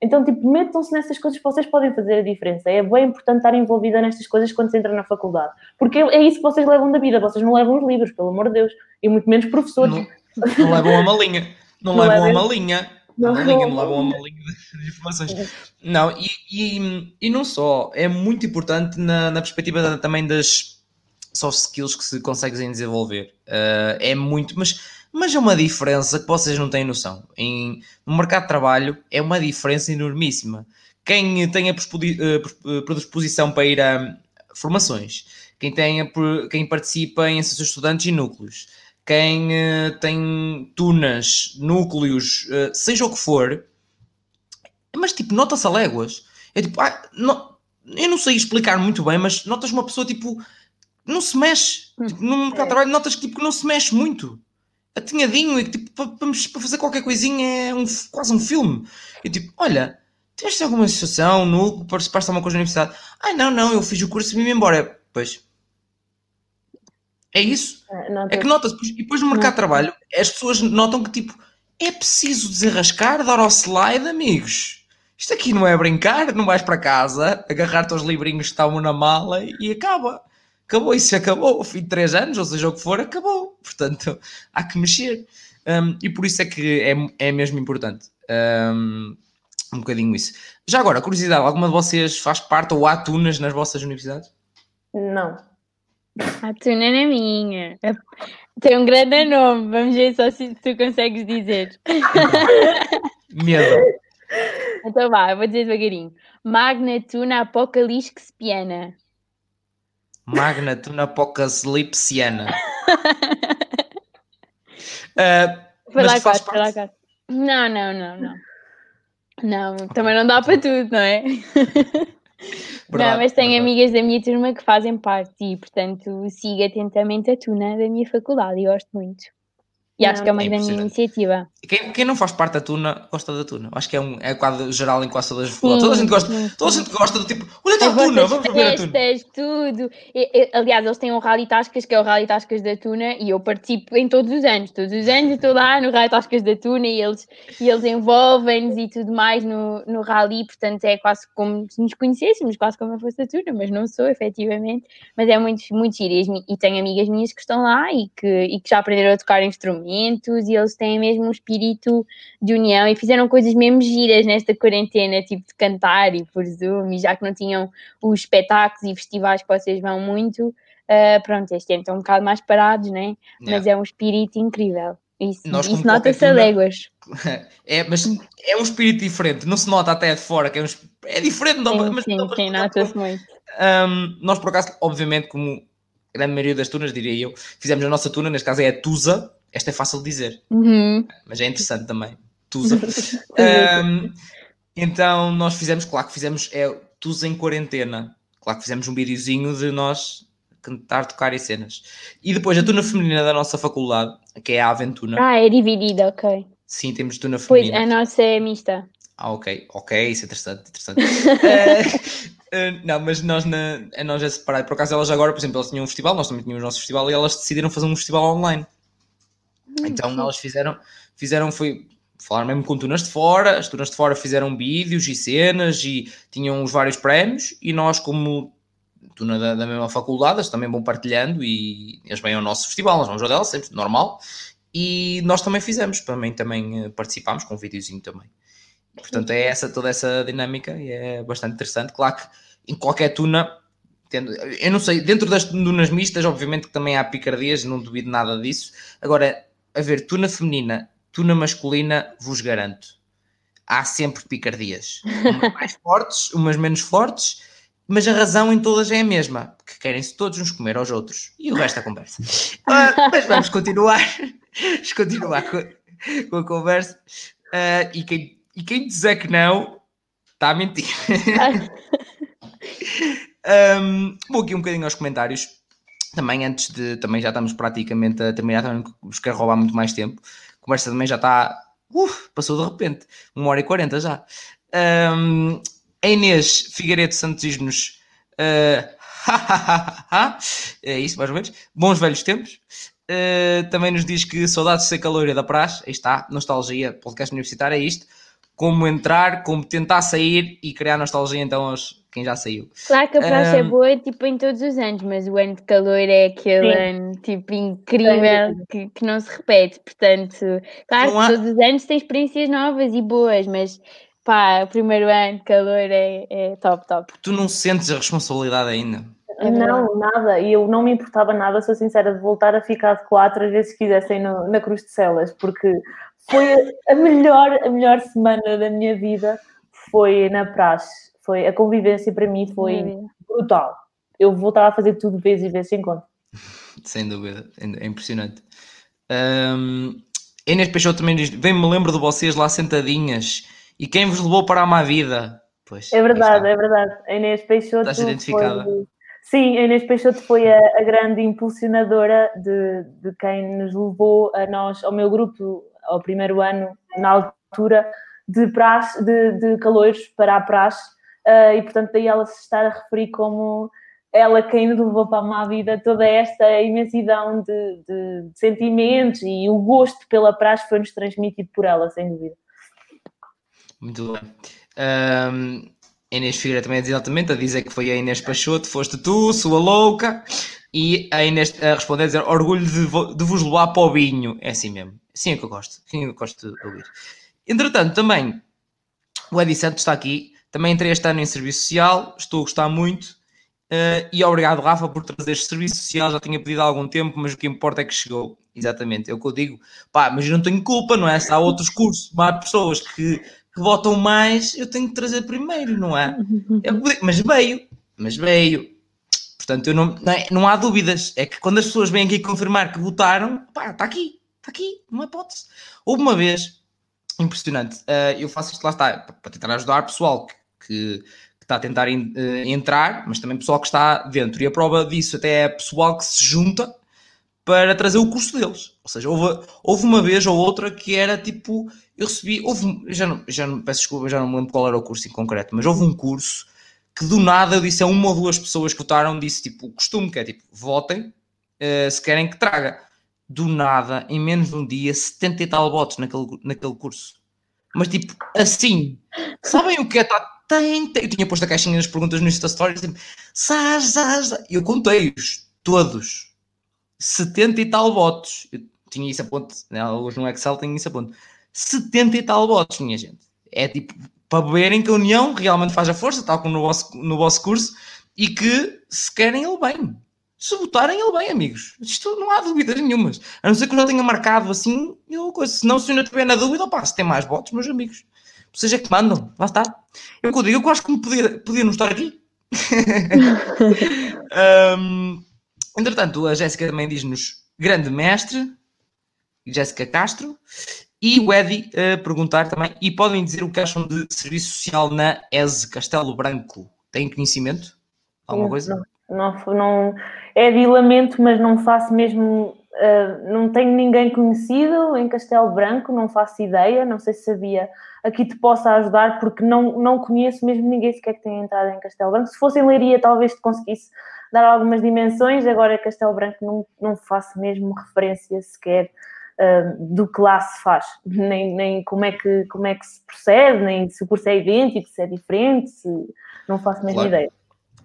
Então, tipo, metam-se nessas coisas que vocês podem fazer a diferença. É bem importante estar envolvida nestas coisas quando se entra na faculdade. Porque é isso que vocês levam da vida. Vocês não levam os livros, pelo amor de Deus. E muito menos professores. Não, não levam a malinha. Não, não levam a malinha. Não, não, não levam a malinha de informações. Não, e, e, e, não só. É muito importante na, na perspectiva também das soft skills que se conseguem desenvolver. Uh, é muito... Mas mas é uma diferença que vocês não têm noção. Em, no mercado de trabalho é uma diferença enormíssima. Quem tem a eh, eh, predisposição para ir a formações, quem, tem a, quem participa em associações estudantes e núcleos, quem uh, tem tunas, núcleos, seja o que for, mas tipo, nota-se a léguas. É tipo, ah, não, eu não sei explicar muito bem, mas notas uma pessoa tipo, não se mexe. Tipo, no mercado de trabalho notas que tipo, não se mexe muito atinhadinho e tipo, para, para fazer qualquer coisinha é um, quase um filme. E tipo, olha, tiveste alguma situação no participaste de uma coisa na universidade? Ai não, não, eu fiz o curso e vim embora. Pois. É isso. É, é que nota-se, e depois no mercado não. de trabalho, as pessoas notam que tipo, é preciso desenrascar, dar ao slide, amigos. Isto aqui não é brincar, não vais para casa, agarrar-te aos livrinhos que estavam na mala e acaba acabou, isso acabou, ao fim de três anos, ou seja o que for, acabou. Portanto, há que mexer. Um, e por isso é que é, é mesmo importante. Um, um bocadinho isso. Já agora, curiosidade, alguma de vocês faz parte ou há tunas nas vossas universidades? Não. A tuna na minha. Tem um grande nome, vamos ver só se tu consegues dizer. Medo. Então vá, eu vou dizer devagarinho. Magna Tuna Apocalipse Piana. Magna Tuna Lipsiana. uh, foi lá faz parte... lá cá. Não, não, não, não. Não, também não dá para tudo, não é? *laughs* Verdade, não, mas tenho verdade. amigas da minha turma que fazem parte e, portanto, sigo atentamente a Tuna da minha faculdade e gosto muito. E acho que é uma É grande iniciativa. Quem, quem não faz parte da tuna, gosta da tuna. Acho que é um é quadro geral em quase todas as faculdades. Toda a gente gosta, sim, toda a gente gosta do tipo, olha a tuna, vamos ver a tuna. festas, tudo. E- e- aliás, eles têm um Rally Tascas, que é o Rally Tascas da Tuna, e eu participo em todos os anos. Todos os anos eu estou lá no Rally Tascas da Tuna e eles, e eles envolvem-nos e tudo mais no, no Rally, portanto é quase como se nos conhecêssemos, quase como eu fosse da Tuna, mas não sou, efetivamente. Mas é muito, muito giro. E, e tenho amigas minhas que estão lá e que, e que já aprenderam a tocar instrumentos e eles têm mesmo um espírito de união e fizeram coisas mesmo giras nesta quarentena, tipo de cantar e por Zoom, e já que não tinham os espetáculos e festivais que vocês vão muito, ah, pronto, este ano estão um bocado mais parados, né? Mas é um espírito incrível. Isso, Nós, isso nota-se a léguas. *laughs* É, mas é um espírito diferente, não se nota até de fora, que é, um, é diferente, não, Sim, mas sim, não, sim, nota-se muito. Ahm, nós, por acaso, obviamente, como a grande maioria das tunas, diria eu, fizemos a nossa tuna, neste caso é a Tusa, esta é fácil de dizer, Uhum. mas é interessante também, Tusa. *laughs* Ahm, então, nós fizemos, claro que fizemos, é Tusa em quarentena, claro que fizemos um videozinho de nós cantar, tocar e cenas. E depois a tuna feminina da nossa faculdade, que é a Aventuna, Ah, é dividida, ok. sim, temos tuna Pois, feminina. a nossa é mista. Ah, ok, ok, isso é interessante, interessante. *laughs* Eh, não, mas nós, na, a nós é separado. Por acaso elas agora, por exemplo, elas tinham um festival, nós também tínhamos o nosso festival e elas decidiram fazer um festival online. Então elas fizeram, fizeram, foi falar mesmo com tunas de fora, as tunas de fora fizeram vídeos e cenas e tinham os vários prémios e nós como tuna da, da mesma faculdade, eles também vão partilhando e eles vêm ao nosso festival, nós vamos ao delas, sempre normal. E nós também fizemos, também, também eh, participámos com um videozinho também. Portanto, é essa, toda essa dinâmica e é bastante interessante. Claro que em qualquer tuna, tendo, eu não sei, dentro das tunas mistas, obviamente que também há picardias, não duvido nada disso. Agora, a ver, tuna feminina, tuna masculina, vos garanto, há sempre picardias. Umas mais *laughs* fortes, umas menos fortes, mas a razão em todas é a mesma, que querem-se todos uns comer aos outros. E o resto da conversa. *laughs* Ah, mas vamos continuar, vamos continuar com, com a conversa. Ah, e, quem, e quem dizer que não, está a mentir. *laughs* Um, vou aqui um bocadinho aos comentários. Também antes de. Também já estamos praticamente a terminar, também vos quero roubar muito mais tempo. A conversa também já está. Uf, passou de repente. Uma hora e quarenta já. Um, a Inês Figueiredo Santos diz-nos. uh, *laughs* é isso, mais ou menos. Bons velhos tempos. Uh, também nos diz que saudades de ser caloira da praxe. Aí está, nostalgia, podcast universitário é isto. Como entrar, como tentar sair e criar nostalgia então aos quem já saiu. Claro que a praxe é Um, boa tipo em todos os anos, mas o ano de calor é aquele Sim. ano tipo incrível que, que não se repete. Portanto, claro Não que há- todos os anos tem experiências novas e boas, mas pá, o primeiro ano de calor é, é top, top. Tu não sentes a responsabilidade ainda. É não, nada. E eu não me importava nada, sou sincera, de voltar a ficar de quatro às vezes que quisessem no- na Cruz de Celas, porque foi a- melhor, a melhor semana da minha vida foi na praxe. Foi, a convivência para mim foi brutal. Eu voltava a fazer tudo vezes e vezes sem conta. *laughs* Sem dúvida, é é impressionante. Um, Inês Peixoto também diz: Bem, me lembro de vocês lá sentadinhas e quem vos levou para a má vida. Pois, É verdade, é verdade. A Inês Peixoto Estás identificada? foi... Sim, a Inês Peixoto foi a, a grande impulsionadora de, de quem nos levou a nós, ao meu grupo, ao primeiro ano, na altura, de, praxe, de, de calores para a praxe, ah, e portanto daí ela se estar a referir como ela quem levou para a má vida, toda esta imensidão de, de- de sentimentos e o gosto pela praxe foi-nos transmitido por ela, sem dúvida. Muito bem. Um, Inês Figueira também diz exatamente a dizer que foi a Inês Peixoto, foste tu, sua louca. E a Inês a responder a dizer orgulho de, vo- de vos levar para o vinho. É assim mesmo. Sim, é que eu gosto. Sim, é que eu gosto de ouvir. Entretanto, também o Edi Santos está aqui. Também entrei este ano em serviço social. Estou a gostar muito. Eh, e obrigado, Rafa, por trazer este serviço social. Já tinha pedido há algum tempo, mas o que importa é que chegou. Exatamente, é o que eu digo. Pá, mas eu não tenho culpa, não é? Se há outros cursos, há pessoas que, que votam mais, eu tenho que trazer primeiro, não é? Eu podia- mas veio, mas veio. Portanto, eu não, não, é- não há dúvidas. É que quando as pessoas vêm aqui confirmar que votaram, pá, está aqui, está aqui, há hipótese. Houve uma vez, impressionante, eh, eu faço isto lá está, pa- para tentar ajudar pessoal que, que, que está a tentar en- eh, entrar, mas também pessoal que está dentro. E a prova disso até é pessoal que se junta para trazer o curso deles. Ou seja, houve, houve uma vez ou outra que era tipo, eu recebi, houve, já não, já não, peço desculpa, já não me lembro qual era o curso em concreto, mas houve um curso que do nada eu disse a uma ou duas pessoas que votaram, disse tipo, o costume, que é tipo, votem uh, se querem que traga. Do nada, em menos de um dia, 70 e tal votos naquele, naquele curso. Mas tipo, assim, sabem o que é? Tá, tem, tem. Eu tinha posto a caixinha das perguntas no Insta Stories, tipo, eu contei-os, todos 70 e tal votos. Eu tinha isso a ponto, né? hoje no Excel tenho isso a ponto. 70 e tal votos, minha gente. É tipo, para verem que a união realmente faz a força, tal como no vosso, no vosso curso, e que se querem ele bem. Se votarem ele bem, amigos. Isto não há dúvidas nenhumas. A não ser que eu já tenha marcado assim, eu coisa. Se não, se ainda estiver na dúvida, opa, se tem mais votos, meus amigos. Vocês é que mandam, lá está. Eu, eu digo, eu acho que me podia, podia não estar aqui. *laughs* um, Entretanto, a Jéssica também diz-nos grande mestre, Jéssica Castro, e o Eddie a perguntar também, e podem dizer o que acham de serviço social na ESE Castelo Branco? Têm conhecimento? Alguma coisa? Não, não, não é de lamento, mas não faço mesmo, uh, não tenho ninguém conhecido em Castelo Branco, não faço ideia, não sei se sabia aqui te possa ajudar, porque não, não conheço mesmo ninguém sequer que tenha entrado em Castelo Branco. Se fosse em Leiria, talvez te conseguisse dar algumas dimensões, agora Castelo Branco não, não faço mesmo referência sequer uh, do que lá se faz, *laughs* nem, nem como, é que, como é que se procede, nem se o curso é idêntico, se é diferente, se... não faço mesmo claro. ideia.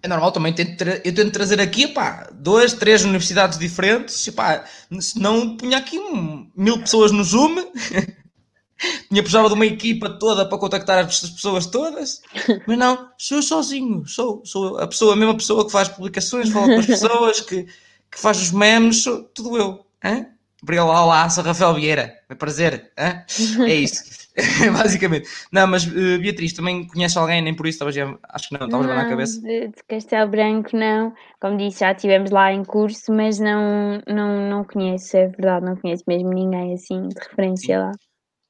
É normal, também tento, eu tento trazer aqui, pá, duas, três universidades diferentes, pá, se não punha aqui um, mil pessoas no Zoom, *laughs* tinha precisava de uma equipa toda para contactar as pessoas todas, *laughs* mas não, sou eu sozinho, sou, sou a pessoa, a mesma pessoa que faz publicações, fala com as *laughs* pessoas, que, que faz os memes, sou tudo eu. Hein? Obrigado, olá, sou Rafael Vieira, é prazer, é isso, *laughs* *laughs* basicamente. Não, mas uh, Beatriz, também conhece alguém, nem por isso, talvez, acho que não, estavas na cabeça. De, Castelo Branco, não, como disse, já estivemos lá em curso, mas não, não, não conheço, é verdade, não conheço mesmo ninguém assim de referência Sim. lá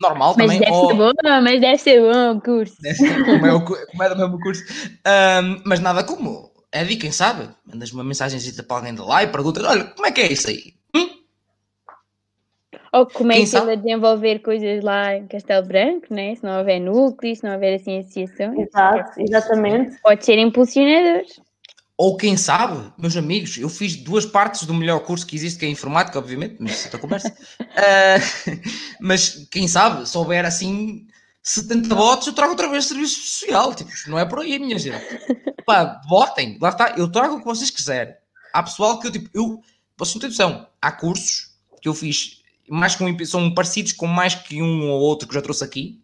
normal mas também. Deve ou... ser bom, mas deve ser bom o curso. como, é o, como é do mesmo curso. Um, mas nada como. É de quem sabe? Mandas uma mensagem para alguém de lá e perguntas: olha, como é que é isso aí? Ou como é que ele a desenvolver coisas lá em Castelo Branco, né? se não houver núcleo, se não houver assim associações. Exato, exatamente. Pode ser impulsionadores. Ou quem sabe, meus amigos, eu fiz duas partes do melhor curso que existe, que é informática, obviamente, mas isso é outra conversa. uh, *laughs* mas quem sabe, se houver assim 70 votos, eu trago outra vez serviço social. Tipo, não é por aí, minha gente. Pá, votem, lá está, eu trago o que vocês quiserem. Há pessoal que eu, tipo, eu, posso ter noção, há cursos que eu fiz, mais com, são parecidos com mais que um ou outro que já trouxe aqui,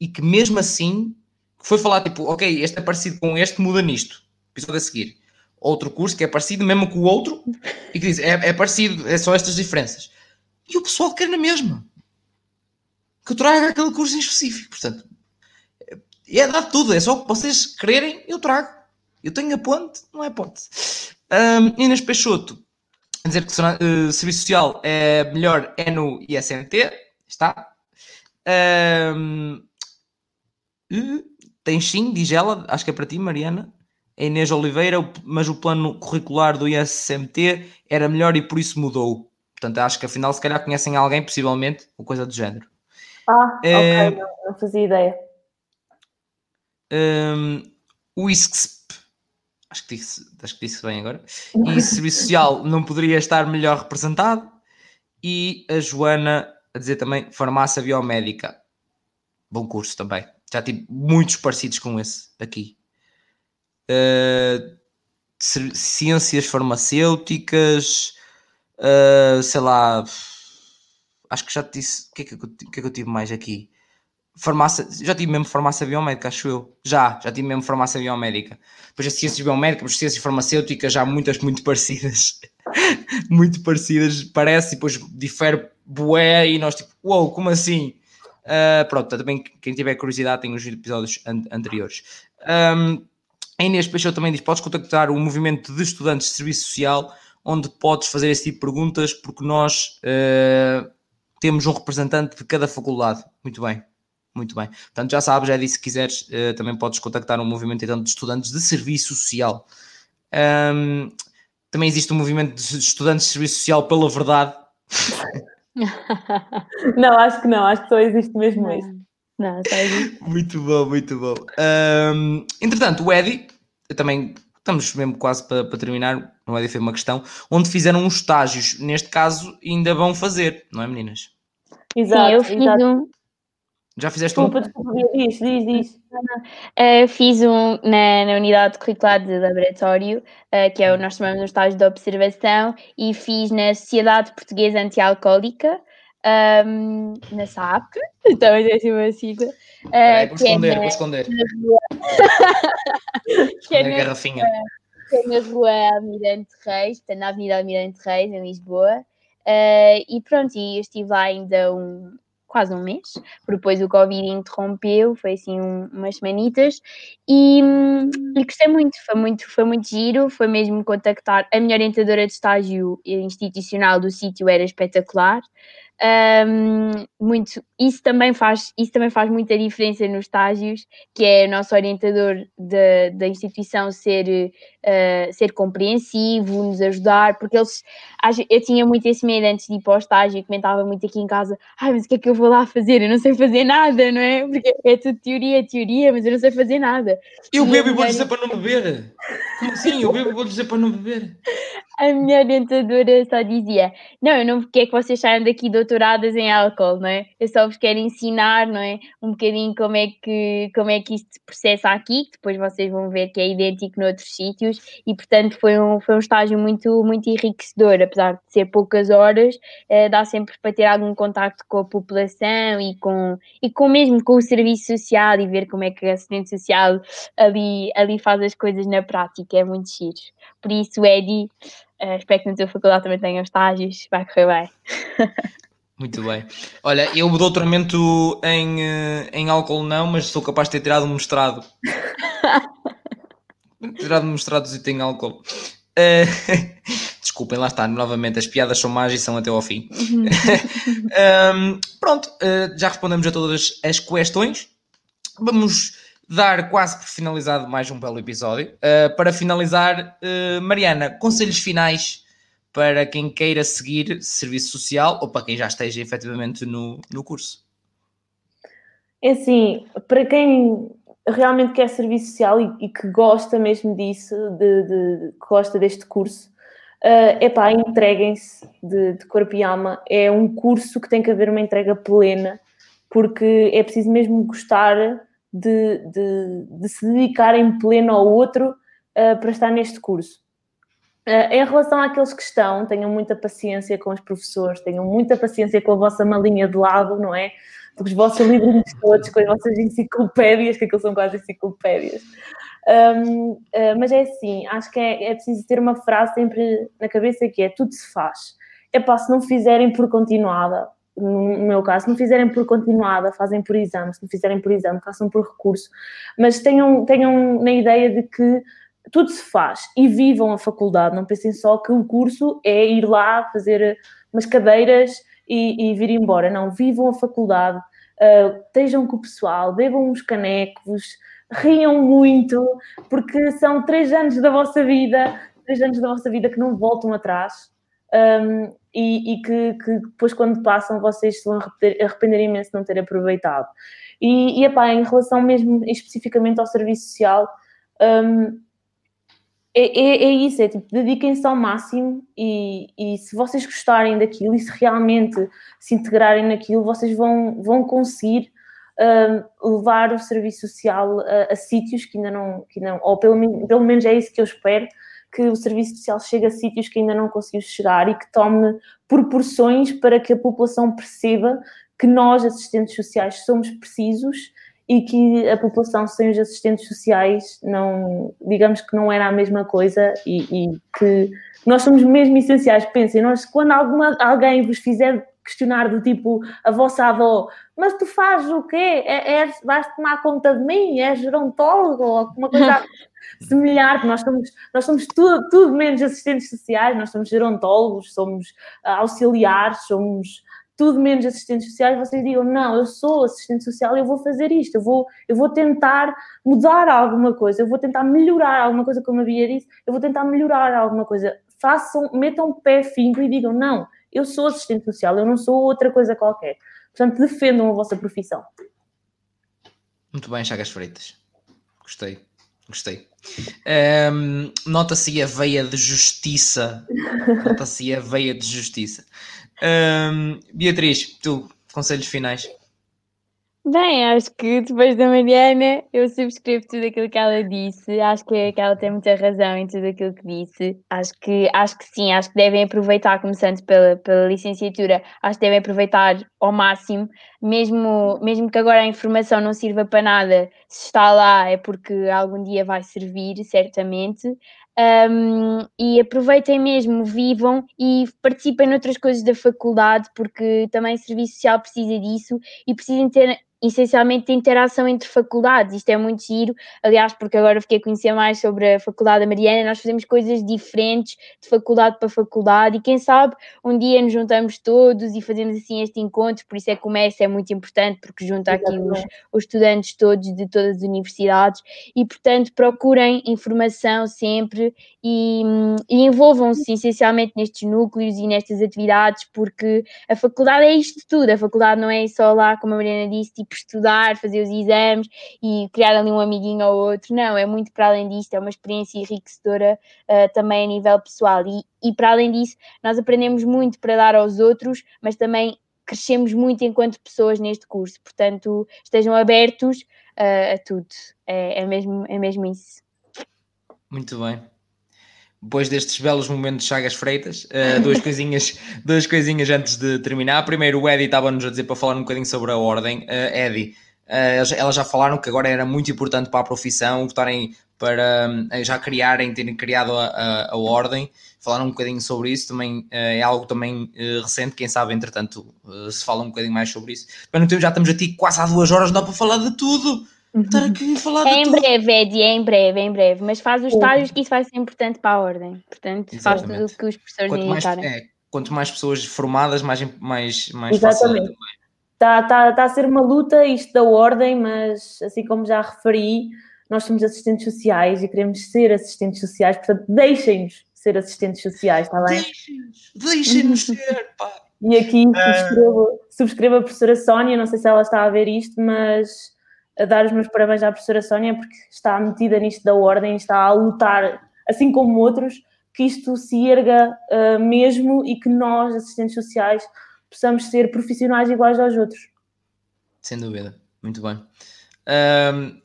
e que mesmo assim foi falar, tipo, ok, este é parecido com este, muda nisto episódio a seguir. Outro curso que é parecido mesmo com o outro e que diz é, é parecido, é só estas diferenças. E o pessoal quer na mesma. Que eu traga aquele curso em específico. Portanto, é dar tudo, é só que vocês quererem, eu trago. Eu tenho a ponte, não é ponte. Um, Inês Peixoto, dizer que uh, serviço social é melhor é no ISMT, está. Um, tem sim, diz ela, acho que é para ti, Mariana a Inês Oliveira, mas o plano curricular do ISMT era melhor e por isso mudou. Portanto, acho que afinal, se calhar conhecem alguém, possivelmente, ou coisa do género. Ah, é, ok, não, não, fazia ideia. Um, o ISCSP, acho que, disse, acho que disse bem agora, e Serviço Social não poderia estar melhor representado. E a Joana a dizer também farmácia biomédica. Bom curso também. Já tive muitos parecidos com esse aqui uh, ciências farmacêuticas, uh, sei lá, acho que já te disse, o que, é que, que é que eu tive mais aqui? Farmácia, já tive mesmo farmácia biomédica, acho eu. Já, já tive mesmo farmácia biomédica. Depois as ciências biomédicas, as ciências farmacêuticas, já muitas muito parecidas. *laughs* muito parecidas, parece, e depois difere bué, e nós tipo, uou, wow, como assim? Uh, pronto, também quem tiver curiosidade tem os episódios an anteriores. Um, a Inês Peixoto também diz: podes contactar o movimento de estudantes de serviço social, onde podes fazer esse tipo de perguntas, porque nós uh, temos um representante de cada faculdade. Muito bem, muito bem. Portanto, já sabes, já disse, se quiseres, uh, também podes contactar um movimento então, de estudantes de serviço social. Um, também existe um movimento de estudantes de serviço social pela verdade. *laughs* não, acho que não, acho que só existe mesmo isso. Não, só existe. Muito bom, muito bom. Um, entretanto, o Eddie, também estamos mesmo quase para, para terminar, o Eddie fez uma questão, onde fizeram uns estágios, neste caso ainda vão fazer, não é meninas? Exato, Sim, eu fiz exato. um, já fizeste desculpa, um? Desculpa, diz, diz, diz. Uh, fiz um na, na unidade curricular de laboratório, uh, que é o nós chamamos de estágio de observação, e fiz na Sociedade Portuguesa Antialcoólica, um, na SAP, *laughs* então é assim uma sigla. Uh, é, vou esconder, é vou esconder. que é na, garrafinha. Que é na rua Almirante Reis, portanto, na Avenida Almirante Reis, em Lisboa. Uh, e pronto, e eu estive lá ainda um, quase um mês, depois o Covid interrompeu, foi assim um, umas semanitas, e, e, gostei muito, foi muito, foi muito giro, foi mesmo contactar a minha orientadora de estágio institucional do sítio era espetacular, um, muito, isso também faz isso também faz muita diferença nos estágios, que é o nosso orientador da, da instituição ser, uh, ser compreensivo, nos ajudar, porque eles eu tinha muito esse medo antes de ir para o estágio, comentava muito aqui em casa, ai, mas o que é que eu vou lá fazer? Eu não sei fazer nada, não é? Porque é tudo teoria, teoria, mas eu não sei fazer nada. Eu bebo e vou dizer para não beber. Como assim? Eu bebo e vou dizer para não beber. A minha orientadora só dizia: Não, eu não quero que vocês saiam daqui doutoradas em álcool, não é? Eu só vos quero ensinar, não é? Um bocadinho como é que, como é que isto se processa aqui, que depois vocês vão ver que é idêntico noutros sítios, e portanto foi um, foi um estágio muito, muito enriquecedor, apesar de ser poucas horas, eh, dá sempre para ter algum contacto com a população e com, e com mesmo com o serviço social e ver como é que a assistente social ali, ali faz as coisas na prática, é muito giro. Por isso, Eddie Uh, espero que na tua faculdade também tenham estágios, vai correr bem. Muito bem. Olha, eu o doutoramento em, eh, em álcool não, mas sou capaz de ter tirado um mestrado. *laughs* tirado um mestrado e em álcool. Uh, *laughs* desculpem, lá está, novamente, as piadas são más e são até ao fim. *laughs* um, pronto, uh, já respondemos a todas as questões. Vamos dar quase por finalizado mais um belo episódio. Uh, para finalizar, uh, Mariana, conselhos finais para quem queira seguir serviço social ou para quem já esteja efetivamente no, no curso? É assim, para quem realmente quer serviço social e, e que gosta mesmo disso, de, de, que gosta deste curso, uh, epá, entreguem-se de, de corpo e alma. É um curso que tem que haver uma entrega plena, porque é preciso mesmo gostar de, de, de se dedicar em pleno ao outro uh, para estar neste curso. Uh, em relação àqueles que estão, tenham muita paciência com os professores, tenham muita paciência com a vossa malinha de lado, não é? Com os vossos livros todos, com as vossas enciclopédias, que aquilo são quase enciclopédias. Um, uh, mas é assim, acho que é, é preciso ter uma frase sempre na cabeça que é tudo se faz. É pá, se não fizerem por continuada, no meu caso, se não fizerem por continuada, fazem por exame, se não fizerem por exame, façam por recurso, mas tenham, tenham na ideia de que tudo se faz e vivam a faculdade, não pensem só que o curso é ir lá fazer umas cadeiras e, e vir embora, não, vivam a faculdade, uh, estejam com o pessoal, bebam uns canecos, riam muito, porque são três anos da vossa vida, três anos da vossa vida que não voltam atrás. Um, e, e que, que, depois, quando passam, vocês se vão arrepender, imenso de não ter aproveitado. E, e epá, em relação mesmo especificamente ao serviço social, um, é, é, é, isso, é tipo, dediquem-se ao máximo e, e, se vocês gostarem daquilo e se realmente se integrarem naquilo, vocês vão, vão conseguir um, levar o serviço social a, a, sítios que ainda não, que não ou pelo, pelo menos é isso que eu espero, que o serviço social chegue a sítios que ainda não conseguiu chegar e que tome proporções para que a população perceba que nós, assistentes sociais, somos precisos e que a população sem os assistentes sociais não, digamos que não era a mesma coisa e, e que nós somos mesmo essenciais. Pensem, nós, quando alguma, alguém vos fizer questionar do tipo a vossa avó, mas tu fazes o quê? É, és, vais tomar conta de mim? És gerontólogo ou alguma coisa *laughs* semelhante? Nós somos, nós somos tudo, tudo menos assistentes sociais, nós somos gerontólogos, somos ah, auxiliares, somos tudo menos assistentes sociais, vocês digam, não, eu sou assistente social e eu vou fazer isto, eu vou, eu vou tentar mudar alguma coisa, eu vou tentar melhorar alguma coisa, como a Bia disse, eu vou tentar melhorar alguma coisa. façam, metam o pé finco e digam: não, eu sou assistente social, eu não sou outra coisa qualquer. Portanto, defendam a vossa profissão. Muito bem, Chagas Freitas. Gostei, gostei. Um, Nota-se a veia de justiça. *laughs* Nota-se a veia de justiça. Um, Beatriz, tu, conselhos finais. Bem, acho que depois da Mariana eu subscrevo tudo aquilo que ela disse. Acho que, que ela tem muita razão em tudo aquilo que disse. Acho que, acho que sim, acho que devem aproveitar, começando pela, pela licenciatura, acho que devem aproveitar ao máximo, mesmo, mesmo que agora a informação não sirva para nada, se está lá é porque algum dia vai servir, certamente. Um, e aproveitem mesmo, vivam e participem noutras coisas da faculdade, porque também o Serviço Social precisa disso e precisam ter essencialmente de interação entre faculdades. Isto é muito giro, aliás, porque agora fiquei a conhecer mais sobre a Faculdade da Mariana. Nós fazemos coisas diferentes de faculdade para faculdade e quem sabe um dia nos juntamos todos e fazemos assim este encontro. Por isso é que o MES é muito importante, porque junta aqui os, os estudantes todos de todas as universidades e, portanto, procurem informação sempre e, e envolvam-se essencialmente nestes núcleos e nestas atividades, porque a faculdade é isto tudo. A faculdade não é só lá, como a Mariana disse, tipo estudar, fazer os exames e criar ali um amiguinho ou outro. Não, é muito para além disto, é uma experiência enriquecedora uh, também a nível pessoal. E, e para além disso, nós aprendemos muito para dar aos outros, mas também crescemos muito enquanto pessoas neste curso. Portanto, estejam abertos uh, a tudo. É, é, mesmo, é mesmo isso. Muito bem depois destes belos momentos de Chagas Freitas, uh, *laughs* duas, coisinhas, duas coisinhas antes de terminar. Primeiro, o Eddie estava-nos a dizer para falar um bocadinho sobre a ordem. Uh, Eddie, uh, elas já falaram que agora era muito importante para a profissão, estarem para já criarem, terem criado a, a, a, ordem. Falaram um bocadinho sobre isso, também é algo também recente, quem sabe, entretanto, se fala um bocadinho mais sobre isso. Mas não temos, já estamos aqui quase há duas horas, não dá para falar de tudo estar aqui a falar É em tudo. breve, Edi, é em breve, é em breve. Mas faz os estágios que isso vai ser importante para a ordem. Portanto, Exatamente. faz tudo o que os professores quanto mais, é, quanto mais pessoas formadas, mais, mais, mais Exatamente. fácil. Está, está, está a ser uma luta isto da ordem, mas assim como já referi, nós somos assistentes sociais e queremos ser assistentes sociais, portanto, deixem-nos ser assistentes sociais, está bem? Deixem-nos, deixem-nos ser, pá. E aqui ah. subscrevo, subscrevo a professora Sónia, não sei se ela está a ver isto, mas a dar os meus parabéns à professora Sónia porque está metida nisto da ordem, está a lutar, assim como outros, que isto se erga uh, mesmo e que nós, assistentes sociais, possamos ser profissionais iguais aos outros. Sem dúvida, muito bem. Um,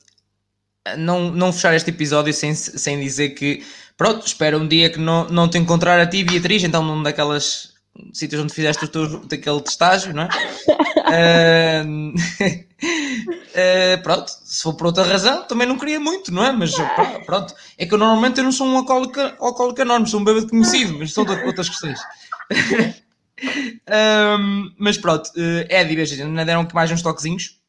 não, não fechar este episódio sem, sem dizer que, pronto, espero um dia que não, não te encontrar a ti, Beatriz, então num daquelas sítios onde fizeste o teu, daquele estágio, não é? uh, *laughs* pronto, se for por outra razão, também não queria muito, não é? Mas pronto, é que eu normalmente eu não sou um alcoólico, alcoólico enorme, sou um bebê conhecido, mas são outras questões. *laughs* um, mas pronto, uh, Eddie, veja, ainda deram mais uns toquezinhos.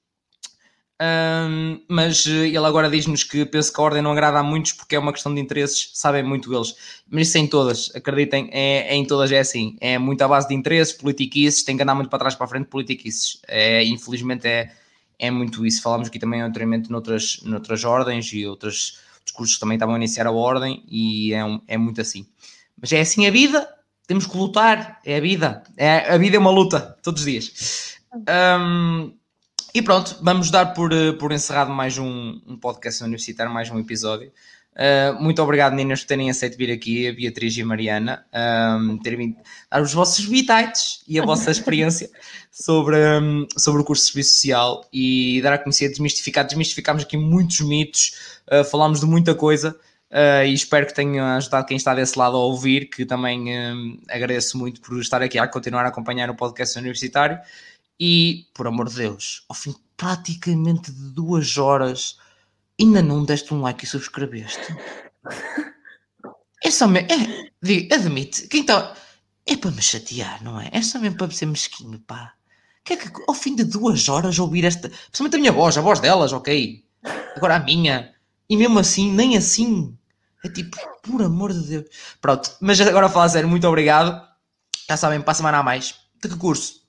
Um, mas eh, ele agora diz-nos que penso que a ordem não agrada a muitos porque é uma questão de interesses, sabem muito eles. Mas isso é em todas, acreditem, é, é em todas é assim. É muito à base de interesses, politiquices, tem que andar muito para trás para a frente, politiquices. É, infelizmente é, é muito isso. Falámos aqui também anteriormente noutras, noutras ordens e outros discursos que também estavam a iniciar a ordem e é, um, é muito assim. Mas é assim a vida, temos que lutar, é a vida. É, a vida é uma luta, todos os dias. Um, e pronto, vamos dar por, eh, por encerrado mais um, um podcast universitário, mais um episódio. Uh, muito obrigado, meninas, por terem aceito vir aqui, a Beatriz e a Mariana, um, terem vindo dar os vossos bitites e a vossa *laughs* experiência sobre, um, sobre o curso de Serviço Social e dar a conhecer, desmistificar. Desmistificámos aqui muitos mitos, uh, falámos de muita coisa. Uh, e espero que tenha ajudado quem está desse lado a ouvir, que também agradeço muito por estar aqui a continuar a acompanhar o podcast universitário. E, por amor de Deus, ao fim praticamente de duas horas, ainda não deste um like e subscreveste. É só mesmo. É, admite, quem está. É para me chatear, não é? É só mesmo para ser mesquinho, pá. Que é que ao fim de duas horas ouvir esta. Principalmente a minha voz, a voz delas, ok. Agora a minha. E mesmo assim, nem assim. É tipo, por amor de Deus. Pronto, mas agora a falar sério, muito obrigado. Já sabem, para a semana a mais. De que curso?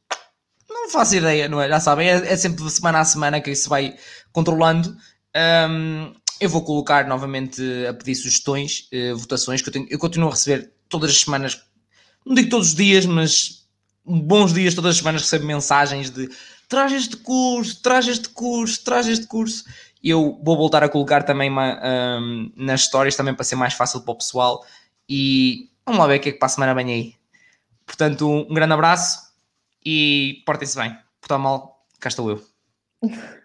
Não faço ideia, não é? Já sabem, é, é sempre semana a semana que isso vai controlando. Um, eu vou colocar novamente a pedir sugestões, uh, votações, que eu, tenho, eu continuo a receber todas as semanas, não digo todos os dias, mas bons dias, todas as semanas recebo mensagens de traz este curso, traz este curso, traz este curso. Eu vou voltar a colocar também uma, um, nas histórias também para ser mais fácil para o pessoal. E vamos lá ver o que é que para a semana vem aí. Portanto, um grande abraço e portem-se bem. Portar mal, cá estou eu. *laughs*